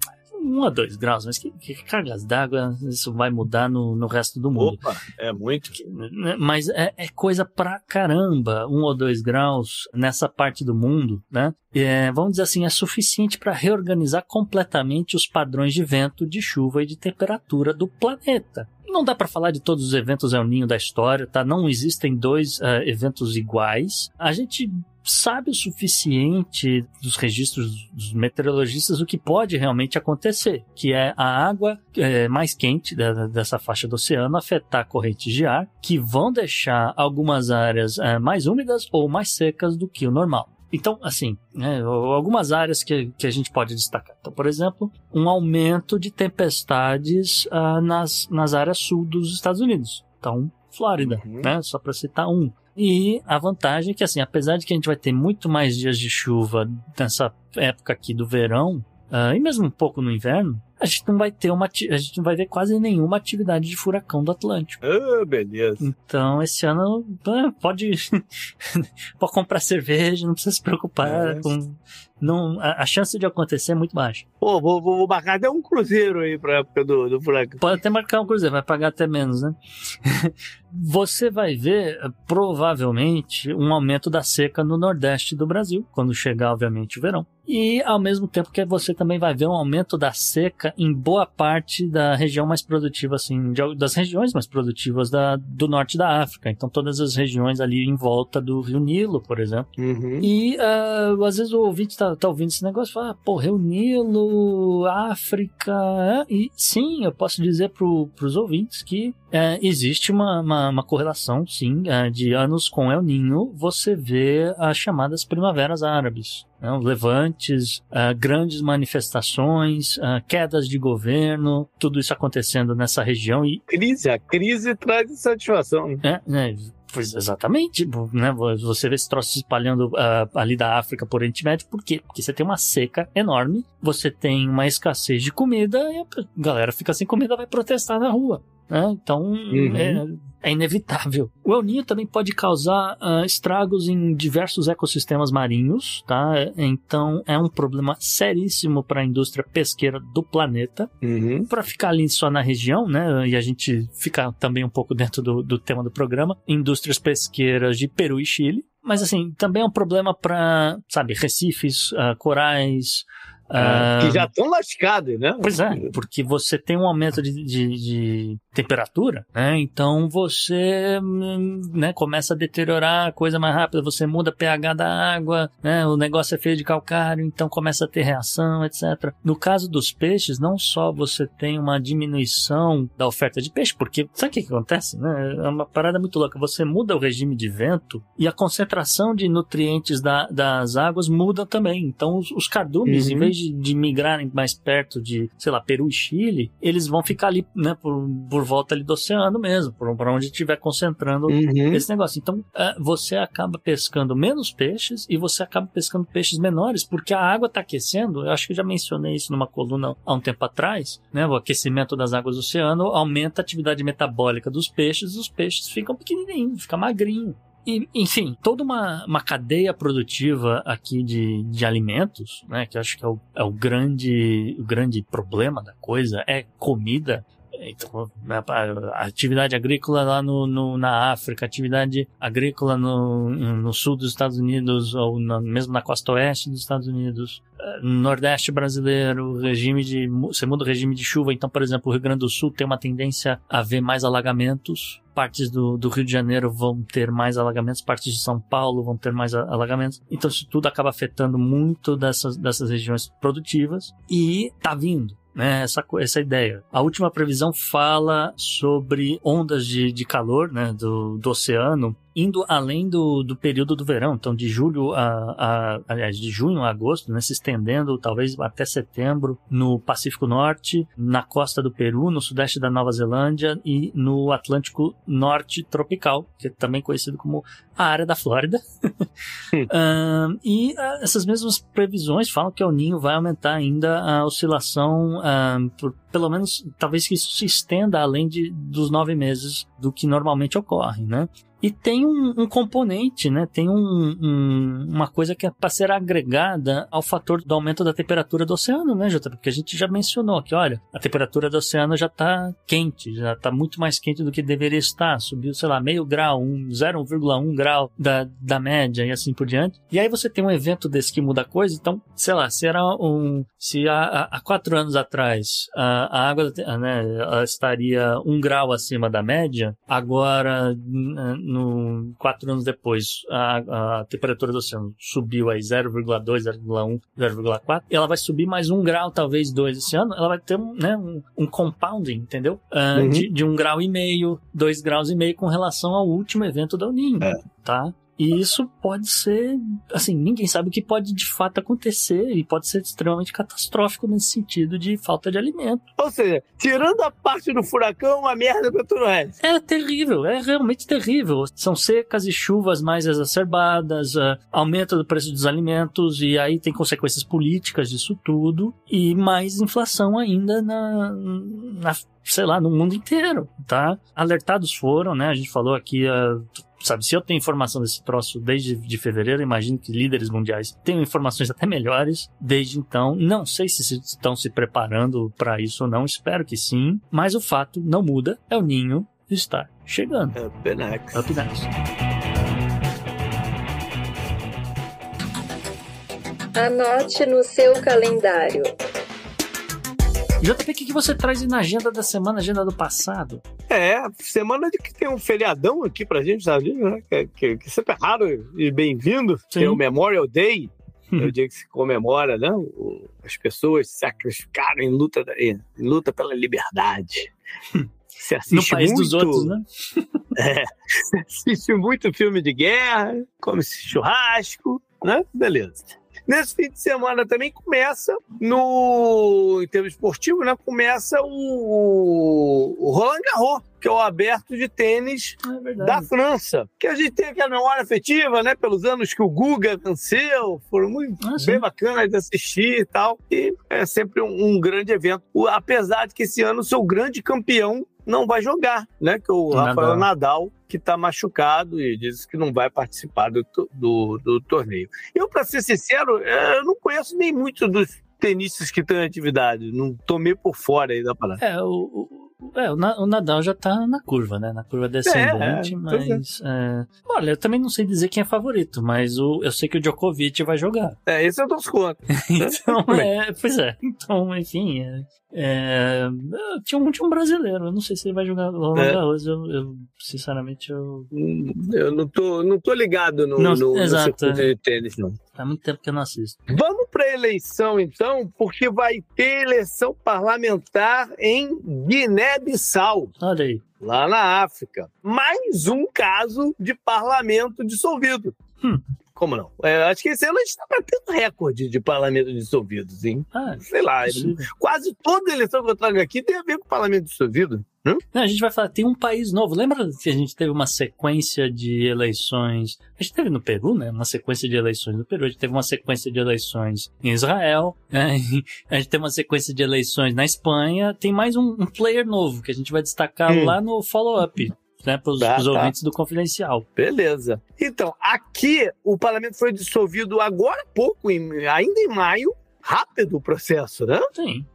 1 a 2 graus, mas que, que cargas d'água isso vai mudar no, no resto do mundo? Opa, é muito. né, mas é, é coisa pra caramba, um ou dois graus nessa parte do mundo, né? É, vamos dizer assim, é suficiente para reorganizar completamente os padrões de vento, de chuva e de temperatura do planeta. Não dá para falar de todos os eventos El Ninho da história, tá? Não existem dois eh, eventos iguais. A gente sabe o suficiente dos registros dos meteorologistas o que pode realmente acontecer, que é a água eh, mais quente da- dessa faixa do oceano afetar correntes de ar que vão deixar algumas áreas eh, mais úmidas ou mais secas do que o normal. Então, assim, né, algumas áreas que, que a gente pode destacar. Então, por exemplo, um aumento de tempestades ah, nas, nas áreas sul dos Estados Unidos. Então, Flórida, Uhum. né? Só para citar um. E a vantagem é que, assim, apesar de que a gente vai ter muito mais dias de chuva nessa época aqui do verão, ah, e mesmo um pouco no inverno, a gente não vai ter uma, a gente não vai ver quase nenhuma atividade de furacão do Atlântico. Ah, beleza. Então, esse ano ah, pode, pode comprar cerveja, não precisa se preocupar É. com. Não, a, a chance de acontecer é muito baixa. Pô, vou, vou, vou marcar até um cruzeiro aí pra época do, do furacão. Pode até marcar um cruzeiro, vai pagar até menos, né? Você vai ver, provavelmente, um aumento da seca no Nordeste do Brasil, quando chegar, obviamente, o verão. E, ao mesmo tempo que você também vai ver um aumento da seca em boa parte da região mais produtiva, assim, de- das regiões mais produtivas da, do norte da África. Então, todas as regiões ali em volta do Rio Nilo, por exemplo. Uhum. E ah, às vezes o ouvinte tá, tá ouvindo esse negócio e fala, ah, pô, Rio Nilo, África. é?" E sim, eu posso dizer pro, pros ouvintes que é, existe uma, uma, uma correlação, sim, é, de anos com El Ninho, você vê as chamadas primaveras árabes. né? Levantes, ah, grandes manifestações, ah, quedas de governo, tudo isso acontecendo nessa região e Crise, a crise traz satisfação. né? é, né? Pois exatamente, né? Você vê esse troço se espalhando ah, ali da África por Oriente Médio, por quê? Porque você tem uma seca enorme, você tem uma escassez de comida e a galera fica sem comida vai protestar na rua. Né? Então é, é inevitável. O El Niño também pode causar ah, estragos em diversos ecossistemas marinhos, tá? Então é um problema seríssimo para a indústria pesqueira do planeta Uhum. para ficar ali só na região, né? E a gente ficar também um pouco dentro do, do tema do programa, indústrias pesqueiras de Peru e Chile. Mas assim, também é um problema para, sabe, recifes, ah, corais. ah, que já estão lascados, né? Pois é, porque você tem um aumento de, de, de temperatura, né? Então você hum, né, começa a deteriorar a coisa mais rápido, você muda o pH da água, né? O negócio é feio de calcário, então começa a ter reação, etc. No caso dos peixes, não só você tem uma diminuição da oferta de peixe, porque sabe o que, que acontece? Né? É uma parada muito louca. Você muda o regime de vento e a concentração de nutrientes da- das águas muda também. Então os, os cardumes, Uhum. em vez de, de migrarem mais perto de, sei lá, Peru e Chile, eles vão ficar ali, né, por, por volta ali do oceano mesmo, por onde estiver concentrando Uhum. esse negócio. Então, é, você acaba pescando menos peixes e você acaba pescando peixes menores, porque a água está aquecendo. Eu acho que eu já mencionei isso numa coluna há um tempo atrás, né? O aquecimento das águas do oceano aumenta a atividade metabólica dos peixes, e os peixes ficam pequenininhos, ficam magrinhos. E, enfim, toda uma, uma cadeia produtiva aqui de, de alimentos, né, que eu acho que é o, é o grande, o grande problema da coisa, é comida. Então, a atividade agrícola lá no, no- na África, atividade agrícola no, no sul dos Estados Unidos, ou na- mesmo na costa oeste dos Estados Unidos, eh, no Nordeste brasileiro, regime de, você muda o regime de chuva, então, por exemplo, o Rio Grande do Sul tem uma tendência a ver mais alagamentos, partes do, do Rio de Janeiro vão ter mais alagamentos, partes de São Paulo vão ter mais alagamentos. Então isso tudo acaba afetando muito dessas, dessas regiões produtivas e tá vindo. Né, essa, essa ideia. A última previsão fala sobre ondas de, de calor né, do, do oceano indo além do, do período do verão, então de julho a, a aliás, de junho a agosto, né, se estendendo talvez até setembro no Pacífico Norte, na costa do Peru, no sudeste da Nova Zelândia e no Atlântico Norte tropical, que é também conhecido como a área da Flórida. Ahn, e ah, essas mesmas previsões falam que o Ninho vai aumentar ainda a oscilação, ahn, por, pelo menos talvez que isso se estenda além de, dos nove meses do que normalmente ocorre, né? E tem um, um componente, né? Tem um, um- uma coisa que é para ser agregada ao fator do aumento da temperatura do oceano, né, Jota? Porque a gente já mencionou que, olha, a temperatura do oceano já está quente, já está muito mais quente do que deveria estar. Subiu, sei lá, meio grau, um, 0,1 grau da, da média e assim por diante. E aí você tem um evento desse que muda a coisa, então, sei lá, se era um. Se há, há- quatro anos atrás a, a água né, estaria um grau acima da média, agora, no, quatro anos depois, a, a temperatura do oceano subiu aí 0,2, 0,1, 0,4, e ela vai subir mais um grau, talvez dois esse ano, ela vai ter um, né, um, um compounding, entendeu? Ah, Uhum. de, de um grau e meio, dois graus e meio com relação ao último evento da Uninho, É. tá? E isso pode ser, assim, ninguém sabe o que pode de fato acontecer e pode ser extremamente catastrófico nesse sentido de falta de alimento. Ou seja, tirando a parte do furacão, é uma merda pra todo o resto. É terrível, é realmente terrível. São secas e chuvas mais exacerbadas, ah, aumento do preço dos alimentos, e aí tem consequências políticas disso tudo, e mais inflação ainda na, na sei lá, no mundo inteiro, tá? Alertados foram, né? A gente falou aqui, ah, sabe, se eu tenho informação desse troço desde de fevereiro, imagino que líderes mundiais tenham informações até melhores desde então. Não sei se estão se preparando para isso ou não, espero que sim, mas o fato não muda, é o ninho estar chegando. Up next. Up next. Anote no seu calendário. JP, o que, que você traz aí na agenda da semana, agenda do passado? É, semana de que tem um feriadão aqui pra gente, sabe? Né? Que, que, que sempre é raro e bem-vindo, é o Memorial Day. É o dia que se comemora, né? as pessoas se sacrificaram em luta, em luta pela liberdade. Se No assiste país muito, dos outros, né? se assiste muito filme de guerra, come churrasco, né? Beleza. Nesse fim de semana também começa, no em termos esportivos, né? Começa o, o Roland Garros, que é o aberto de tênis É verdade. da França. Que a gente tem aquela memória afetiva, né? Pelos anos que o Guga venceu, foram muito Ah, bem bacanas de assistir e tal. E é sempre um, um grande evento. O- apesar de que esse ano o seu grande campeão não vai jogar, né? Que é o Nadal. Rafael Nadal, que está machucado e diz que não vai participar do, do, do torneio. Eu, para ser sincero, eh, eu não conheço nem muito dos tenistas que estão em atividade. Não tomei por fora aí da parada. É, o, é, o Na- o Nadal já tá na curva, né? Na curva descendente, É, pois é. mas. é, Olha, eu também não sei dizer quem é favorito, mas o, eu sei que o Djokovic vai jogar. É, esse eu torço contra. Então, Tudo é, pois é. Então, enfim. É, tinha, um, tinha um brasileiro, eu não sei se ele vai jogar Roland É. Garros. Eu, eu, sinceramente, eu. Eu não tô, não tô ligado no, Não, no, no exato, circuito é. de tênis, não. Faz muito tempo que eu não assisto. Vamos para eleição, então, porque vai ter eleição parlamentar em Guiné-Bissau, Olha aí. lá na África. Mais um caso de parlamento dissolvido. Hum. Como não? É, acho que esse ano a gente está batendo recorde de parlamento dissolvidos, hein? Ah, Sei lá, possível. quase toda eleição que eu trago aqui tem a ver com parlamento dissolvido. Né? Não, a gente vai falar, tem um país novo. Lembra que a gente teve uma sequência de eleições? A gente teve no Peru, né? Uma sequência de eleições no Peru. A gente teve uma sequência de eleições em Israel. né? A gente teve uma sequência de eleições na Espanha. Tem mais um, um player novo que a gente vai destacar Hum. lá no follow-up. Né, para os Tá, tá. ouvintes do Confidencial. Beleza. Então, aqui o parlamento foi dissolvido agora há pouco, em- ainda em maio. Rápido o processo, né? Sim.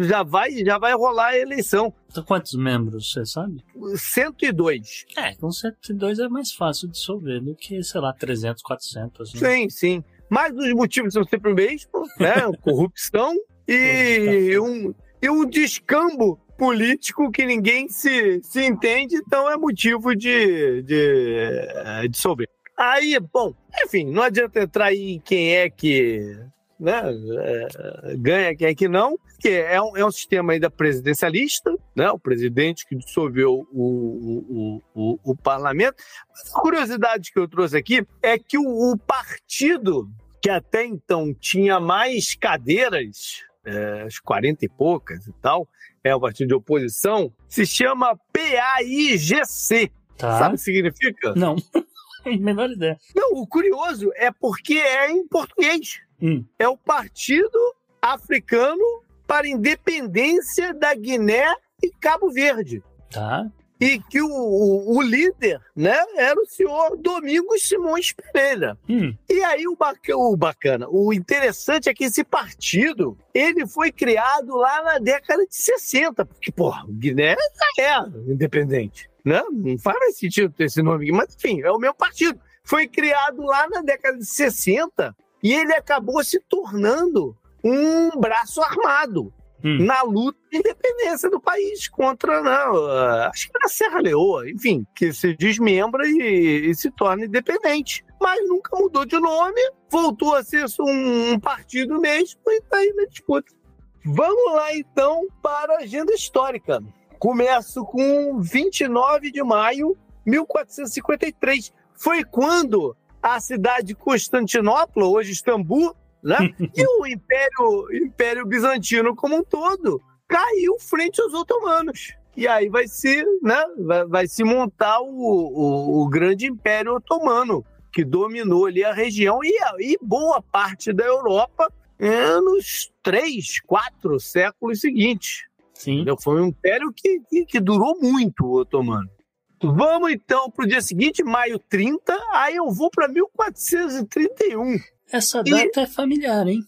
Já vai, já vai rolar a eleição. Então, quantos membros, você sabe? 102. É, com 102 é mais fácil dissolver do que, sei lá, 300, 400. Né? Sim, sim. Mas os motivos são sempre o mesmo, né? Corrupção e um, e um descambo político que ninguém se, se entende, então é motivo de, de eh, dissolver. Aí, bom, enfim, não adianta entrar em quem é que né? É, ganha quem é que não, que é um, é um sistema ainda presidencialista, né? O presidente que dissolveu o, o, o, o parlamento. Mas a curiosidade que eu trouxe aqui é que o, o partido que até então tinha mais cadeiras, é, as 40 e poucas e tal, é o partido de oposição, se chama PAIGC. Tá. Sabe o que significa? Não. Menor ideia. Não, o curioso é porque é em português. Hum. É o Partido Africano para a Independência da Guiné e Cabo Verde. Tá. E que o, o, o líder né, era o senhor Domingos Simões Pereira. Hum. E aí o, baca- o bacana, o interessante é que esse partido, ele foi criado lá na década de 60, porque, porra, Guiné já é independente, né? Não faz mais sentido ter esse nome aqui, mas enfim, é o meu partido. Foi criado lá na década de 60 e ele acabou se tornando um braço armado Hum. na luta de independência do país contra, não, acho que era Serra Leoa, enfim, que se desmembra e, e se torna independente. Mas nunca mudou de nome, voltou a ser um, um partido mesmo e está aí na disputa. Vamos lá então para a agenda histórica. Começo com 29 de maio de 1453. Foi quando a cidade de Constantinopla, hoje Istambul, né? E o Império, Império Bizantino como um todo caiu frente aos otomanos. E aí vai se, né, vai, vai se montar o, o, o grande Império Otomano, que dominou ali a região e, e boa parte da Europa nos três, quatro séculos seguintes. Sim. Entendeu? Foi um império que, que, que durou muito, o otomano. Vamos então para o dia seguinte, maio 30, aí eu vou para 1431. Essa E- data é familiar, hein?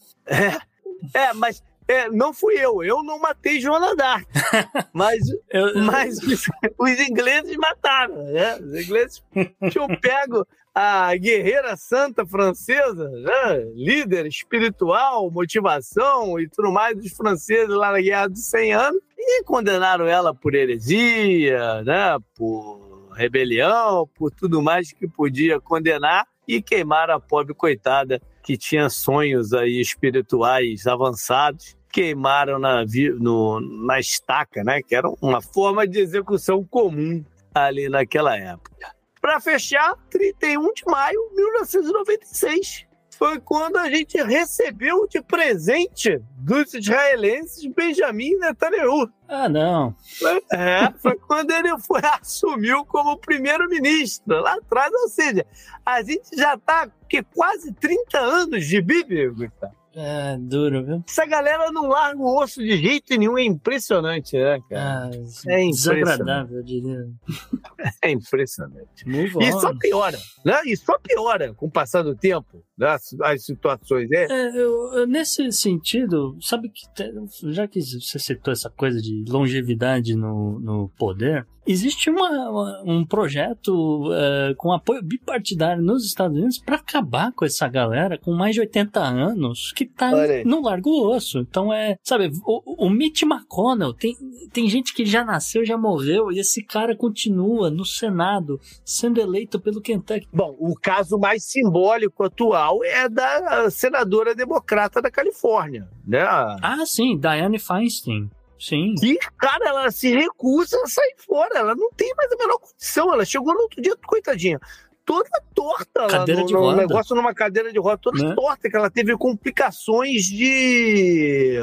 É, mas é, não fui eu, eu não matei Joana d'Arc. Mas, Eu, eu- mas os, os ingleses mataram, né? Os ingleses tinham pego a guerreira santa francesa, né? líder espiritual, motivação e tudo mais dos franceses lá na Guerra dos 100 Anos, e condenaram ela por heresia, né? por rebelião, por tudo mais que podia condenar, e queimaram a pobre coitada que tinha sonhos aí espirituais avançados, queimaram na, no- na estaca, né? Que era uma forma de execução comum ali naquela época. Para fechar, 31 de maio de 1996 foi quando a gente recebeu de presente dos israelenses Benjamin Netanyahu. Ah, não. É, foi quando ele foi, assumiu como primeiro-ministro lá atrás. Ou seja, a gente já está quase 30 anos de Bíblia, Gustavo. É duro, viu? Essa galera não larga o osso de jeito nenhum, é impressionante, né, cara? Ah, É desagradável, eu diria. É impressionante. Move E só piora, né? E só piora com o passar do tempo, né? as, as situações. É, É, eu- eu- nesse sentido, sabe que, já que você citou essa coisa de longevidade no, no poder, existe uma, uma- um projeto é, com apoio bipartidário nos Estados Unidos para acabar com essa galera com mais de 80 anos que tá no largo osso. Então é, sabe, o, o Mitch McConnell, tem, tem gente que já nasceu, já morreu, e esse cara continua no Senado sendo eleito pelo Kentucky. Bom, o caso mais simbólico atual é da senadora democrata da Califórnia, né? Ah, sim, Dianne Feinstein. Sim. E, cara, ela se recusa a sair fora. Ela não tem mais a menor condição. Ela chegou no outro dia, coitadinha, toda torta lá Cadeira no, de no roda. negócio numa cadeira de roda, toda Né? torta, que ela teve complicações de.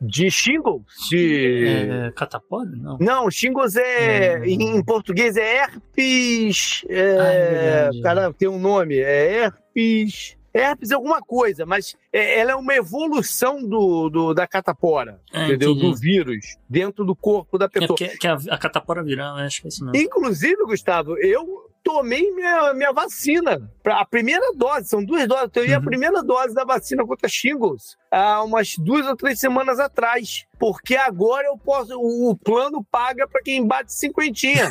de shingles. De. É, catapora? Não. Não, shingles é. Hum. Em, português é herpes. Ah, é É, verdade. cara, tem um nome. É herpes. Herpes é alguma coisa, mas é- ela é uma evolução do, do- da catapora, Ah, entendeu? entendi. Do vírus dentro do corpo da É pessoa. que a, a catapora viral, acho que é isso não. Inclusive, Gustavo, eu tomei minha, minha vacina. Pra- A primeira dose, são duas doses. Eu ia a Uhum. primeira dose da vacina contra shingles. Há umas duas ou três semanas atrás. Porque agora eu posso. O, o plano paga para quem bate cinquentinha.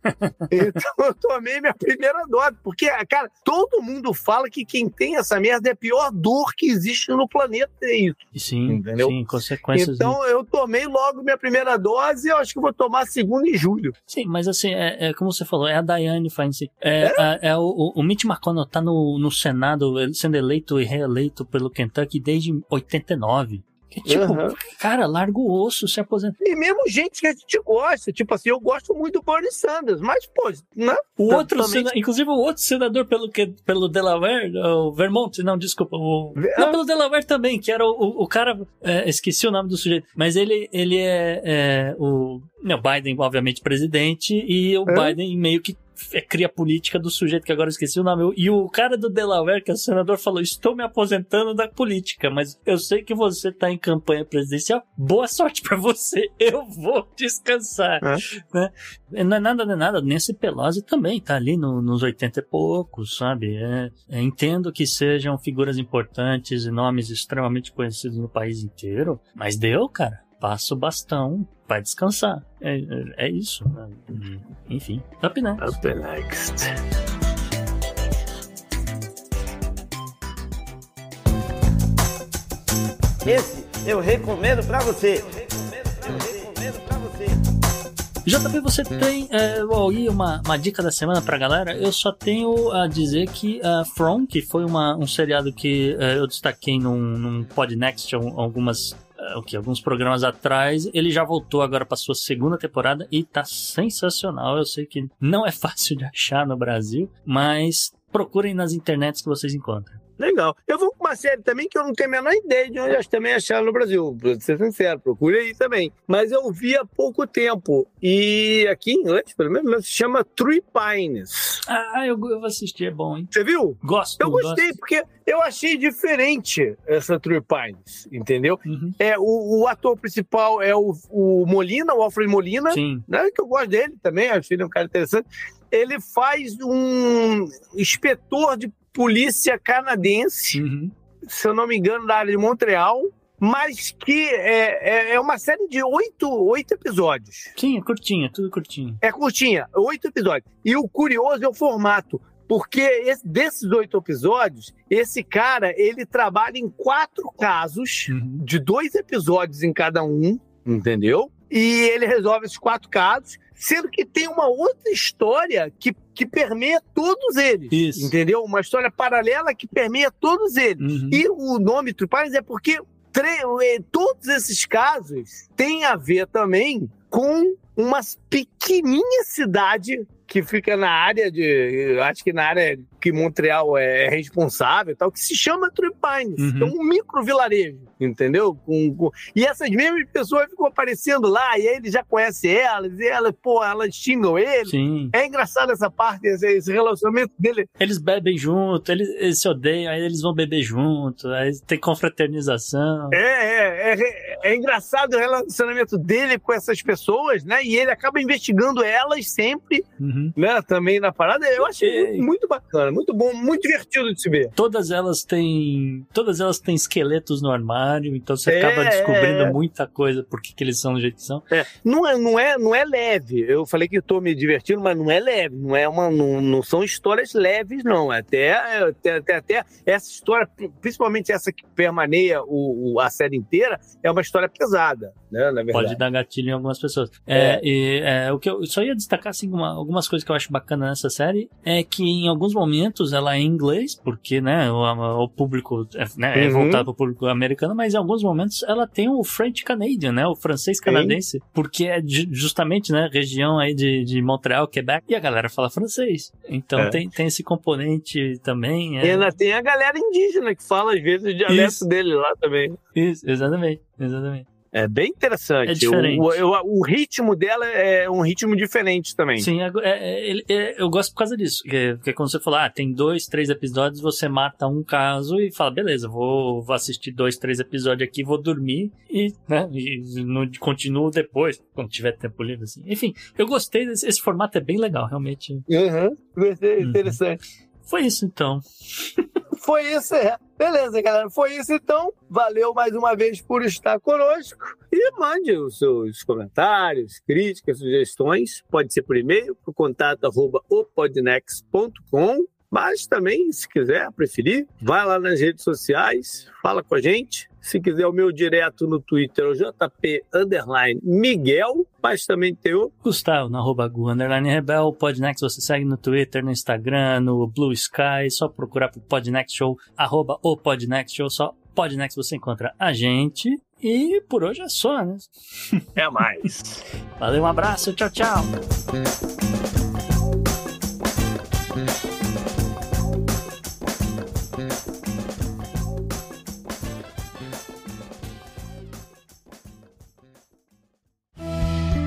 então eu tomei minha primeira dose. Porque, cara, todo mundo fala que quem tem essa merda é a pior dor que existe no planeta. É isso. Sim, Entendeu? sim, consequências. Então eu tomei logo minha primeira dose e eu acho que vou tomar a segunda em julho. Sim, mas assim, é, é como você falou, é a Diane Feinstein. É, é? é o, o Mitch McConnell tá no, no Senado sendo eleito e reeleito pelo Kentucky desde 89. Que, tipo, Aham. cara, larga o osso, se aposenta. E mesmo gente que a gente gosta, tipo assim, eu gosto muito do Bernie Sanders, mas, pô, né? O outro, sena- inclusive o outro senador pelo, que, pelo Delaware, o Vermont, não, desculpa, o, Ah. não, pelo Delaware também, que era o, o, o cara, é, esqueci o nome do sujeito, mas ele, ele é, é o, não, Biden, obviamente, presidente, e o É? Biden meio que cria a política do sujeito que agora eu esqueci o nome. E o cara do Delaware, que é o senador, falou: Estou me aposentando da política, mas eu sei que você tá em campanha presidencial. Boa sorte pra você, eu vou descansar. Né? Não é nada, não é nada. Nancy Pelosi também tá ali no- nos 80 e poucos, sabe? É, é, entendo que sejam figuras importantes e nomes extremamente conhecidos no país inteiro, mas deu, cara. Passa o bastão, vai descansar. É, é, é isso. né? Enfim, up next. Up next. Esse eu recomendo pra você. Eu recomendo pra você. JP, você tem é, aí uma, uma dica da semana pra galera? Eu só tenho a dizer que uh, From, que foi uma, um seriado que é, eu destaquei num, num Podnext al- algumas. É, o que, alguns programas atrás, ele já voltou agora para sua segunda temporada e tá sensacional. Eu sei que não é fácil de achar no Brasil, mas procurem nas internets que vocês encontram. Legal. Eu vou com uma série também que eu não tenho a menor ideia de onde também acharam no Brasil. Pra ser sincero, procure aí também. Mas eu vi há pouco tempo. E aqui em inglês, pelo menos, se chama Three Pines. Ah, eu, eu vou assistir, é bom, hein? Você viu? Gosto. Eu gostei, gosto. porque eu achei diferente essa Three Pines, entendeu? Uhum. É, o, o ator principal é o, o Molina, o Alfred Molina. Sim. né, que eu gosto dele também, acho ele um cara interessante. Ele faz um inspetor de polícia canadense, Uhum. se eu não me engano, da área de Montreal, mas que é, é, é uma série de oito, oito episódios. Sim, é curtinho, tudo curtinho. É curtinha, oito episódios. E o curioso é o formato. Porque esse- desses oito episódios, esse cara ele trabalha em quatro casos Uhum. de dois episódios em cada um, entendeu? E ele resolve esses quatro casos, sendo que tem uma outra história que, que permeia todos eles. Isso. Entendeu? Uma história paralela que permeia todos eles. Uhum. E o nome Trupines é porque eh, todos esses casos têm a ver também com uma pequenininha cidade que fica na área de. eu Acho que na área que Montreal é responsável e tal, que se chama Three Pines. Uhum. É um micro vilarejo, entendeu? Com, com- E essas mesmas pessoas ficam aparecendo lá, e aí ele já conhece elas, e elas, pô, elas xingam ele. Sim. É engraçado essa parte, esse, esse relacionamento dele. Eles bebem junto, eles, eles se odeiam, aí eles vão beber junto, aí tem confraternização. É, é, é, é engraçado o relacionamento dele com essas pessoas, né? E ele acaba investigando elas sempre, Uhum. né? Também na parada. Eu achei É. muito, muito bacana, muito bom, muito divertido de se ver. Todas elas têm. Todas elas têm esqueletos no armário, então você É, acaba descobrindo é. muita coisa por que eles são do jeito que são. É, não, é, não, é, não é leve. Eu falei que estou me divertindo, mas não é leve. Não, é uma, não, não são histórias leves, não. Até, até, até, até essa história, principalmente essa que permaneia o, o- a série inteira, é uma história pesada, né? Pode dar gatilho em algumas pessoas. É, e, é, o que eu só ia destacar assim, uma- algumas coisas que eu acho bacana nessa série é que em alguns momentos ela é em inglês, porque né, o, o público é, né, é Uhum. voltado para o público americano, mas em alguns momentos ela tem o French Canadian, né, o francês canadense, porque é ju- justamente né, região aí de, de Montreal, Quebec, e a galera fala francês. Então É. tem, tem esse componente também. E É, ainda tem a galera indígena que fala, às vezes, o dialeto Isso. dele lá também. isso, exatamente, exatamente. É bem interessante. É diferente. O, o- o ritmo dela é um ritmo diferente também. Sim, é- é- ele- é- eu gosto por causa disso. Que, porque quando você fala, ah, tem dois, três episódios, você mata um caso e fala, beleza, vou, vou assistir dois, três episódios aqui, vou dormir e, né, e no, continuo depois, quando tiver tempo livre, assim. Enfim, eu gostei desse esse formato, é bem legal, realmente. Uhum. Gostei, Uhum. Interessante. Foi isso então. Foi isso, é. Beleza, galera. Foi isso então. Valeu mais uma vez por estar conosco. E mande os seus comentários, críticas, sugestões. Pode ser por e-mail, por contato arroba opodnex.com. Mas também, se quiser, preferir, vai lá nas redes sociais, fala com a gente. Se quiser o meu direto no Twitter, é o JP Underline Miguel, mas também tem o Gustavo, no arroba Gu, underline Rebel, Podnext, você segue no Twitter, no Instagram, no Blue Sky, só procurar pro Podnext Show, arroba o Podnext Show, só Podnext você encontra a gente. E por hoje é só, né? É mais. Valeu, um abraço, tchau, tchau.